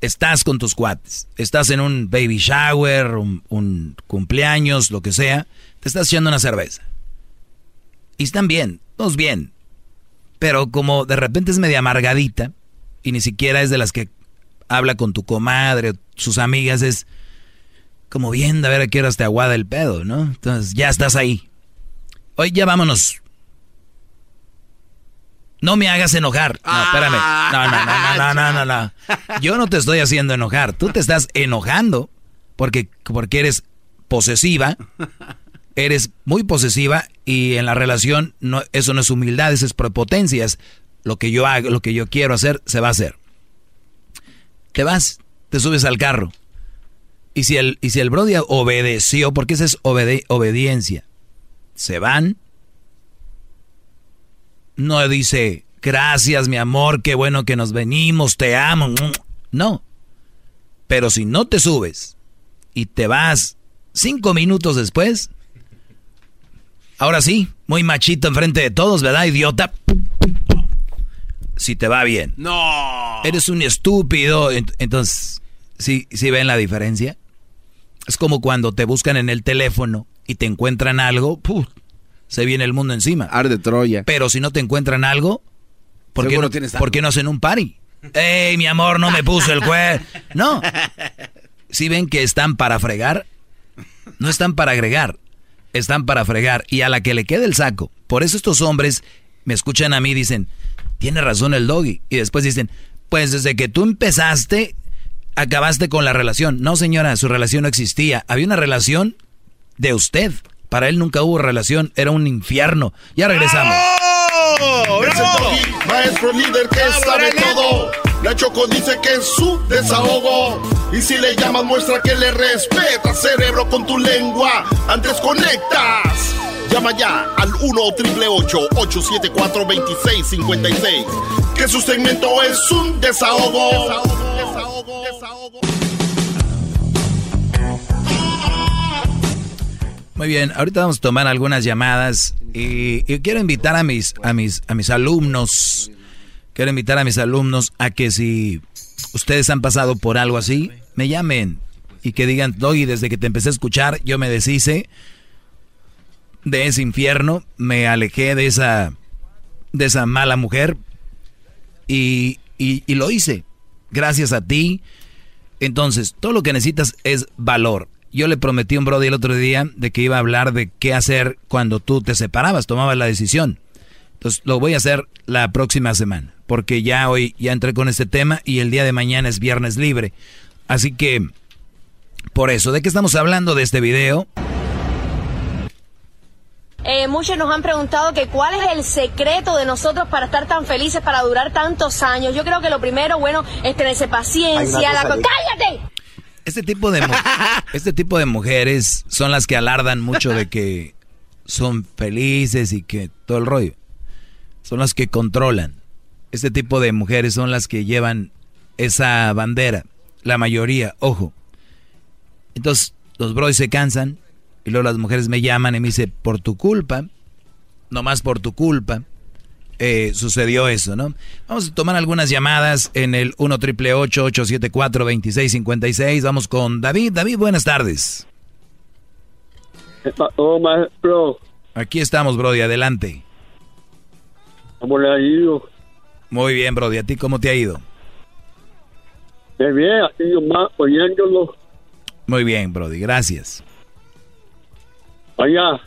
estás con tus cuates, estás en un baby shower, un, cumpleaños, lo que sea, te estás echando una cerveza. Y están bien, todos bien. Pero como de repente es media amargadita y ni siquiera es de las que habla con tu comadre o sus amigas, es como viendo a ver a qué hora te aguada el pedo, ¿no? Entonces ya estás ahí. Hoy ya vámonos. No me hagas enojar. No, espérame. No, no, no, no, no, no, no, Yo no te estoy haciendo enojar. Tú te estás enojando porque, porque eres posesiva. Eres muy posesiva y en la relación no, eso no es humildad, eso es prepotencia. lo que yo hago, lo que yo quiero hacer, se va a hacer. Te vas, te subes al carro. Y si el, y si el Brody obedeció, porque esa es obediencia, se van, no dice, gracias mi amor, qué bueno que nos venimos, te amo. No. Pero si no te subes y te vas cinco minutos después, ahora sí, muy machito enfrente de todos, ¿verdad, idiota? Si te va bien. No. Eres un estúpido. Entonces, ¿sí, ¿sí ven la diferencia? Es como cuando te buscan en el teléfono y te encuentran algo, se viene el mundo encima. Arde Troya. Pero si no te encuentran algo, ¿por, qué no, ¿por qué no hacen un party? ¡Ey, mi amor, no me puso el juez! No. Si ven que están para fregar, no están para agregar, están para fregar. Y a la que le quede el saco. Por eso estos hombres me escuchan a mí y dicen, tiene razón el doggy. Y después dicen, pues desde que tú empezaste, acabaste con la relación. No, señora, su relación no existía. Había una relación de usted Para él nunca hubo relación, era un infierno. Ya regresamos. maestro líder que sabe todo. La Choco dice que es su desahogo. Y si le llamas, muestra que le respeta, cerebro, con tu lengua. Antes conectas. Llama ya al 1-888-874-2656. Que su segmento es un desahogo. Desahogo, desahogo, desahogo. Muy bien, ahorita vamos a tomar algunas llamadas y, quiero invitar a mis, a mis, a mis alumnos, quiero invitar a mis alumnos a que si ustedes han pasado por algo así, me llamen y que digan, Doggy, desde que te empecé a escuchar, yo me deshice de ese infierno, me alejé de esa, de esa mala mujer y, y, y lo hice. Gracias a ti. Entonces, todo lo que necesitas es valor yo le prometí a un brody el otro día de que iba a hablar de qué hacer cuando tú te separabas, tomabas la decisión. Entonces lo voy a hacer la próxima semana, porque ya hoy ya entré con este tema y el día de mañana es viernes libre. Así que, por eso, ¿de qué estamos hablando de este video? Eh, muchos nos han preguntado que cuál es el secreto de nosotros para estar tan felices, para durar tantos años. Yo creo que lo primero, bueno, es tenerse paciencia. La... ¡Cállate! Este tipo de este tipo de mujeres son las que alardan mucho de que son felices y que todo el rollo. Son las que controlan. Este tipo de mujeres son las que llevan esa bandera. La mayoría, ojo. Entonces, los bros se cansan y luego las mujeres me llaman y me dicen, por tu culpa, nomás por tu culpa, eh, sucedió eso, ¿no? Vamos a tomar algunas llamadas en el 1 triple 874 2656. Vamos con David. David, buenas tardes. Oh, maestro. Aquí estamos, Brody, adelante. ¿Cómo le ha ido? Muy bien, Brody. ¿A ti cómo te ha ido? Muy bien, aquí más oyéndolo. Muy bien, Brody, gracias. Allá.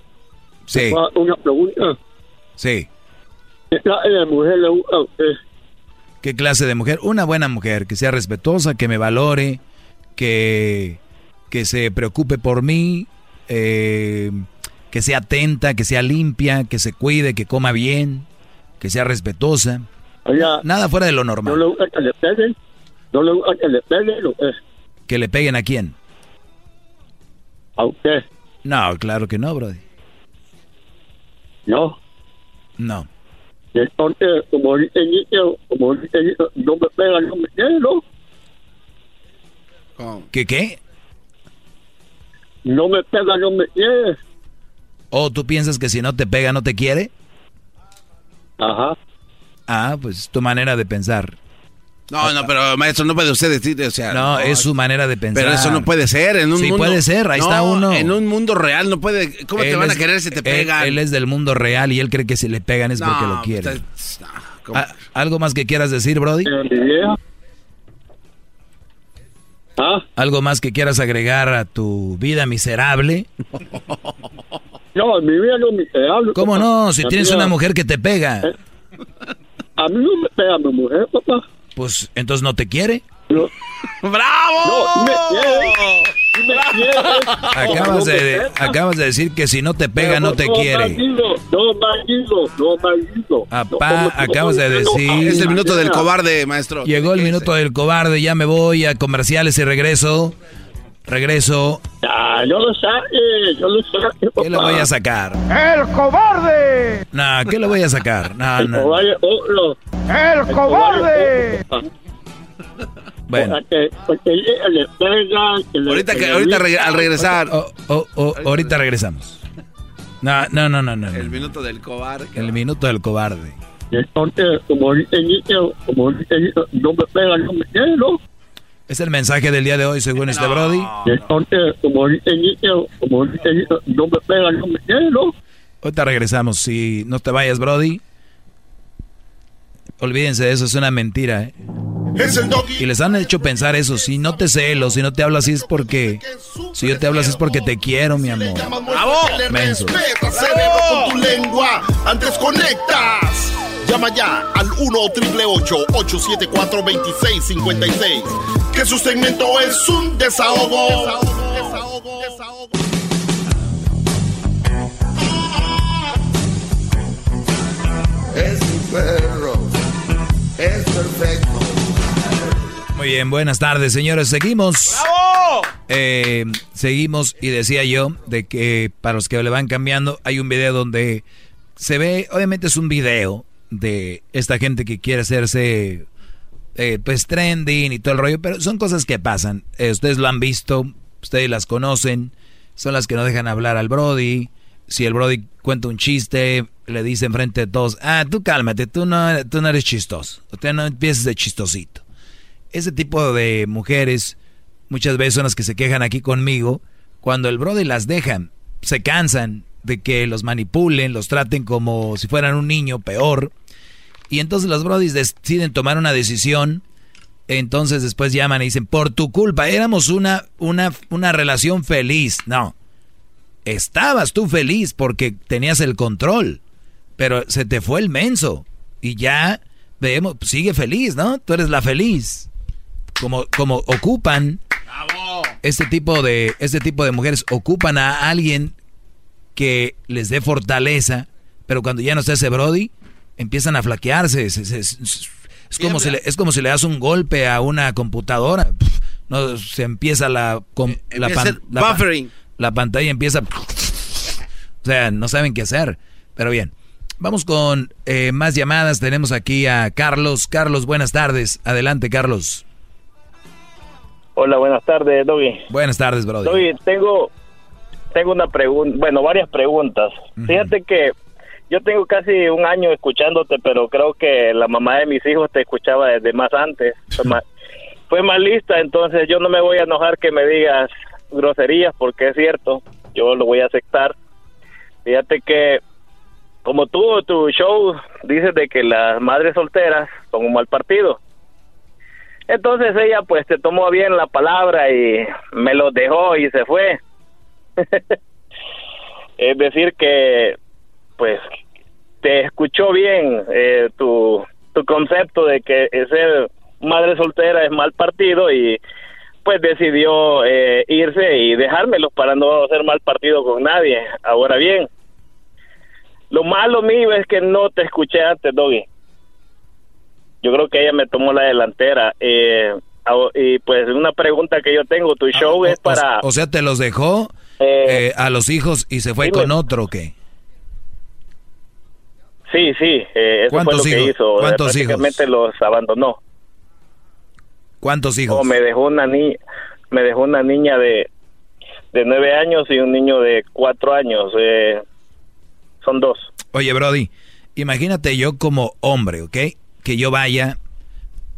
Sí. Una pregunta. Sí. ¿Qué clase de mujer le gusta a usted? ¿Qué clase de mujer? Una buena mujer, que sea respetuosa, que me valore, que, que se preocupe por mí, eh, que sea atenta, que sea limpia, que se cuide, que coma bien, que sea respetuosa. Nada fuera de lo normal. ¿No le gusta que le peguen? ¿No le gusta que le peguen o qué? ¿Que le peguen a quién? ¿A usted? No, claro que no, brother. ¿No? No. Entonces, como dice como dice no me pega, no me quiero. ¿Qué qué? No me pega, no me quiere. ¿O tú piensas que si no te pega, no te quiere? Ajá. Ah, pues tu manera de pensar. No, no, pero maestro, no puede usted decir, o sea... No, es su manera de pensar. Pero eso no puede ser en un sí, mundo... puede ser, ahí está uno. en un mundo real no puede... ¿Cómo te van a querer si te pegan? Él, es del mundo real y él cree que si le pegan es porque lo quiere. Ah, ¿Algo más que quieras decir, Brody? ¿Ah? ¿Algo más que quieras agregar a tu vida miserable? No, mi vida no es miserable. ¿Cómo no? Si tienes una mujer que te pega. Eh, a mí no me pega mi mujer, papá. Pues entonces no te quiere. ¡Bravo! No, me quiere. Me quiere. Acabas, de, acabas de decir que si no te pega, no, te quiere. No, maldigo, no, maldigo. Apá, acabas de decir. Es el minuto del cobarde, maestro. Llegó el minuto del cobarde, ya me voy a comerciales y regreso. Regreso. Ah, yo lo sé, yo lo sé. ¿Qué le voy a sacar? ¡El cobarde! No, ¿qué le voy a sacar? No, el no. Cobarde, oh, no. ¡El cobarde! Bueno. Le pegan, que le, Ahorita, que, ahorita reg- al regresar. Oh, oh, oh, ahorita regresamos. No, no, no, no, no. no. El minuto del cobarde. El minuto del cobarde. Entonces, como como no me pegan, no me quiero. Es el mensaje del día de hoy, según este Brody. Entonces, como dice Niño, como dice Niño, no me pegan, no me quiero. Ahorita regresamos. Si no te vayas, Brody. Olvídense de eso, es una mentira, ¿eh? Es el doggy. Y les han hecho pensar eso. Si no te celo, si no te hablo así es porque. Si yo te hablo así es porque te quiero, mi amor. ¡Bravo! Respeta, cerebro, con tu lengua. Antes conectas. Llama ya al 1-888-874-2656. Que su segmento es un desahogo. Desahogo, desahogo, desahogo. Es un perro. Es perfecto. Muy bien, buenas tardes, señores. Seguimos. Eh, seguimos y decía yo de que para los que le van cambiando hay un video donde se ve, obviamente es un video, de esta gente que quiere hacerse eh, pues trending y todo el rollo, pero son cosas que pasan. Eh, ustedes lo han visto, ustedes las conocen, son las que no dejan hablar al Brody. Si el Brody cuenta un chiste, le dice enfrente de todos, ah, tú cálmate, tú no, tú no eres chistoso, usted no empieces de chistosito. Ese tipo de mujeres muchas veces son las que se quejan aquí conmigo, cuando el Brody las dejan, se cansan de que los manipulen, los traten como si fueran un niño, peor y entonces los brodis deciden tomar una decisión. Entonces después llaman y dicen, por tu culpa, éramos una, una, una relación feliz. No, estabas tú feliz porque tenías el control, pero se te fue el menso. Y ya vemos, sigue feliz, ¿no? Tú eres la feliz. Como, como ocupan este tipo de este tipo de mujeres ocupan a alguien que les dé fortaleza, pero cuando ya no está ese Brody, empiezan a flaquearse. Es, como si le, es como si le das un golpe a una computadora. No, se empieza la, eh, la, la, pantalla empieza... O sea, no saben qué hacer. Pero bien, vamos con eh, más llamadas. Tenemos aquí a Carlos. Carlos, buenas tardes. Adelante, Carlos. Hola, buenas tardes, Doggy. Buenas tardes, brother. Doggy, tengo, tengo una pregunta, bueno, varias preguntas. Fíjate que yo tengo casi un año escuchándote, pero creo que la mamá de mis hijos te escuchaba desde más antes. Fue más, lista, entonces yo no me voy a enojar que me digas groserías, porque es cierto, yo lo voy a aceptar. Fíjate que como tú, tu show, dices de que las madres solteras son un mal partido. Entonces ella pues te tomó bien la palabra y me lo dejó y se fue. es decir que pues te escuchó bien eh, tu, tu concepto de que ser madre soltera es mal partido y pues decidió eh, irse y dejármelo para no hacer mal partido con nadie. Ahora bien, lo malo mío es que no te escuché antes, Doggy. Yo creo que ella me tomó la delantera. Eh, y pues una pregunta que yo tengo, tu ah, show es para... O, sea, ¿te los dejó a los hijos y se fue con otro o qué? Sí, sí, eh, eso fue lo que hizo. ¿Cuántos Prácticamente los abandonó. ¿Cuántos hijos? me dejó una niña, me dejó una niña de de nueve años y un niño de cuatro años. Eh, son dos. Oye, Brody, imagínate yo como hombre, ¿ok? Que yo vaya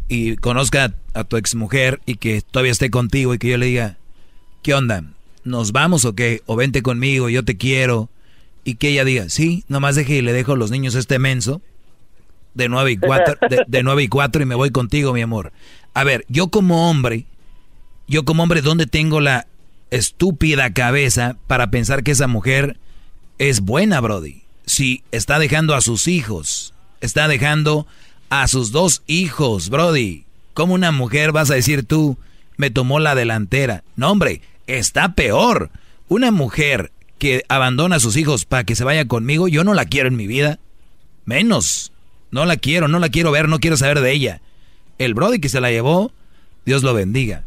y conozca a tu exmujer y que todavía esté contigo y que yo le diga, ¿qué onda? ¿Nos vamos o qué? O vente conmigo, yo te quiero y que ella diga, sí, nomás deje y le dejo los niños a este menso de 9 y 4, de, nueve y 4 y me voy contigo, mi amor. A ver, yo como hombre, yo como hombre, ¿dónde tengo la estúpida cabeza para pensar que esa mujer es buena, Brody? Si está dejando a sus hijos, está dejando a sus dos hijos, Brody. ¿Cómo una mujer vas a decir tú, me tomó la delantera? No, hombre, está peor. Una mujer que abandona a sus hijos para que se vaya conmigo, yo no la quiero en mi vida. Menos. No la quiero, no la quiero ver, no quiero saber de ella. El Brody que se la llevó, Dios lo bendiga.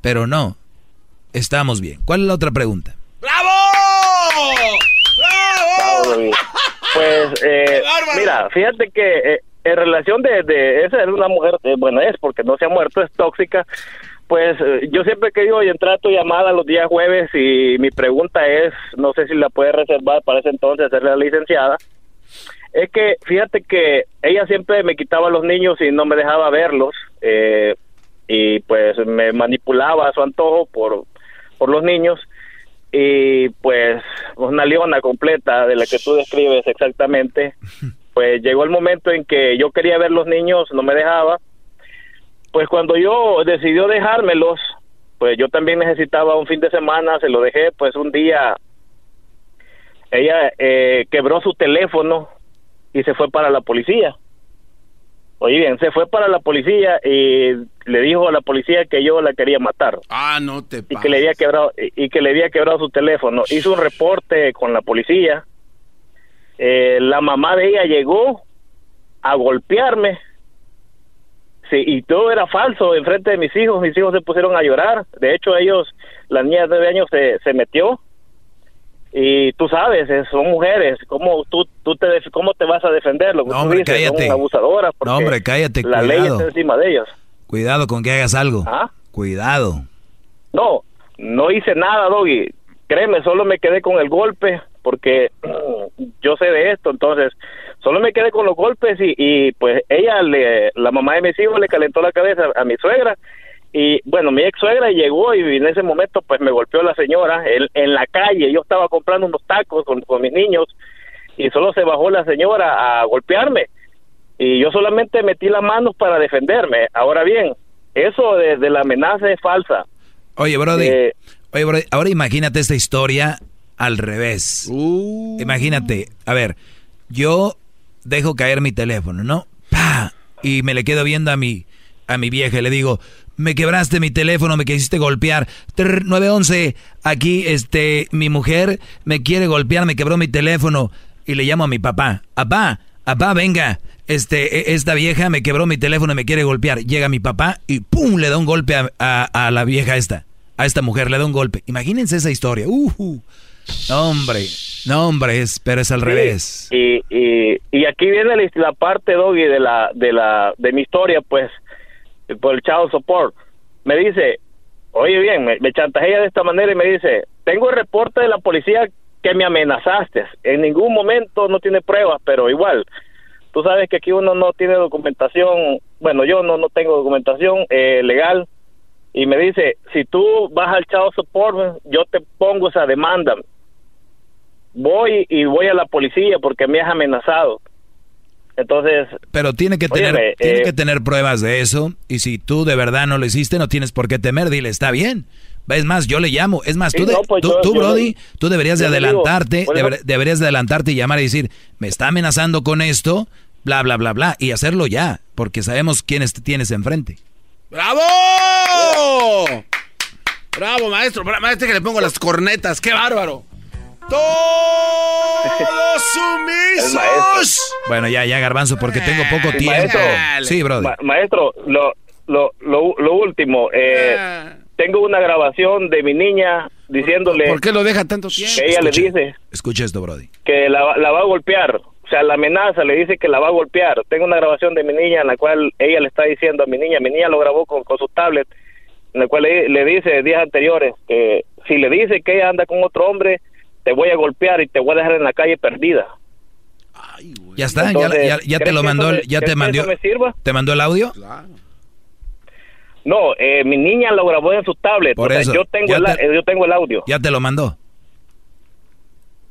Pero no, estamos bien. ¿Cuál es la otra pregunta? ¡Bravo! ¡Bravo! Pues, eh, mira, fíjate que eh, en relación de, de, esa es una mujer, eh, bueno, es porque no se ha muerto, es tóxica, pues eh, yo siempre he querido entrar a tu llamada los días jueves y mi pregunta es, no sé si la puede reservar para ese entonces, ser la licenciada, es que fíjate que ella siempre me quitaba los niños y no me dejaba verlos eh, y pues me manipulaba a su antojo por, por los niños y pues una leona completa de la que tú describes exactamente, pues llegó el momento en que yo quería ver los niños, no me dejaba pues cuando yo decidió dejármelos, pues yo también necesitaba un fin de semana, se lo dejé, pues un día ella eh, quebró su teléfono y se fue para la policía. Oye bien, se fue para la policía y le dijo a la policía que yo la quería matar. Ah, no te Y que le había quebrado y que le había quebrado su teléfono. Hizo un reporte con la policía. Eh, la mamá de ella llegó a golpearme. Sí, y todo era falso en frente de mis hijos. Mis hijos se pusieron a llorar. De hecho, ellos, la niña de nueve años se, se metió. Y tú sabes, son mujeres. ¿Cómo tú, tú te, cómo te vas a defender? Lo que no, hombre, cállate. Son abusadoras. No, hombre, cállate. La ley está encima de ellos. Cuidado con que hagas algo. ¿Ah? Cuidado. No, no hice nada, Doggy. Créeme, solo me quedé con el golpe porque yo sé de esto, entonces solo me quedé con los golpes y, y pues ella, le, la mamá de mis hijos le calentó la cabeza a mi suegra y bueno, mi ex suegra llegó y en ese momento pues me golpeó la señora en, en la calle, yo estaba comprando unos tacos con, con mis niños y solo se bajó la señora a golpearme y yo solamente metí las manos para defenderme. Ahora bien, eso de, de la amenaza es falsa. Oye, Brody, eh, oye, Brody, ahora imagínate esta historia al revés. Uh. Imagínate, a ver, yo dejo caer mi teléfono, ¿no? ¡Pah! Y me le quedo viendo a mi, a mi vieja y le digo, me quebraste mi teléfono, me quisiste golpear. 911, aquí este, mi mujer me quiere golpear, me quebró mi teléfono. Y le llamo a mi papá, papá, papá, venga, este, e, esta vieja me quebró mi teléfono y me quiere golpear. Llega mi papá y ¡pum! le da un golpe a, a, la vieja esta, a esta mujer, le da un golpe. Imagínense esa historia. Uh, no, hombre, no, hombre, es, pero es al revés. Y, y, aquí viene la, parte, Doggy, de la, de la, de mi historia, pues, por el chavo support. Me dice, oye bien, me, me chantajea de esta manera y me dice, tengo el reporte de la policía que me amenazaste. En ningún momento no tiene pruebas, pero igual, tú sabes que aquí uno no tiene documentación, bueno, yo no, no tengo documentación eh, legal, y me dice, si tú vas al chavo support, yo te pongo esa demanda voy y voy a la policía porque me has amenazado. Entonces, pero tiene que tener tiene eh, que tener pruebas de eso y si tú de verdad no lo hiciste no tienes por qué temer, dile, está bien. Es más, yo le llamo. Es más, tú, pues tú, Brody, tú deberías de adelantarte, deberías de adelantarte y llamar y decir, me está amenazando con esto, bla, bla, bla, bla, y hacerlo ya, porque sabemos quiénes tienes enfrente. ¡Bravo! ¡Bravo, maestro! Maestro que le pongo las cornetas, ¡qué bárbaro! ¡Todos sumisos! Bueno, ya, ya, Garbanzo, porque tengo poco tiempo. sí, brother. maestro, lo, lo, lo, último. Eh, ah. tengo una grabación de mi niña diciéndole... ¿Por qué lo deja tanto tiempo? Que ella le dice... Escucha esto, Brody. Que la, la va a golpear. O sea, la amenaza le dice que la va a golpear. Tengo una grabación de mi niña en la cual ella le está diciendo a mi niña, mi niña lo grabó con, con su tablet, en la cual le, le dice días anteriores que si le dice que ella anda con otro hombre, te voy a golpear y te voy a dejar en la calle perdida. ya está, ya, te lo mandó, ya te mandó, ¿te mandó el audio? No, eh, mi niña lo grabó en su tablet. Por eso, yo tengo, el, eh, yo tengo el audio. ¿Ya te lo mandó?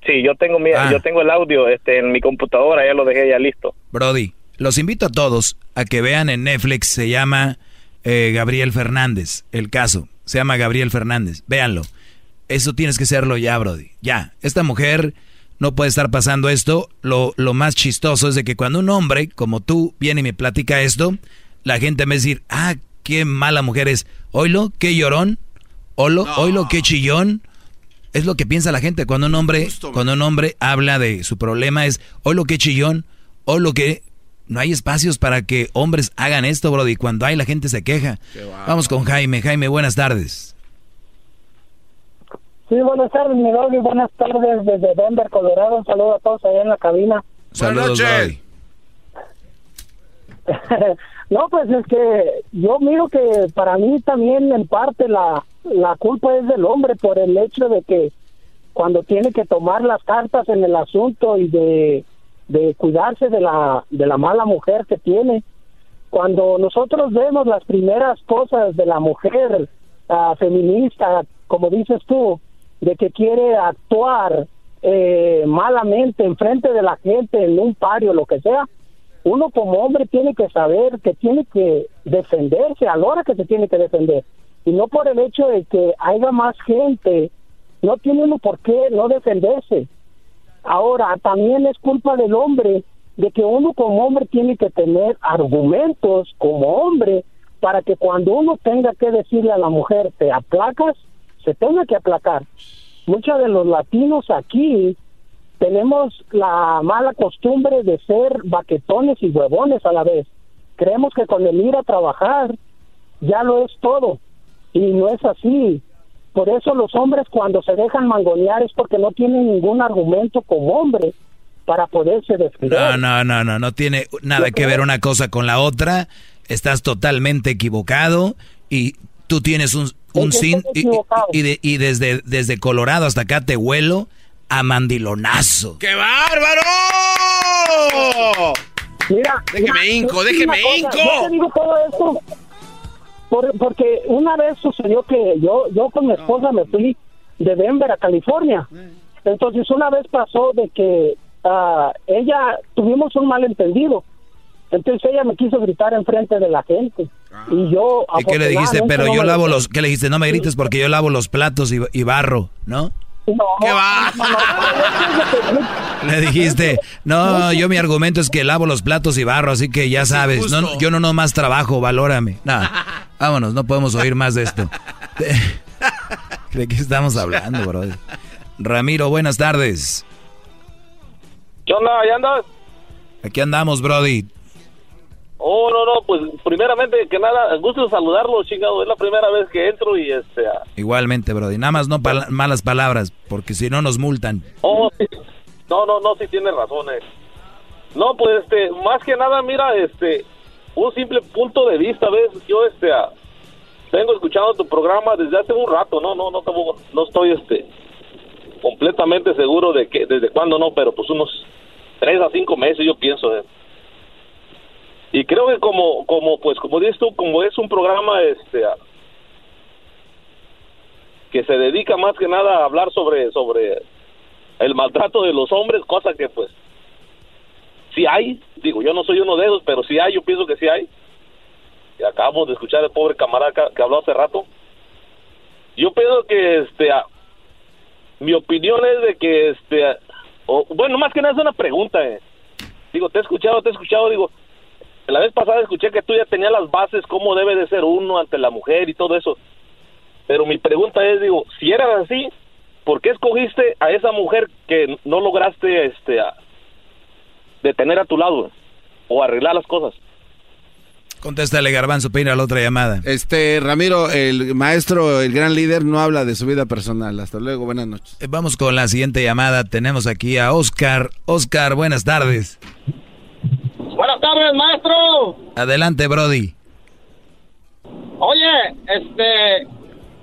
Sí, yo tengo mi, ah. yo tengo el audio este, en mi computadora, ya lo dejé ya listo. Brody, los invito a todos a que vean en Netflix, se llama eh, Gabriel Fernández, el caso, se llama Gabriel Fernández, véanlo. Eso tienes que serlo ya, Brody. Ya. Esta mujer no puede estar pasando esto. Lo, lo más chistoso es de que cuando un hombre como tú viene y me platica esto, la gente me dice, ah, qué mala mujer es. Oilo, qué llorón. Oilo, oilo, qué chillón. Es lo que piensa la gente cuando un hombre, cuando un hombre habla de su problema es, oilo, qué chillón. Oilo, que no hay espacios para que hombres hagan esto, Brody. Cuando hay la gente se queja. Vamos con Jaime. Jaime, buenas tardes. Sí, buenas tardes, mi y Buenas tardes desde Denver, Colorado. Un saludo a todos allá en la cabina. Saludos, no, pues es que yo miro que para mí también en parte la, la culpa es del hombre por el hecho de que cuando tiene que tomar las cartas en el asunto y de, de cuidarse de la, de la mala mujer que tiene. Cuando nosotros vemos las primeras cosas de la mujer uh, feminista, como dices tú, de que quiere actuar eh, malamente en frente de la gente en un pario, lo que sea, uno como hombre tiene que saber que tiene que defenderse a la hora que se tiene que defender. Y no por el hecho de que haya más gente, no tiene uno por qué no defenderse. Ahora, también es culpa del hombre de que uno como hombre tiene que tener argumentos como hombre para que cuando uno tenga que decirle a la mujer, te aplacas, se tenga que aplacar. Muchos de los latinos aquí tenemos la mala costumbre de ser baquetones y huevones a la vez. Creemos que con el ir a trabajar ya lo es todo y no es así. Por eso los hombres cuando se dejan mangonear es porque no tienen ningún argumento como hombre para poderse defender. No, no, no, no, no tiene nada que ver una cosa con la otra. Estás totalmente equivocado y tú tienes un, un sin y, y, y, desde, desde Colorado hasta acá te huelo a mandilonazo. ¡Qué bárbaro! Mira, déjeme inco, déjeme inco. Yo te digo todo esto porque una vez sucedió que yo yo con mi esposa me fui de Denver a California. Entonces una vez pasó de que uh, ella tuvimos un malentendido. Entonces ella me quiso gritar enfrente de la gente. Y yo ¿Y qué le dijiste? Pero yo lavo los ¿Qué le dijiste? No me grites porque yo lavo los platos y, y barro, ¿no? ¿Qué va? Le dijiste, no, yo mi argumento es que lavo los platos y barro, así que ya sabes, no, yo no más trabajo, valórame. No, vámonos, no podemos oír más de esto. ¿De qué estamos hablando, bro? Ramiro, buenas tardes. ¿Qué onda? ¿Ya andas? Aquí andamos, Brody. Oh, no, no, pues primeramente que nada, gusto saludarlo, chingado, es la primera vez que entro y este... Ah. Igualmente, Brody, nada más no malas palabras, porque si no nos multan. Oh, no, no, no, sí tiene razón, eh. No, pues este, más que nada, mira, este, un simple punto de vista, ¿ves? Yo, este, ah, vengo escuchando tu programa desde hace un rato, no, no, no, no estoy, este, completamente seguro de que, desde cuándo no, pero pues unos tres a cinco meses yo pienso, eh y creo que como como pues como dices tú como es un programa este que se dedica más que nada a hablar sobre sobre el maltrato de los hombres cosa que pues sí hay. Digo yo no soy uno de esos pero sí hay yo pienso que sí hay. Y acabamos de escuchar al pobre camarada que, habló hace rato. Yo pienso que este mi opinión es de que este bueno más que nada es una pregunta eh. digo te he escuchado te he escuchado digo la vez pasada escuché que tú ya tenías las bases, cómo debe de ser uno ante la mujer y todo eso. Pero mi pregunta es, digo, si era así, ¿por qué escogiste a esa mujer que no lograste este, detener a tu lado o arreglar las cosas? Contéstale, Garbanzo, pina la otra llamada. Este, Ramiro, el maestro, el gran líder, no habla de su vida personal. Hasta luego, buenas noches. Eh, vamos con la siguiente llamada. Tenemos aquí a Oscar. Oscar, buenas tardes. Buenas tardes, maestro. Adelante, Brody. Oye, este,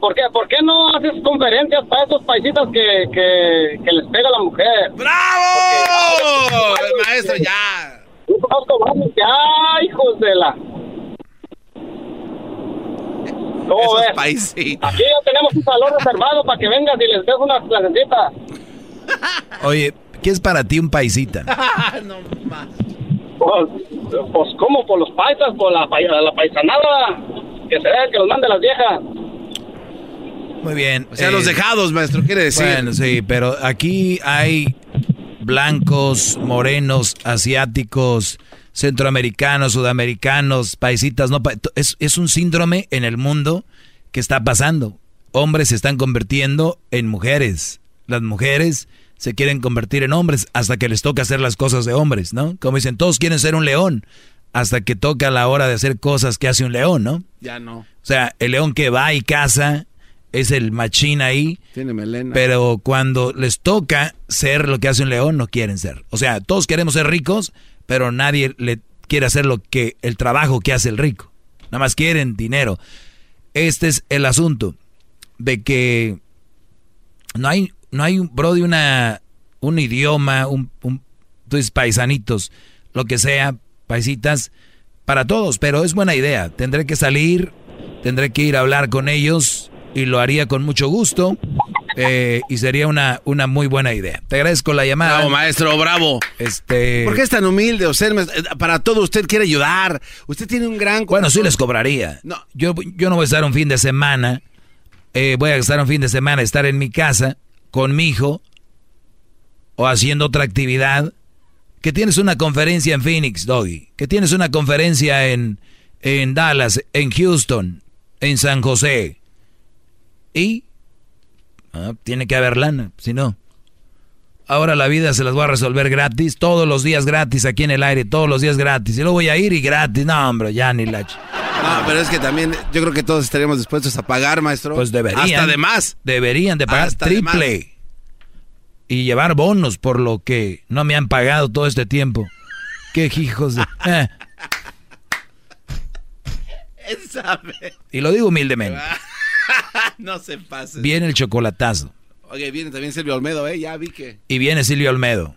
¿por qué, ¿por qué no haces conferencias para esos paisitas que, que, que les pega la mujer? ¡Bravo! el maestro ya. Yo conozco varios que, ¡ay, hijos de la! ¿Cómo ves? Paisitas. Aquí ya tenemos un salón reservado para que vengas y les des unas clasecitas. Oye, ¿qué es para ti un paisita? no más. Pues, pues ¿cómo? Por los paisas, por la, la paisanada. Que se vea que los mande las viejas. Muy bien. O sea, los eh, dejados, maestro, quiere decir. Bueno, sí, pero aquí hay blancos, morenos, asiáticos, centroamericanos, sudamericanos, paisitas, no, es, es un síndrome en el mundo que está pasando. Hombres se están convirtiendo en mujeres. Las mujeres se quieren convertir en hombres hasta que les toca hacer las cosas de hombres, ¿no? Como dicen, todos quieren ser un león hasta que toca la hora de hacer cosas que hace un león, ¿no? Ya no. O sea, el león que va y caza es el machín ahí. Tiene melena. Pero cuando les toca ser lo que hace un león, no quieren ser. O sea, todos queremos ser ricos, pero nadie le quiere hacer lo que el trabajo que hace el rico. Nada más quieren dinero. Este es el asunto de que no hay no hay, bro, de una, un idioma, un, un pues, paisanitos, lo que sea, paisitas, para todos, pero es buena idea. Tendré que salir, tendré que ir a hablar con ellos y lo haría con mucho gusto. Eh, y sería una, una muy buena idea. Te agradezco la llamada. Bravo, maestro, bravo. Este... ¿Por qué es tan humilde? O sea, para todo usted quiere ayudar. Usted tiene un gran... Bueno, sí les cobraría. No. Yo, yo no voy a estar un fin de semana. Eh, voy a estar un fin de semana, estar en mi casa con mi hijo o haciendo otra actividad, que tienes una conferencia en Phoenix, Doggy, que tienes una conferencia en, en Dallas, en Houston, en San José. Y ah, tiene que haber lana, si no. ahora la vida se las voy a resolver gratis, todos los días gratis aquí en el aire, todos los días gratis. Y luego voy a ir y gratis. No, hombre, ya ni la... No, pero es que también yo creo que todos estaríamos dispuestos a pagar, maestro. Pues deberían. Hasta de más. Deberían de pagar triple. Y llevar bonos por lo que no me han pagado todo este tiempo. Qué hijos de... Eh. Y lo digo humildemente. no se pase. Viene el chocolatazo. Oye, viene también Silvio Olmedo, ¿eh? Ya vi que. Y viene Silvio Olmedo.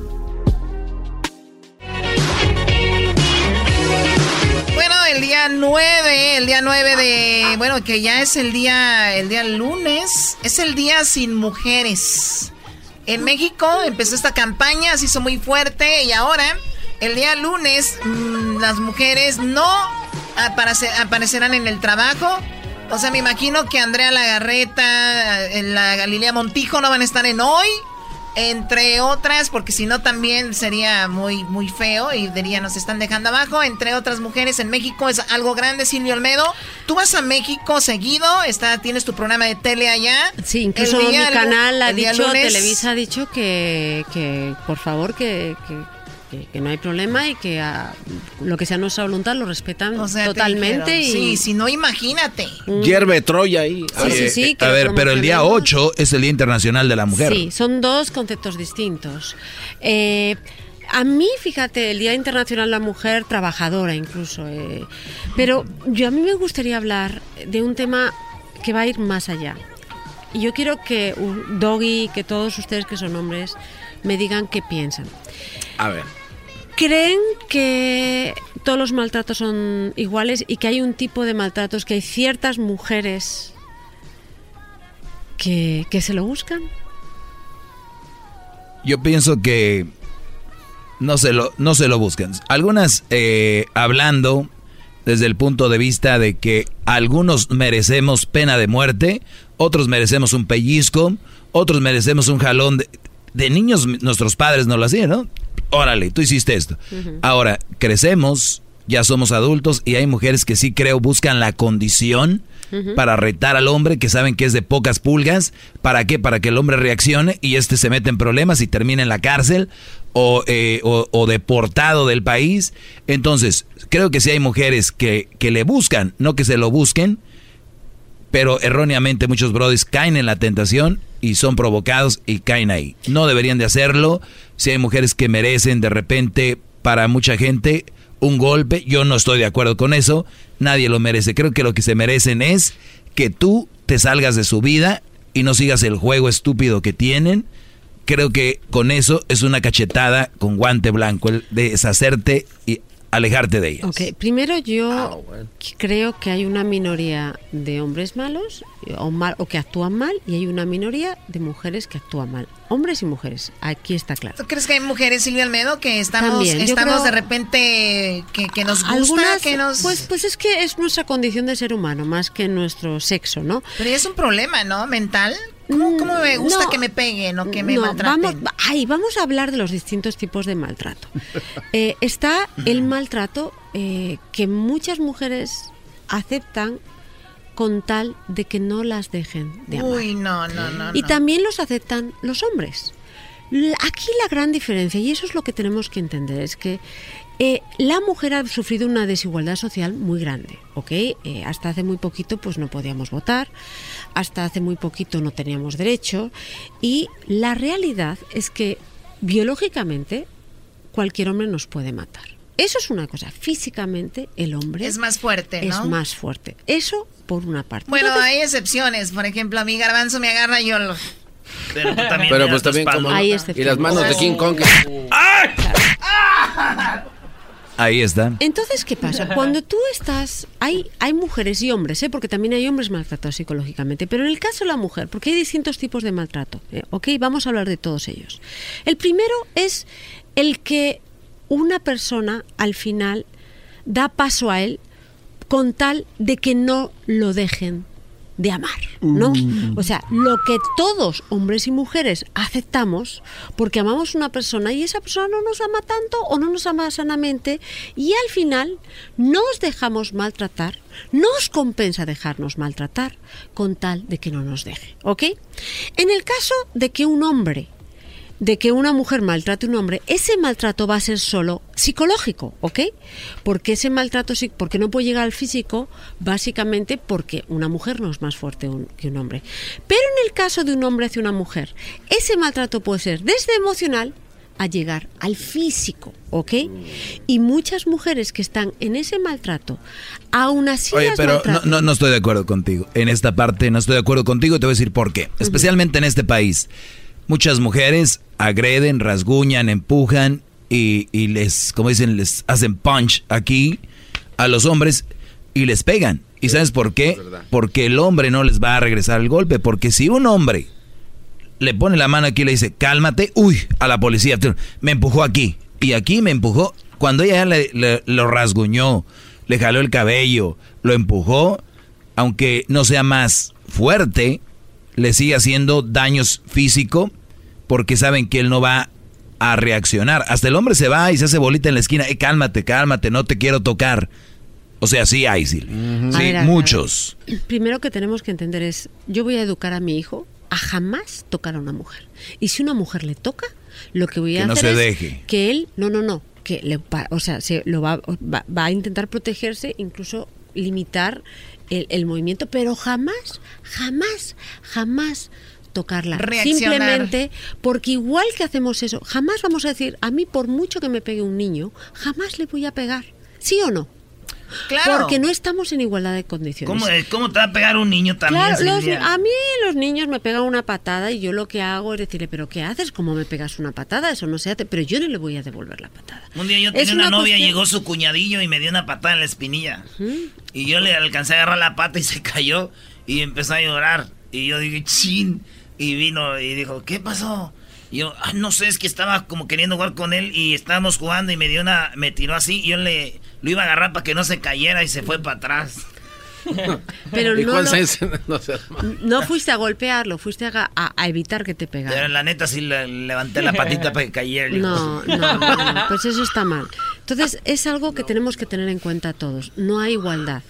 Día 9, el día 9 de, bueno, que ya es el día, el día lunes, es el día sin mujeres. En México empezó esta campaña, se hizo muy fuerte y ahora, el día lunes, mm, las mujeres no aparecerán en el trabajo. O sea, me imagino que Andrea Lagarreta, eh, la Galilea Montijo no van a estar en hoy entre otras, porque si no también sería muy, muy feo y diría nos están dejando abajo, entre otras mujeres en México es algo grande, Silvio Olmedo. Tú vas a México seguido, está, tienes tu programa de tele allá. Sí, incluso mi canal ha dicho, Televisa ha dicho que, que por favor que que, no hay problema y que a, lo que sea nuestra voluntad lo respetan totalmente. Y... Sí, si no, imagínate. Mm. Hierve Troya ahí. Sí, sí, a ver, pero el día 8 es el Día Internacional de la Mujer. Sí, son dos conceptos distintos. Eh, a mí, fíjate, el Día Internacional de la Mujer, trabajadora incluso. Eh, pero yo a mí me gustaría hablar de un tema que va a ir más allá. Y yo quiero que Doggy, que todos ustedes que son hombres, me digan qué piensan. A ver. ¿Creen que todos los maltratos son iguales y que hay un tipo de maltratos que hay ciertas mujeres que, se lo buscan? Yo pienso que no se lo, no se lo buscan. Algunas eh, hablando desde el punto de vista de que algunos merecemos pena de muerte, otros merecemos un pellizco, otros merecemos un jalón de, de niños. Nuestros padres no lo hacían, ¿no? órale, tú hiciste esto. Ahora, crecemos, ya somos adultos y hay mujeres que sí creo buscan la condición para retar al hombre que saben que es de pocas pulgas. ¿Para qué? Para que el hombre reaccione y este se mete en problemas y termine en la cárcel o, eh, o, deportado del país. Entonces, creo que sí hay mujeres que, que le buscan, no que se lo busquen, pero erróneamente muchos brothers caen en la tentación y son provocados y caen ahí. No deberían de hacerlo. Si hay mujeres que merecen de repente para mucha gente un golpe, yo no estoy de acuerdo con eso. Nadie lo merece. Creo que lo que se merecen es que tú te salgas de su vida y no sigas el juego estúpido que tienen. Creo que con eso es una cachetada con guante blanco, el de deshacerte y alejarte de ellas. Ok, primero yo ah, creo que hay una minoría de hombres malos o, mal, o que actúan mal y hay una minoría de mujeres que actúan mal. Hombres y mujeres, aquí está claro. ¿Tú crees que hay mujeres, Silvia Almedo, que estamos, estamos de repente, que, nos gusta, que nos... Pues, pues es que es nuestra condición de ser humano, más que nuestro sexo, ¿no? Pero es un problema, ¿no? Mental. ¿Cómo, mm, me gusta que me peguen o que me maltraten? Vamos, ay, vamos a hablar de los distintos tipos de maltrato. Eh, está el maltrato eh, que muchas mujeres aceptan con tal de que no las dejen de amar. Uy, no, no, no. Y también los aceptan los hombres. Aquí la gran diferencia, y eso es lo que tenemos que entender, es que eh, la mujer ha sufrido una desigualdad social muy grande, ¿ok? Eh, hasta hace muy poquito pues no podíamos votar, hasta hace muy poquito no teníamos derecho y la realidad es que biológicamente cualquier hombre nos puede matar. Eso es una cosa. Físicamente, el hombre es más fuerte, ¿no? Es más fuerte. Eso por una parte. Bueno, hay excepciones. Por ejemplo, a mi garbanzo me agarra y yo lo... Pero tú también. Pero pues también como... Hay Y las manos de King Kong. Ahí está. Entonces, ¿qué pasa? Cuando tú estás, hay, hay mujeres y hombres, ¿eh? porque también hay hombres maltratados psicológicamente, pero en el caso de la mujer, porque hay distintos tipos de maltrato, ¿eh? ¿ok? Vamos a hablar de todos ellos. El primero es el que una persona al final da paso a él con tal de que no lo dejen de amar, ¿no? O sea, lo que todos, hombres y mujeres, aceptamos porque amamos a una persona y esa persona no nos ama tanto o no nos ama sanamente y al final nos dejamos maltratar, nos compensa dejarnos maltratar con tal de que no nos deje, ¿ok? En el caso de que un hombre de que una mujer maltrate a un hombre, ese maltrato va a ser solo psicológico, ¿ok? Porque ese maltrato, sí- porque no puede llegar al físico, básicamente porque una mujer no es más fuerte un- que un hombre. Pero en el caso de un hombre hacia una mujer, ese maltrato puede ser desde emocional a llegar al físico, ¿ok? Y muchas mujeres que están en ese maltrato, aún así Oye, las pero no, no estoy de acuerdo contigo. En esta parte no estoy de acuerdo contigo y te voy a decir por qué. Especialmente en este país. Muchas mujeres agreden, rasguñan, empujan y, y les, como dicen, les hacen punch aquí a los hombres y les pegan. ¿Y sabes por qué? Porque el hombre no les va a regresar el golpe. Porque si un hombre le pone la mano aquí y le dice, cálmate, uy, a la policía, me empujó aquí. Y aquí me empujó. Cuando ella le, le- lo rasguñó, le jaló el cabello, lo empujó, aunque no sea más fuerte, le sigue haciendo daños físico porque saben que él no va a reaccionar. Hasta el hombre se va y se hace bolita en la esquina. Eh, cálmate, cálmate, no te quiero tocar. O sea, sí hay, sí. Sí, ver, a ver, muchos. Primero que tenemos que entender es, yo voy a educar a mi hijo a jamás tocar a una mujer. Y si una mujer le toca, lo que voy a Que no hacer se es deje. que él, no, no, no, que le, o sea, se lo va, va, va a intentar protegerse, incluso limitar el, el movimiento, pero jamás, jamás, jamás tocarla. Reaccionar. Simplemente porque igual que hacemos eso, jamás vamos a decir, a mí por mucho que me pegue un niño, jamás le voy a pegar. ¿Sí o no? Claro. Porque no estamos en igualdad de condiciones. ¿Cómo, cómo te va a pegar un niño también? Claro, los- a mí los niños me pegan una patada y yo lo que hago es decirle, pero ¿qué haces? ¿Cómo me pegas una patada? Eso no se hace, pero yo no le voy a devolver la patada. Un día yo Es tenía una, una novia, cuestión- llegó su cuñadillo y me dio una patada en la espinilla. Y yo le alcancé a agarrar la pata y se cayó y empezó a llorar. Y yo dije, chin. Y vino y dijo, ¿qué pasó? Y yo, "Ah, no sé, es que estaba como queriendo jugar con él y estábamos jugando y me dio una, me tiró así y yo le, lo iba a agarrar para que no se cayera y se fue para atrás. Pero ¿Y no, cuál lo- es? No sé. no fuiste a golpearlo, fuiste a, a- a evitar que te Pero pegara. la neta sí le, levanté la patita para que cayera. No, no, no, pues eso está mal. Entonces, es algo que tenemos que tener en cuenta todos. No hay igualdad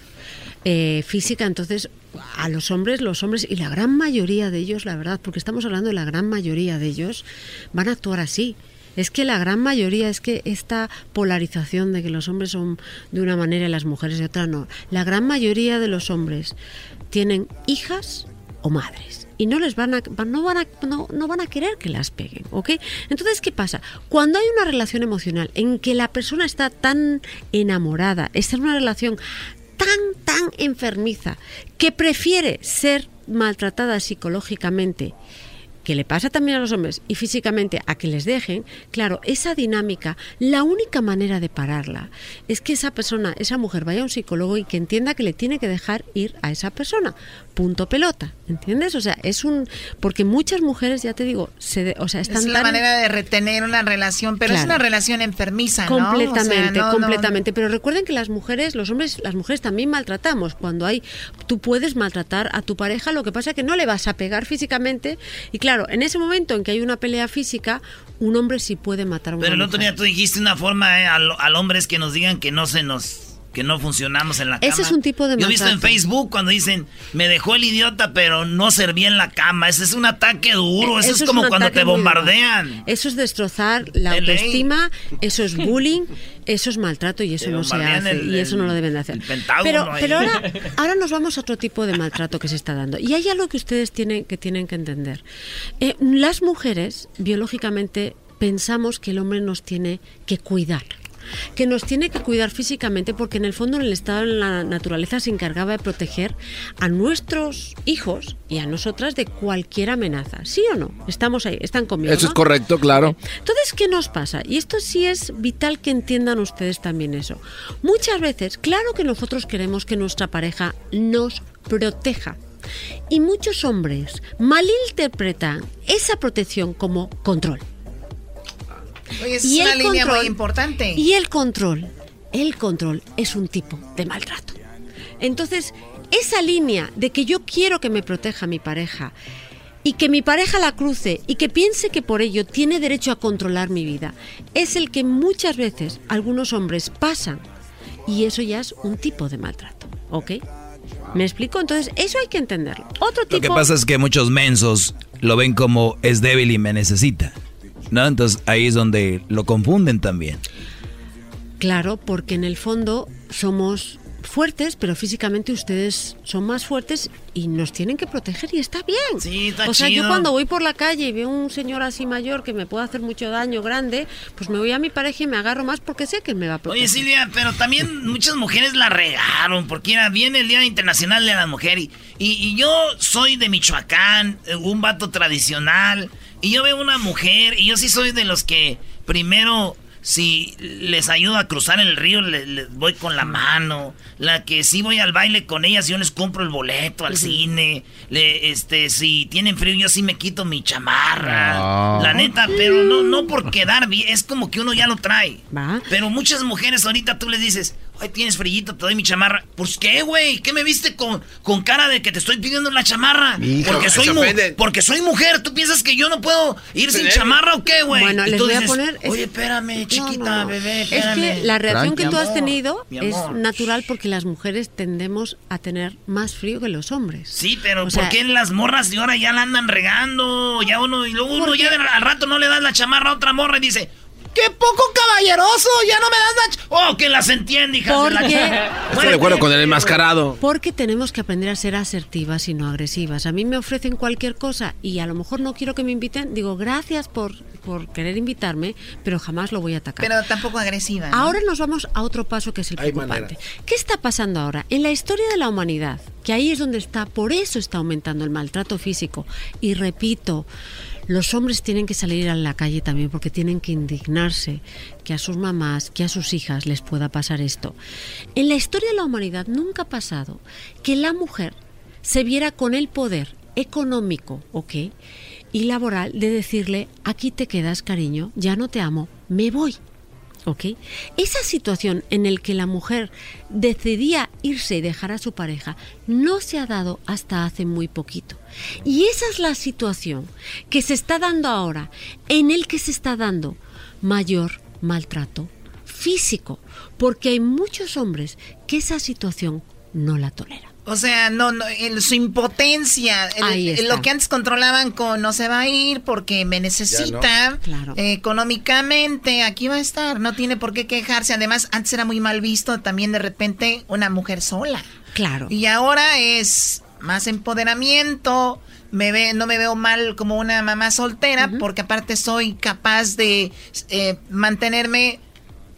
eh, física, entonces a los hombres, los hombres y la gran mayoría de ellos, la verdad, porque estamos hablando de la gran mayoría de ellos, van a actuar así. Es que la gran mayoría, es que esta polarización de que los hombres son de una manera y las mujeres de otra, no. La gran mayoría de los hombres tienen hijas o madres y no les van a no van a no, no van a querer que las peguen, ¿ok? Entonces qué pasa cuando hay una relación emocional en que la persona está tan enamorada, está en una relación tan tan enfermiza que prefiere ser maltratada psicológicamente que le pasa también a los hombres y físicamente a que les dejen, claro, esa dinámica, la única manera de pararla es que esa persona, esa mujer vaya a un psicólogo y que entienda que le tiene que dejar ir a esa persona. Punto pelota, ¿entiendes? O sea, es un porque muchas mujeres, ya te digo, se de- o sea, están Es la tan manera de retener una relación, pero es una relación enfermiza, ¿no? Completamente, O sea, no- no- completamente. Pero recuerden que las mujeres, los hombres, las mujeres también maltratamos. Cuando hay, tú puedes maltratar a tu pareja, lo que pasa es que no le vas a pegar físicamente. Y claro, en ese momento en que hay una pelea física, un hombre sí puede matar a una Pero el otro día tú dijiste una forma eh, al, al hombre es que nos digan que no se nos que no funcionamos en la cama. Ese es un tipo de Yo he visto en. Facebook cuando dicen, me dejó el idiota, pero no servía en la cama. Ese es un ataque duro. Eso, Eso es como cuando te bombardean. Eso es destrozar la ley. autoestima, eso es bullying, eso es maltrato y eso Te no se hace el- y eso no lo el- deben de hacer. el pero ahora, ahora nos vamos a otro tipo de maltrato que se está dando. Y hay algo que ustedes tienen que tienen que entender. Eh, las mujeres biológicamente pensamos que el hombre nos tiene que cuidar. Que nos tiene que cuidar físicamente porque en el fondo en el estado de la naturaleza se encargaba de proteger a nuestros hijos y a nosotras de cualquier amenaza. ¿Sí o no? Estamos ahí, están conmigo. Eso es correcto, claro. Entonces, ¿qué nos pasa? Y esto sí es vital que entiendan ustedes también eso. Muchas veces, claro que nosotros queremos que nuestra pareja nos proteja. Y muchos hombres malinterpretan esa protección como control. Oye, es una línea muy importante. Y el control, el control es un tipo de maltrato. Entonces, esa línea de que yo quiero que me proteja mi pareja y que mi pareja la cruce y que piense que por ello tiene derecho a controlar mi vida, es el que muchas veces algunos hombres pasan y eso ya es un tipo de maltrato, ¿ok? ¿Me explico? Entonces, eso hay que entenderlo. Otro tipo... Lo que pasa es que muchos mensos lo ven como es débil y me necesita. ¿No? Entonces ahí es donde lo confunden también. Claro, porque en el fondo somos fuertes, pero físicamente ustedes son más fuertes y nos tienen que proteger y está bien. Sí, está o sea, yo chido. cuando voy por la calle y veo un señor así mayor que me puede hacer mucho daño grande, pues me voy a mi pareja y me agarro más porque sé que él me va a proteger. Oye, Silvia, pero también muchas mujeres la regaron, porque era viene el Día Internacional de la Mujer y, y, y yo soy de Michoacán, eh, un vato tradicional, y yo veo una mujer, y yo sí soy de los que primero, si les ayudo a cruzar el río, le- les voy con la mano, la que sí voy al baile con ellas, yo les compro el boleto al cine, le, este, si tienen frío, yo sí me quito mi chamarra, Ah. la neta, pero no, no por quedar bien, es como que uno ya lo trae. Pero muchas mujeres ahorita tú les dices, tienes frillito, te doy mi chamarra. ¿Pues qué, güey? ¿Qué me viste con, con cara de que te estoy pidiendo la chamarra? Hijo, porque, soy porque soy mujer. ¿Tú piensas que yo no puedo ir sin chamarra o qué, güey? Bueno, Y les tú voy a poner- es- Oye, espérame, chiquita, No, no, no. bebé, Es que la reacción que tú has tenido es natural porque las mujeres tendemos a tener más frío que los hombres. Sí, pero O ¿por sea, qué las morras de ahora ya la andan regando? Ya uno, y luego uno ya de- al rato no le das la chamarra a otra morra y dice, ¡qué poco caballeroso! Ya no me das la ¡Oh, que las entiende, hija de la Porque- ch- Estoy de acuerdo con el enmascarado. Porque tenemos que aprender a ser asertivas y no agresivas. A mí me ofrecen cualquier cosa y a lo mejor no quiero que me inviten. Digo, gracias por, por querer invitarme, pero jamás lo voy a atacar. Pero tampoco agresiva. ¿no? Ahora nos vamos a otro paso que es el Hay preocupante. ¿Qué está pasando ahora? En la historia de la humanidad, que ahí es donde está, por eso está aumentando el maltrato físico. Y repito, los hombres tienen que salir a la calle también porque tienen que indignarse que a sus mamás, que a sus hijas les pueda pasar esto. En la historia de la humanidad nunca ha pasado que la mujer se viera con el poder económico, ¿ok? Y laboral de decirle, aquí te quedas, cariño, ya no te amo, me voy. ¿Ok? Esa situación en la que la mujer decidía irse y dejar a su pareja no se ha dado hasta hace muy poquito. Y esa es la situación que se está dando ahora, en el que se está dando mayor maltrato físico, porque hay muchos hombres que esa situación no la toleran. O sea, no, no el- su impotencia, el- lo que antes controlaban con no se va a ir porque me necesita Claro. eh, económicamente, aquí va a estar, no tiene por qué quejarse. Además, antes era muy mal visto también de repente una mujer sola. Claro. Y ahora es más empoderamiento. Me ve, no me veo mal como una mamá soltera porque aparte soy capaz de eh, mantenerme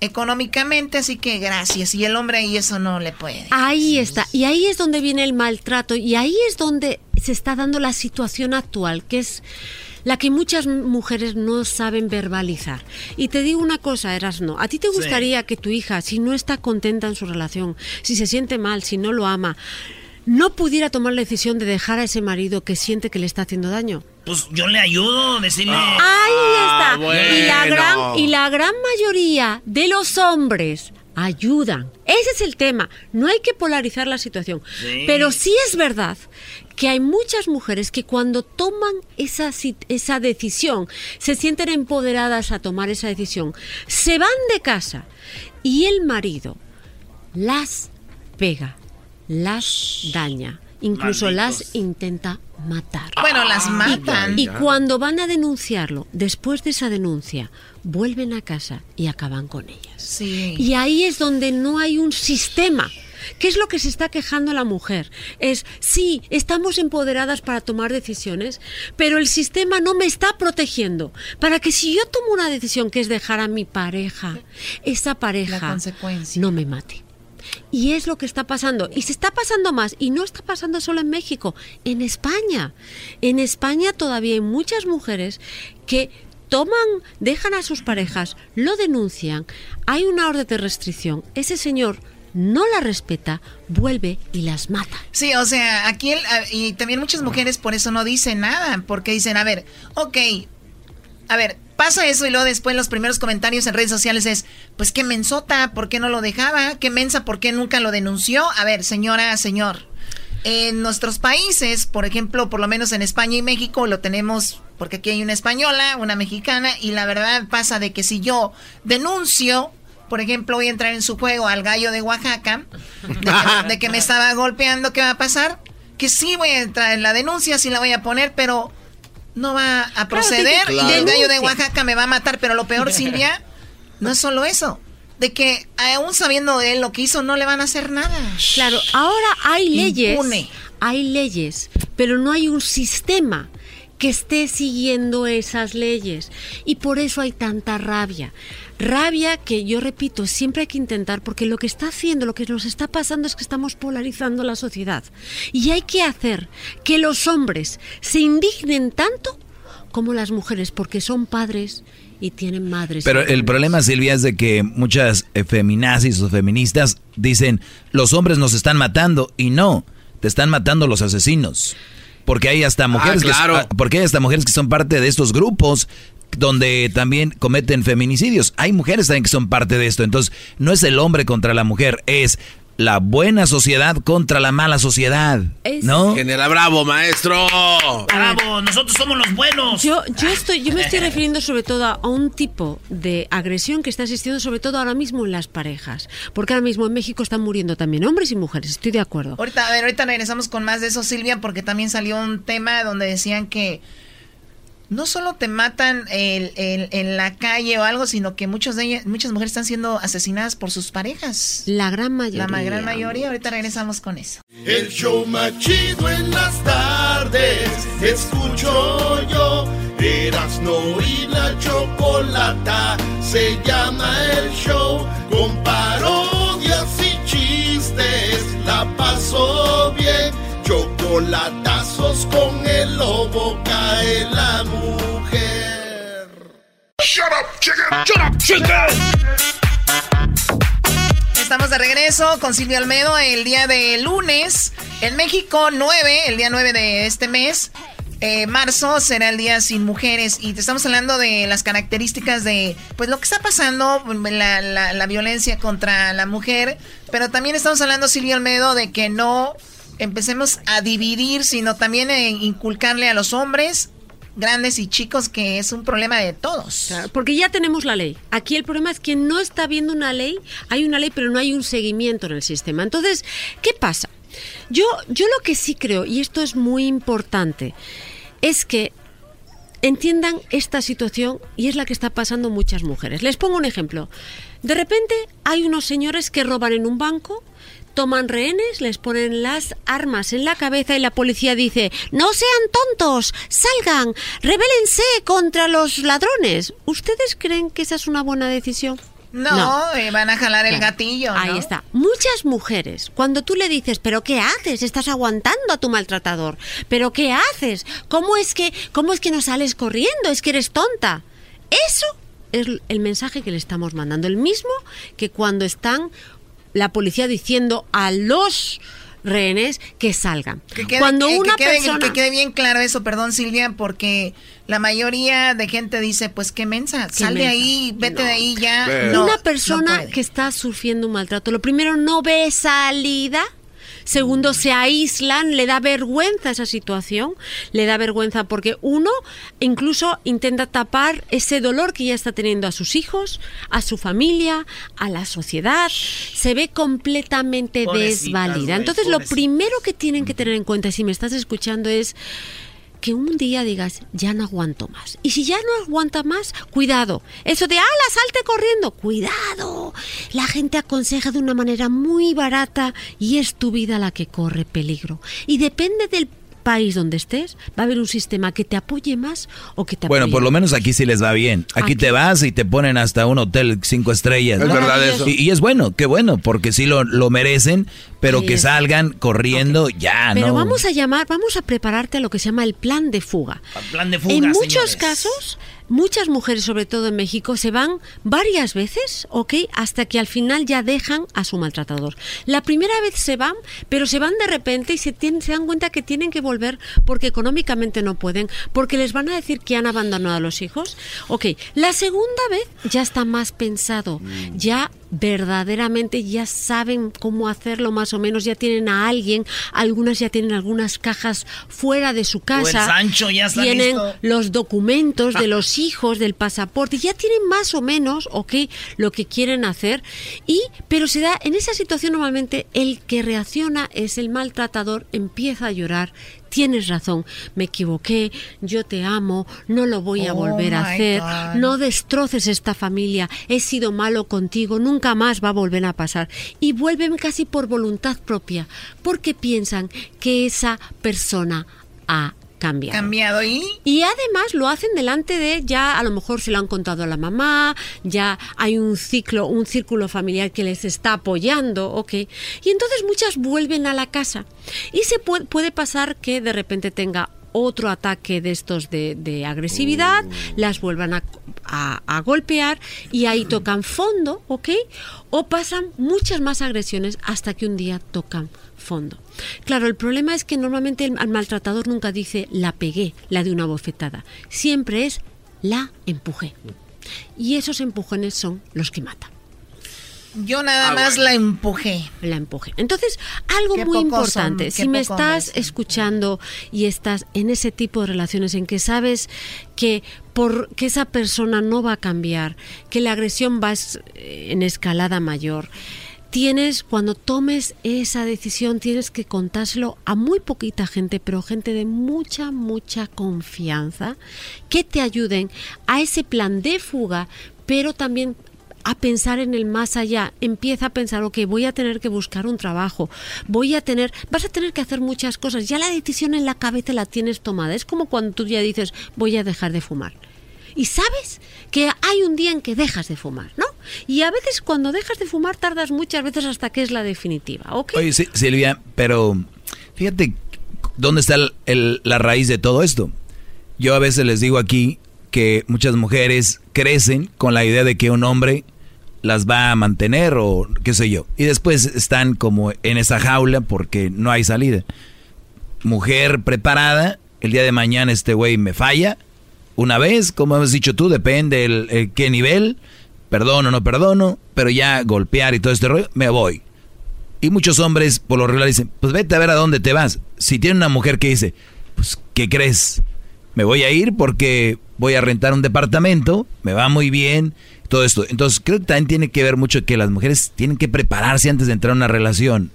económicamente, así que gracias. Y el hombre ahí eso no le puede. Ahí está, y ahí es donde viene el maltrato, y ahí es donde se está dando la situación actual, que es la que muchas mujeres no saben verbalizar. Y te digo una cosa, Erasno, ¿a ti te Sí. gustaría que tu hija, si no está contenta en su relación, si se siente mal, si no lo ama, no pudiera tomar la decisión de dejar a ese marido que siente que le está haciendo daño? Pues yo le ayudo, decirle... Ahí está. Y, la gran, y la gran mayoría de los hombres ayudan. Ese es el tema. No hay que polarizar la situación. Sí. Pero sí es verdad que hay muchas mujeres que cuando toman esa, esa decisión, se sienten empoderadas a tomar esa decisión, se van de casa y el marido las pega, las daña, incluso Malditos. las intenta matar. Bueno, las matan. Y cuando van a denunciarlo, después de esa denuncia, vuelven a casa y acaban con ellas. Sí. Y ahí es donde no hay un sistema. ¿Qué es lo que se está quejando la mujer? Es, sí, estamos empoderadas para tomar decisiones, pero el sistema no me está protegiendo para que si yo tomo una decisión que es dejar a mi pareja, esa pareja no me mate. Y es lo que está pasando. Y se está pasando más. Y no está pasando solo en México, en España. En España todavía hay muchas mujeres que toman, dejan a sus parejas, lo denuncian, hay una orden de restricción. Ese señor no la respeta, vuelve y las mata. Sí, o sea, aquí y también muchas mujeres por eso no dicen nada, porque dicen, a ver, ok, a ver, pasa eso y luego después los primeros comentarios en redes sociales es, pues qué mensota, ¿por qué no lo dejaba? ¿Qué mensa, por qué nunca lo denunció? A ver, señora, señor, en nuestros países, por ejemplo, por lo menos en España y México, lo tenemos porque aquí hay una española, una mexicana, y la verdad pasa de que si yo denuncio, por ejemplo, voy a entrar en su juego al gallo de Oaxaca, de que, me estaba golpeando, ¿qué va a pasar? Que sí voy a entrar en la denuncia, sí la voy a poner, pero no va a proceder y el gallo de Oaxaca me va a matar. Pero lo peor, Silvia, no es solo eso de que aún sabiendo de él lo que hizo no le van a hacer nada. Claro, ahora hay leyes, hay leyes, pero no hay un sistema que esté siguiendo esas leyes y por eso hay tanta rabia. Rabia que yo repito, siempre hay que intentar porque lo que está haciendo, lo que nos está pasando es que estamos polarizando la sociedad y hay que hacer que los hombres se indignen tanto como las mujeres porque son padres y tienen madres. Pero el problema, Silvia, es de que muchas feminazis o feministas dicen, los hombres nos están matando, y no, te están matando los asesinos. Porque hay hasta mujeres, que, ah, porque hay hasta mujeres que son parte de estos grupos donde también cometen feminicidios. Hay mujeres también que son parte de esto. Entonces, no es el hombre contra la mujer, es la buena sociedad contra la mala sociedad, ¿no? Genera bravo, maestro. Bravo, nosotros somos los buenos. Yo, yo estoy, yo me estoy refiriendo sobre todo a un tipo de agresión que está existiendo sobre todo ahora mismo en las parejas, porque ahora mismo en México están muriendo también hombres y mujeres. Estoy de acuerdo. Ahorita, a ver, ahorita regresamos con más de eso, Silvia, porque también salió un tema donde decían que no solo te matan en la calle o algo, sino que muchos de muchas mujeres están siendo asesinadas por sus parejas. La gran mayoría. La gran mayoría. Ahorita regresamos con eso. El show más chido en las tardes. Escucho yo. no y la chocolata. Se llama el show. Con parodias y chistes. La paso bien Chocolatazos con el lobo cae la mujer. Shut up, chicken. Shut up, chicken. Estamos de regreso con Silvio Almedo el día de lunes. En México 9, el día 9 de este mes. Eh, marzo será el día sin mujeres y te estamos hablando de las características de pues lo que está pasando, la, la violencia contra la mujer, pero también estamos hablando, Silvio Almedo, de que no empecemos a dividir, sino también en inculcarle a los hombres grandes y chicos que es un problema de todos. porque ya tenemos la ley. Aquí el problema es que no está habiendo una ley, hay una ley pero no hay un seguimiento en el sistema. Entonces, ¿qué pasa? Yo, yo lo que sí creo, y esto es muy importante, es que entiendan esta situación y es la que está pasando muchas mujeres. Les pongo un ejemplo. De repente hay unos señores que roban en un banco, toman rehenes, les ponen las armas en la cabeza y la policía dice, no sean tontos, salgan, rebélense contra los ladrones. ¿Ustedes creen que esa es una buena decisión? No, eh, van a jalar el gatillo. Ahí está. Muchas mujeres, cuando tú le dices, pero ¿qué haces? Estás aguantando a tu maltratador. ¿Pero qué haces? ¿Cómo es que, cómo es que no sales corriendo? Es que eres tonta. Eso es el mensaje que le estamos mandando. El mismo que cuando están la policía diciendo a los rehenes que salgan. Cuando una quede, persona... que quede bien claro eso, perdón Silvia, porque la mayoría de gente dice, pues qué mensa, sal de ahí, vete de ahí ya. una persona que está sufriendo un maltrato, lo primero no ve salida Segundo, se aíslan, le da vergüenza esa situación, le da vergüenza porque uno incluso intenta tapar ese dolor que ya está teniendo a sus hijos, a su familia, a la sociedad, se ve completamente desvalida. Entonces, lo primero que tienen que tener en cuenta, si me estás escuchando, es que un día digas, ya no aguanto más. Y si ya no aguanta más, cuidado. Eso de, ala, salte corriendo, cuidado. La gente aconseja de una manera muy barata y es tu vida la que corre peligro. Y depende del país donde estés, va a haber un sistema que te apoye más o que te Bueno, por lo menos aquí sí les va bien. Aquí, te vas y te ponen hasta un hotel cinco estrellas. Es verdad eso. Y, y es bueno, qué bueno, porque sí lo, lo merecen, pero que es. salgan corriendo ya, Pero ¿no? vamos a llamar, vamos a prepararte a lo que se llama el plan de fuga. Plan de fuga, en muchos señores. casos, muchas mujeres, sobre todo en México, se van varias veces, ¿ok? Hasta que al final ya dejan a su maltratador. La primera vez se van, pero se van de repente y se, tienen- se dan cuenta que tienen que volver porque económicamente no pueden, porque les van a decir que han abandonado a los hijos. Ok, la segunda vez ya está más pensado, ya verdaderamente ya saben cómo hacerlo más o menos, ya tienen a alguien, algunas ya tienen algunas cajas fuera de su casa. Sancho ya está tienen listo. los documentos de los hijos, del pasaporte, ya tienen más o menos, ok, lo que quieren hacer. Y, pero se da, en esa situación normalmente el que reacciona es el maltratador, empieza a llorar. Tienes razón, me equivoqué, yo te amo, no lo voy a Oh, volver a hacer, God. no destroces esta familia, he sido malo contigo, nunca más va a volver a pasar. Y vuelven casi por voluntad propia, porque piensan que esa persona ha cambiado. Cambiado y Y además lo hacen delante de, ya a lo mejor se lo han contado a la mamá, ya hay un ciclo, un círculo familiar que les está apoyando, ¿ok? Y entonces muchas vuelven a la casa. Y se puede, puede pasar que de repente tenga otro ataque de estos de, de agresividad, las vuelvan a, a- a golpear y ahí tocan fondo, ¿ok? O pasan muchas más agresiones hasta que un día tocan fondo. Claro, el problema es que normalmente el, maltratador nunca dice la pegué, la de una bofetada. Siempre es la empujé. Y esos empujones son los que matan. yo nada más la empujé. La empujé. Entonces, algo Qué muy son, importante, qué si me estás hombres. escuchando y estás en ese tipo de relaciones en que sabes que por que esa persona no va a cambiar, que la agresión va es- en escalada mayor, tienes cuando tomes esa decisión tienes que contárselo a muy poquita gente, pero gente de mucha mucha confianza que te ayuden a ese plan de fuga, pero también a pensar en el más allá. Empieza a pensar, ok, voy a tener que buscar un trabajo, voy a tener, vas a tener que hacer muchas cosas. Ya la decisión en la cabeza la tienes tomada. Es como cuando tú ya dices, voy a dejar de fumar. Y sabes que hay un día en que dejas de fumar, ¿no? Y a veces cuando dejas de fumar tardas muchas veces hasta que es la definitiva, ¿ok? Oye, Silvia, pero fíjate dónde está la raíz de todo esto. Yo a veces les digo aquí que muchas mujeres crecen con la idea de que un hombre las va a mantener o qué sé yo. Y después están como en esa jaula porque no hay salida. Mujer preparada, el día de mañana este güey me falla. Una vez, como has dicho tú, depende el, el qué nivel, perdono no perdono, pero ya golpear y todo este rollo, me voy. Y muchos hombres por lo regular dicen, pues vete a ver a dónde te vas. Si tiene una mujer que dice, pues, ¿qué crees? Me voy a ir porque voy a rentar un departamento, me va muy bien, todo esto. Entonces creo que también tiene que ver mucho que las mujeres tienen que prepararse antes de entrar a una relación,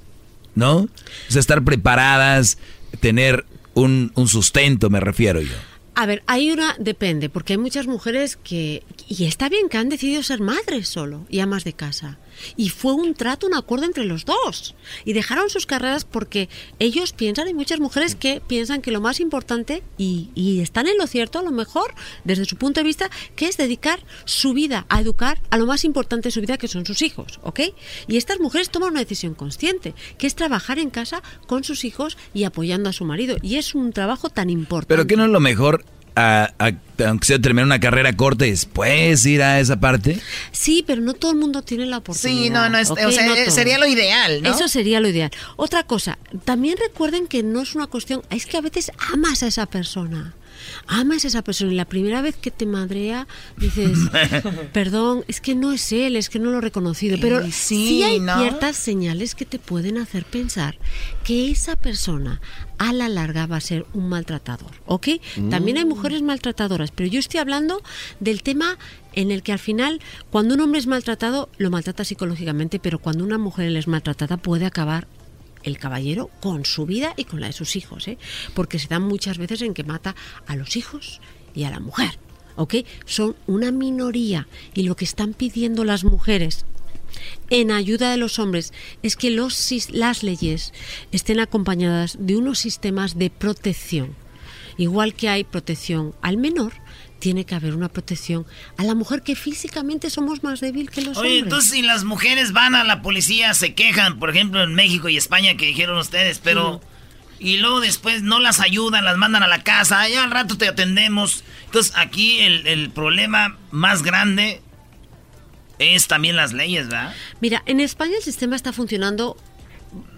¿no? O sea, estar preparadas, tener un sustento, me refiero yo. A ver, hay una, depende, porque hay muchas mujeres que, y está bien que han decidido ser madres solo y amas de casa. Y fue un trato, un acuerdo entre los dos. Y dejaron sus carreras porque ellos piensan, hay muchas mujeres que piensan que lo más importante, y, y están en lo cierto a lo mejor, desde su punto de vista, que es dedicar su vida a educar a lo más importante de su vida, que son sus hijos, ¿ok? Y estas mujeres toman una decisión consciente, que es trabajar en casa con sus hijos y apoyando a su marido. Y es un trabajo tan importante. Pero que no es lo mejor, a- a- aunque sea terminar una carrera corta y después ir a esa parte. Sí, pero no todo el mundo tiene la oportunidad. Sí, no, no, o sea, No eh, sería lo ideal, ¿no? Eso sería lo ideal. Otra cosa, también recuerden que no es una cuestión, es que a veces amas a esa persona. Amas a esa persona y la primera vez que te madrea dices, perdón, es que no es él, es que no lo he reconocido. Pero sí, sí, hay ¿no? ciertas señales que te pueden hacer pensar que esa persona a la larga va a ser un maltratador, ¿ok? También hay mujeres maltratadoras, pero yo estoy hablando del tema en el que al final, cuando un hombre es maltratado, lo maltrata psicológicamente, pero cuando una mujer es maltratada puede acabar el caballero con su vida y con la de sus hijos, ¿eh? porque se dan muchas veces en que mata a los hijos y a la mujer. ¿ok? Son una minoría y lo que están pidiendo las mujeres en ayuda de los hombres es que los, las leyes estén acompañadas de unos sistemas de protección. Igual que hay protección al menor, tiene que haber una protección a la mujer que físicamente somos más débil que los hombres. Oye, entonces si las mujeres van a la policía, se quejan, por ejemplo, en México y España que dijeron ustedes, pero... Y luego después no las ayudan, las mandan a la casa, ya al rato te atendemos. Entonces aquí el, el problema más grande es también las leyes, ¿verdad? Mira, en España el sistema está funcionando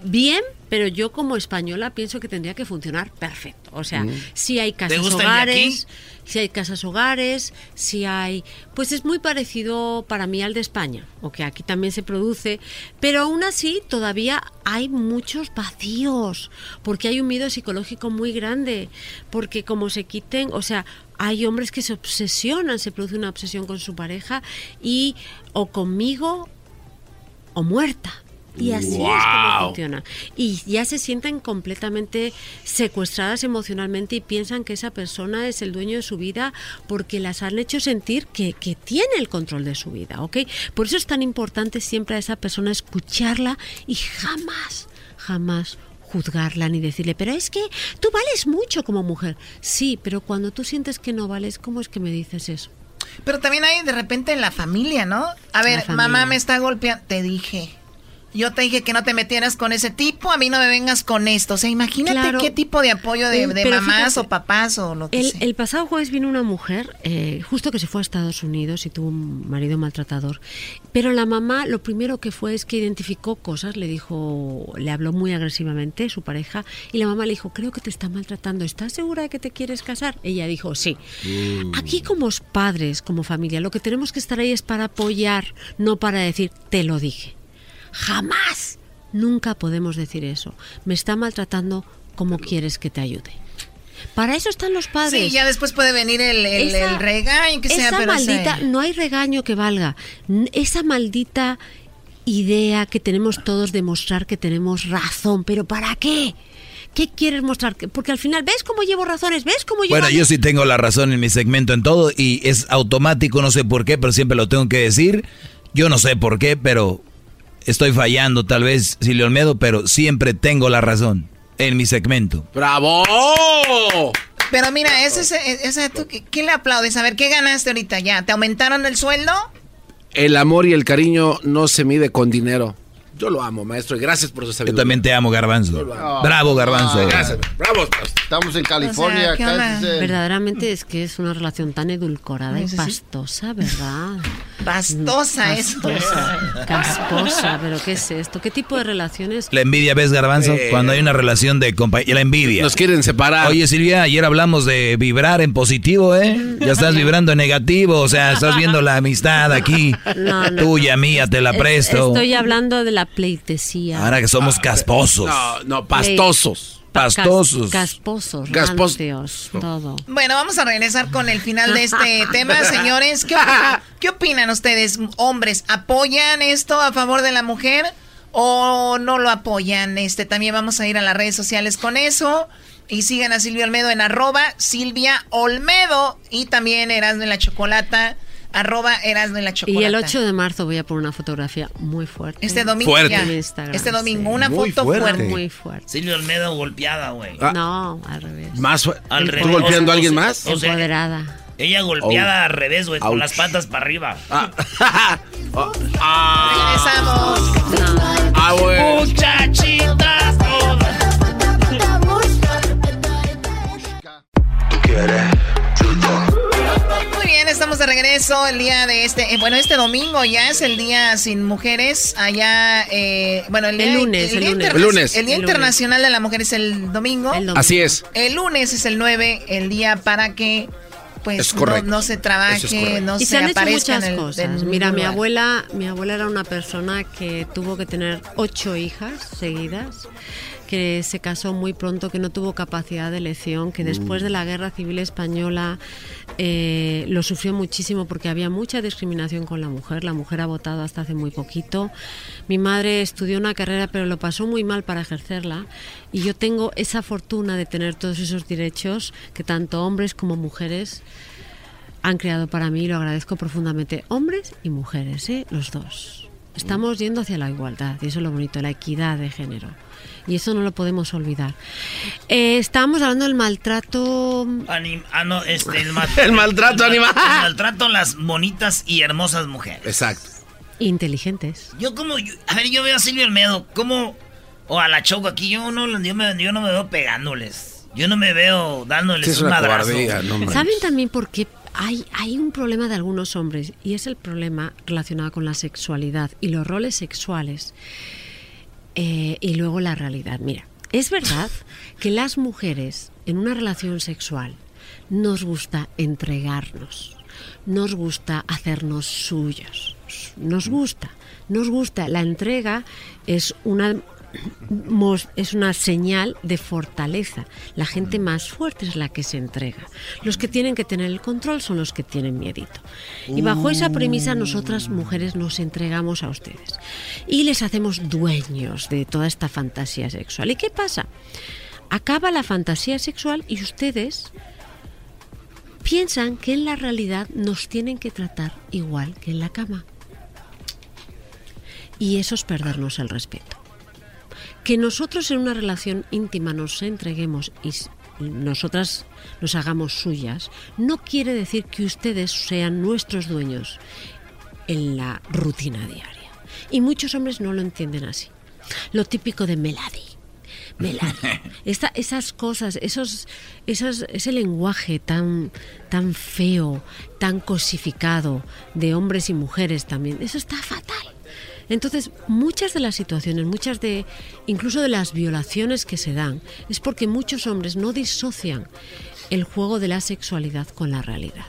bien, pero yo como española pienso que tendría que funcionar perfecto. O sea, mm. si hay casas hogares, si hay casas hogares, si hay, pues es muy parecido para mí al de España, o que aquí también se produce, pero aún así todavía hay muchos vacíos, porque hay un miedo psicológico muy grande, porque como se quiten, o sea, hay hombres que se obsesionan, se produce una obsesión con su pareja y o conmigo o muerta. Y así es como funciona. Y ya se sienten completamente secuestradas emocionalmente y piensan que esa persona es el dueño de su vida porque las han hecho sentir que, que tiene el control de su vida, ¿ok? Por eso es tan importante siempre a esa persona escucharla y jamás, jamás juzgarla ni decirle, pero es que tú vales mucho como mujer. Sí, pero cuando tú sientes que no vales, ¿cómo es que me dices eso? Pero también hay de repente en la familia, ¿no? A ver, mamá me está golpeando, te dije. Yo te dije que no te metieras con ese tipo, a mí no me vengas con esto. O sea, imagínate qué tipo de apoyo de, mamás o papás o lo que el, sea. El pasado jueves vino una mujer, eh, justo que se fue a Estados Unidos y tuvo un marido maltratador. Pero la mamá lo primero que fue es que identificó cosas, le dijo, le habló muy agresivamente su pareja y la mamá le dijo, creo que te está maltratando, ¿estás segura de que te quieres casar? Ella dijo, sí. Mm. Aquí como padres, como familia, lo que tenemos que estar ahí es para apoyar, no para decir, te lo dije. Jamás. Nunca podemos decir eso. Me está maltratando como quieres que te ayude. Para eso están los padres. Sí, ya después puede venir el, regaño, que sea, maldita, no hay regaño que valga. Esa maldita idea que tenemos todos de mostrar que tenemos razón, pero ¿para qué? ¿Qué quieres mostrar? Porque al final, ¿ves cómo llevo razones? ¿Ves cómo llevo... Bueno, yo sí tengo la razón en mi segmento en todo y es automático, no sé por qué, pero siempre lo tengo que decir. Yo no sé por qué, pero estoy fallando tal vez, Silvio Olmedo, pero siempre tengo la razón en mi segmento. ¡Bravo! Pero mira, ese, ese, ¿tú, ¿qué le aplaudes? A ver, ¿qué ganaste ahorita ya? ¿Te aumentaron el sueldo? El amor y el cariño no se mide con dinero. Yo lo amo, maestro, y gracias por su sabiduría. Yo también te amo, Garbanzo. Bravo, Garbanzo. gracias. Bravo. Estamos en California. Verdaderamente es que es una relación tan edulcorada y pastosa, ¿verdad? Pastosa, eso. Casposa, pero ¿qué es esto? ¿Qué tipo de relaciones? La envidia, ¿ves, Garbanzo? Eh. Cuando hay una relación de compañía. La envidia. Nos quieren separar. Oye, Silvia, ayer hablamos de vibrar en positivo, ¿eh? Ya estás vibrando en negativo, o sea, estás viendo la amistad aquí. Tuya, mía, te la presto. Estoy hablando de la pleitesía. Ahora que somos ah, casposos. No, no, pastosos. Pastosos. casposos. todo. Bueno, vamos a regresar con el final de este tema, señores. ¿Qué, opinan ustedes, hombres? ¿Apoyan esto a favor de la mujer o no lo apoyan? Este, también vamos a ir a las redes sociales con eso. Y sigan a Silvia Olmedo en arroba Silvia Olmedo. Y también Erasmo en la Chocolata arroba Erasmo en la Chocolata. Y el 8 de marzo voy a poner una fotografía muy fuerte. Este domingo fuerte. Este domingo, una foto fuerte. Muy fuerte. Silvia Olmedo golpeada, güey. Ah. No, al revés. Más al revés. ¿Tú golpeando a alguien más? Empoderada. Ella golpeada al revés, güey, con las patas para arriba. Ah. ah. Regresamos. Ah, güey. Muchachitas estamos de regreso el día de este, eh, bueno, este domingo ya es el día sin mujeres allá, eh, bueno, el, lunes, el, lunes. El Día Internacional de la Mujer es el domingo. Así es. El lunes es el 9, el día para que pues no, se trabaje, no y se, han aparezca muchas cosas. Mira, mi abuela, mi abuela era una persona que tuvo que tener ocho hijas seguidas que se casó muy pronto, que no tuvo capacidad de elección, que después Mm. de la Guerra Civil Española eh, lo sufrió muchísimo porque había mucha discriminación con la mujer. La mujer ha votado hasta hace muy poquito. Mi madre estudió una carrera pero lo pasó muy mal para ejercerla y yo tengo esa fortuna de tener todos esos derechos que tanto hombres como mujeres han creado para mí y lo agradezco profundamente. Hombres y mujeres, ¿eh? los dos. Estamos yendo hacia la igualdad y eso es lo bonito, la equidad de género. Y eso no lo podemos olvidar. Eh, estábamos hablando del maltrato. Anim- ah, no, este, el, ma- El maltrato el ma- animal. El maltrato a las bonitas y hermosas mujeres. Exacto. Inteligentes. Yo como, yo- a ver, yo veo a Silvio Almedo, como, o a la Choco aquí, yo no, yo me, yo no me veo pegándoles. Yo no me veo dándoles Sí, es un una madrazo. cobardía, no. ¿Saben también por qué hay, hay un problema de algunos hombres? Y es el problema relacionado con la sexualidad y los roles sexuales eh, y luego la realidad. Mira, es verdad que las mujeres en una relación sexual nos gusta entregarnos, nos gusta hacernos suyos, nos gusta, nos gusta. La entrega es una es una señal de fortaleza. La gente más fuerte es la que se entrega. Los que tienen que tener el control son los que tienen miedito. Y bajo esa premisa nosotras mujeres nos entregamos a ustedes y les hacemos dueños de toda esta fantasía sexual. ¿Y qué pasa? Acaba la fantasía sexual y ustedes piensan que en la realidad nos tienen que tratar igual que en la cama. Y eso es perdernos el respeto. Que nosotros en una relación íntima nos entreguemos y nosotras nos hagamos suyas, no quiere decir que ustedes sean nuestros dueños en la rutina diaria. Y muchos hombres no lo entienden así. Lo típico de Melody. Melody. Esta- esas cosas, esos, esas, ese lenguaje tan, tan feo, tan cosificado de hombres y mujeres también, eso está fatal. Entonces, muchas de las situaciones, muchas de, incluso de las violaciones que se dan, es porque muchos hombres no disocian el juego de la sexualidad con la realidad.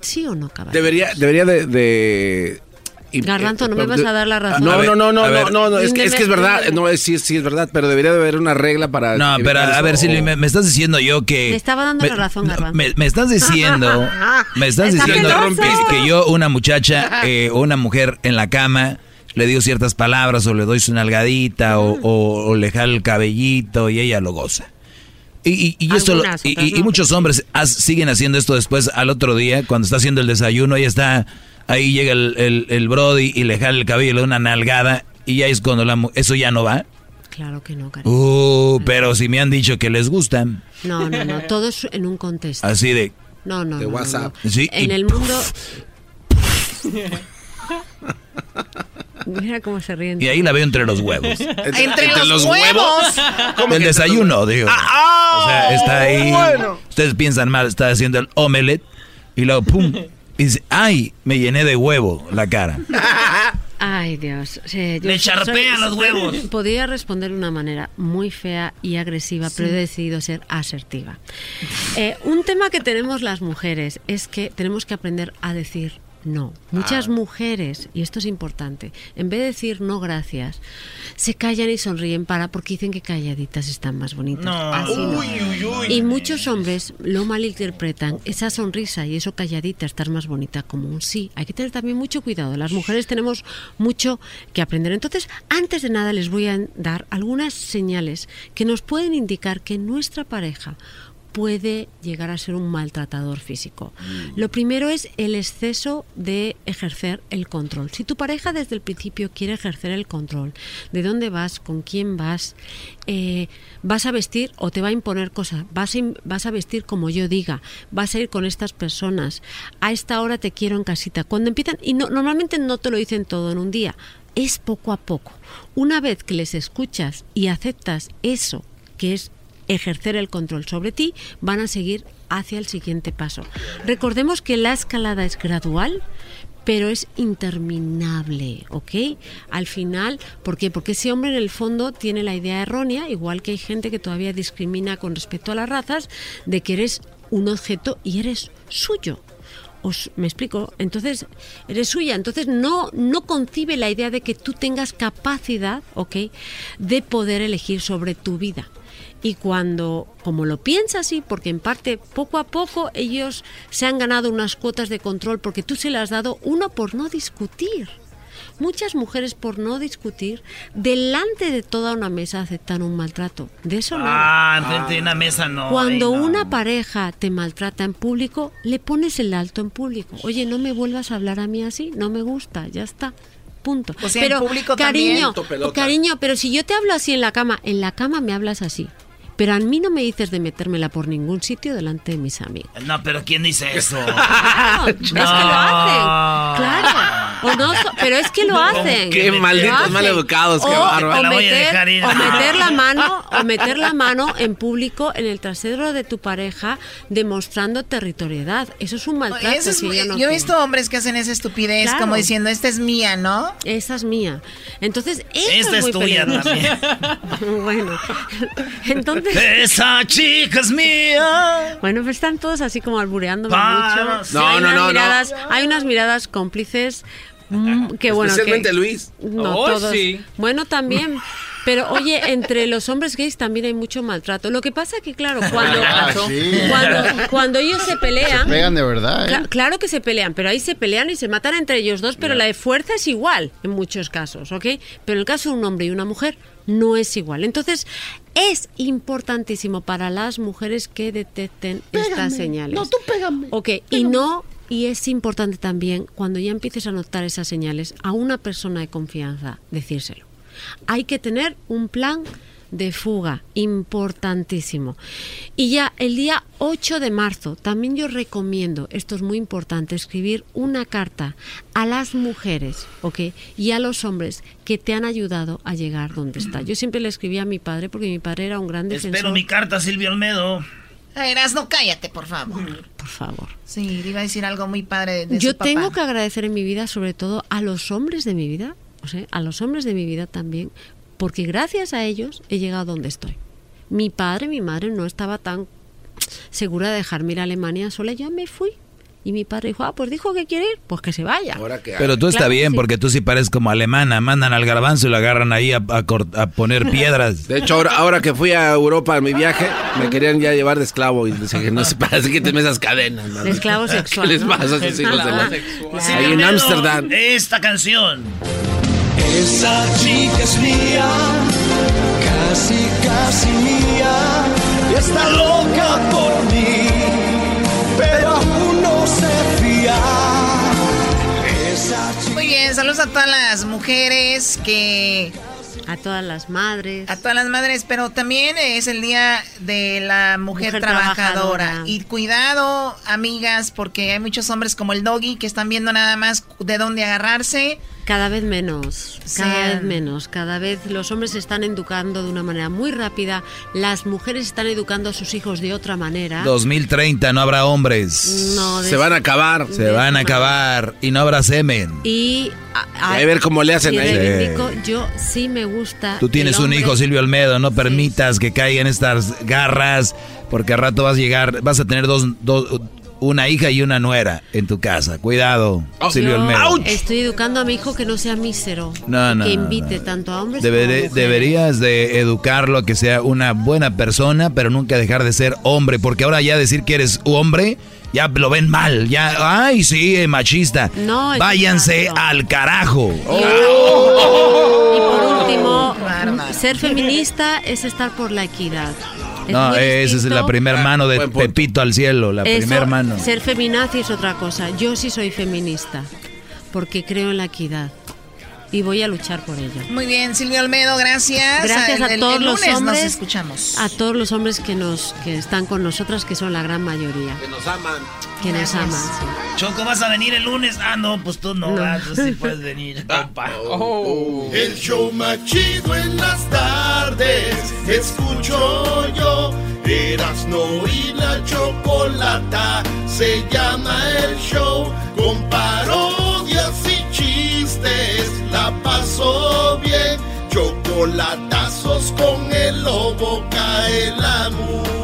¿Sí o no, caballero? Debería, debería de... de- y- Garbanzo, no eh, me vas a dar la razón. No, no, no, no, no, no, no, es, que- es que es verdad, no, es, sí, sí es verdad, pero debería de haber una regla para... No, pero a ver, Silvi, me, me estás diciendo yo que... Me estaba dando la razón, Garbanzo. Me, me estás diciendo, me estás Está diciendo que yo, una muchacha eh, o una mujer en la cama, le digo ciertas palabras o le doy su nalgadita o, o- o le jalo el cabellito y ella lo goza. Y, y- y esto lo- Algunas, y, y- muchos hombres has- siguen haciendo esto después al otro día, cuando está haciendo el desayuno, ella está, ahí llega el, el, el brody y le jala el cabello, le da una nalgada y ya es cuando la, mu- eso ya no va. Claro que no, cariño. Uh, pero si me han dicho que les gustan. No, no, no, todo es en un contexto. Así de. No, no, De no, WhatsApp. no. Sí, En y- el mundo... Mira cómo se ríen. Y ahí la veo entre los huevos. Entre, los, huevos. El desayuno, digo. o sea, está ahí. Ustedes piensan mal, está haciendo el omelette y luego pum. Y dice, ay, me llené de huevo la cara. Ay, Dios. Sí, yo soy- charpean soy- los huevos. Podría responder de una manera muy fea y agresiva, pero he decidido ser asertiva. Eh, un tema que tenemos las mujeres es que tenemos que aprender a decir no. Muchas Ah. mujeres, y esto es importante, en vez de decir no gracias, se callan y sonríen para porque dicen que calladitas están más bonitas. No. Así no. Uy, uy, uy. Y muchos hombres lo malinterpretan, esa sonrisa y eso calladita, estar más bonita como un sí. Hay que tener también mucho cuidado. Las mujeres tenemos mucho que aprender. Entonces, antes de nada les voy a dar algunas señales que nos pueden indicar que nuestra pareja puede llegar a ser un maltratador físico. Lo primero es el exceso de ejercer el control. Si tu pareja desde el principio quiere ejercer el control, de dónde vas, con quién vas, eh, vas a vestir o te va a imponer cosas, vas a, vas a vestir como yo diga, vas a ir con estas personas, a esta hora te quiero en casita. Cuando empiezan, y no, normalmente no te lo dicen todo en un día, es poco a poco. Una vez que les escuchas y aceptas eso, que es ejercer el control sobre ti, van a seguir hacia el siguiente paso. Recordemos que la escalada es gradual, pero es interminable, ¿ok? Al final, ¿por qué? Porque ese hombre en el fondo tiene la idea errónea, igual que hay gente que todavía discrimina con respecto a las razas, de que eres un objeto y eres suyo. Os, me explico. Entonces, eres suya. Entonces, no, no concibe la idea de que tú tengas capacidad, ¿ok? De poder elegir sobre tu vida. Y cuando, como lo piensa así, porque en parte poco a poco ellos se han ganado unas cuotas de control porque tú se las has dado, uno por no discutir. Muchas mujeres por no discutir delante de toda una mesa aceptan un maltrato. De eso no. Ah, enfrente de una mesa no. Cuando ay, no. una pareja te maltrata en público, le pones el alto en público. Oye, no me vuelvas a hablar a mí así, no me gusta, ya está. Punto. O sea, en pero público cariño, también. cariño, pero si yo te hablo así en la cama, en la cama me hablas así. Pero a mí no me dices de metérmela por ningún sitio delante de mis amigos. No, pero ¿quién dice eso? Claro, es que lo hacen. Claro. O no, pero es que lo hacen. Qué malditos maleducados, qué O- bárbaro. O La voy a meter, dejar ir. o meter la mano, o meter la mano en público en el trasero de tu pareja demostrando territorialidad. Eso es un maltrato. Eso es que yo no yo he visto hombres que hacen esa estupidez, Claro. como diciendo, esta es mía, ¿no? Esa es mía. Entonces, eso Esta es muy tuya peligroso. bueno, entonces... Esa chica es mía. Bueno, pues están todos así como albureándome Para- mucho. No, hay no, unas no, no. miradas, Hay unas miradas cómplices mm, que bueno. Especialmente que- Luis. No, Oh, todos. sí. Bueno, también. Pero oye, entre los hombres gays también hay mucho maltrato. Lo que pasa que, claro, cuando, Ah, sí. cuando, cuando ellos se pelean... Se pegan de verdad, ¿eh? Cla- claro que se pelean, pero ahí se pelean y se matan entre ellos dos, pero la de fuerza es igual en muchos casos, ¿ok? Pero en el caso de un hombre y una mujer no es igual. Entonces, es importantísimo para las mujeres que detecten estas señales. No, tú pégame. Ok, y no, y es importante también cuando ya empieces a notar esas señales a una persona de confianza, decírselo. Hay que tener un plan de fuga, importantísimo. Y ya el día 8 de marzo, también yo recomiendo, esto es muy importante, escribir una carta a las mujeres, ¿ok? Y a los hombres que te han ayudado a llegar donde está. Yo siempre le escribí a mi padre porque mi padre era un gran defensor. Espero mi carta, Silvio Olmedo. Eras, no cállate, por favor. Por favor. Sí, iba a decir algo muy padre de, Yo su papá. tengo que agradecer en mi vida, sobre todo a los hombres de mi vida, o sea, a los hombres de mi vida también, porque gracias a ellos he llegado donde estoy. Mi padre, mi madre no estaba tan segura de dejarme ir a Alemania sola, yo me fui. Y mi padre dijo, ah, pues dijo que quiere ir, pues que se vaya. Pero tú está Claro que bien, sí. porque tú sí pareces como alemana. Mandan al garbanzo y lo agarran ahí a, a a poner piedras. De hecho, ahora, ahora que fui a Europa en mi viaje, me querían ya llevar de esclavo y les dije, no se pasa, quítenme esas cadenas. man. De esclavo sexual, ¿Qué les pasa a esos hijos de la... Silvio Ahí en Ámsterdam. Esta canción. Esa chica es mía, casi, casi mía, y está loca por mí, pero aún no se fía. Esa chica Muy bien, saludos a todas las mujeres que... A todas las madres. A todas las madres, pero también es el día de la mujer, Mujer trabajadora. trabajadora. Y cuidado, amigas, porque hay muchos hombres como el doggy que están viendo nada más de dónde agarrarse. Cada vez menos, Sí. cada vez menos, cada vez los hombres se están educando de una manera muy rápida, las mujeres están educando a sus hijos de otra manera. 2030 no habrá hombres. No, de- Se van a acabar. Se van a acabar y no habrá semen. Y a, Hay que ver cómo le hacen ahí. reivindico, yo sí me gusta. Tú tienes un hijo, Silvio Olmedo, no permitas que caigan estas garras, porque al rato vas a llegar, vas a tener dos, dos- una hija y una nuera en tu casa. Cuidado, Silvio Yo Olmedo. Estoy educando a mi hijo que no sea mísero. No, no, que no, invite tanto a hombres como a Deberé- mujeres. deberías de educarlo a que sea una buena persona, pero nunca dejar de ser hombre, porque ahora ya decir que eres hombre, ya lo ven mal, ya, ay, sí, eh, machista. No, es Váyanse al carajo. Y por último, ser feminista es estar por la equidad. No, esa es la primer mano de Pepito al cielo, la Eso, primer mano. Ser feminazi es otra cosa. Yo sí soy feminista porque creo en la equidad y voy a luchar por ello. Muy bien, Silvio Olmedo, gracias. Gracias El- a todos el los lunes hombres, Nos escuchamos. a todos los hombres que nos que están con nosotras, que son la gran mayoría, Que nos aman. que nos aman. sí. Choco, ¿vas a venir el lunes? Ah, no, pues tú no, No. ah, tú sí puedes venir, compa. El show más chido en las tardes, escucho yo. Erasno y la chocolata, se llama el show. Con parodias y chistes, pasó bien. Chocolatazos con el lobo cae la mujer.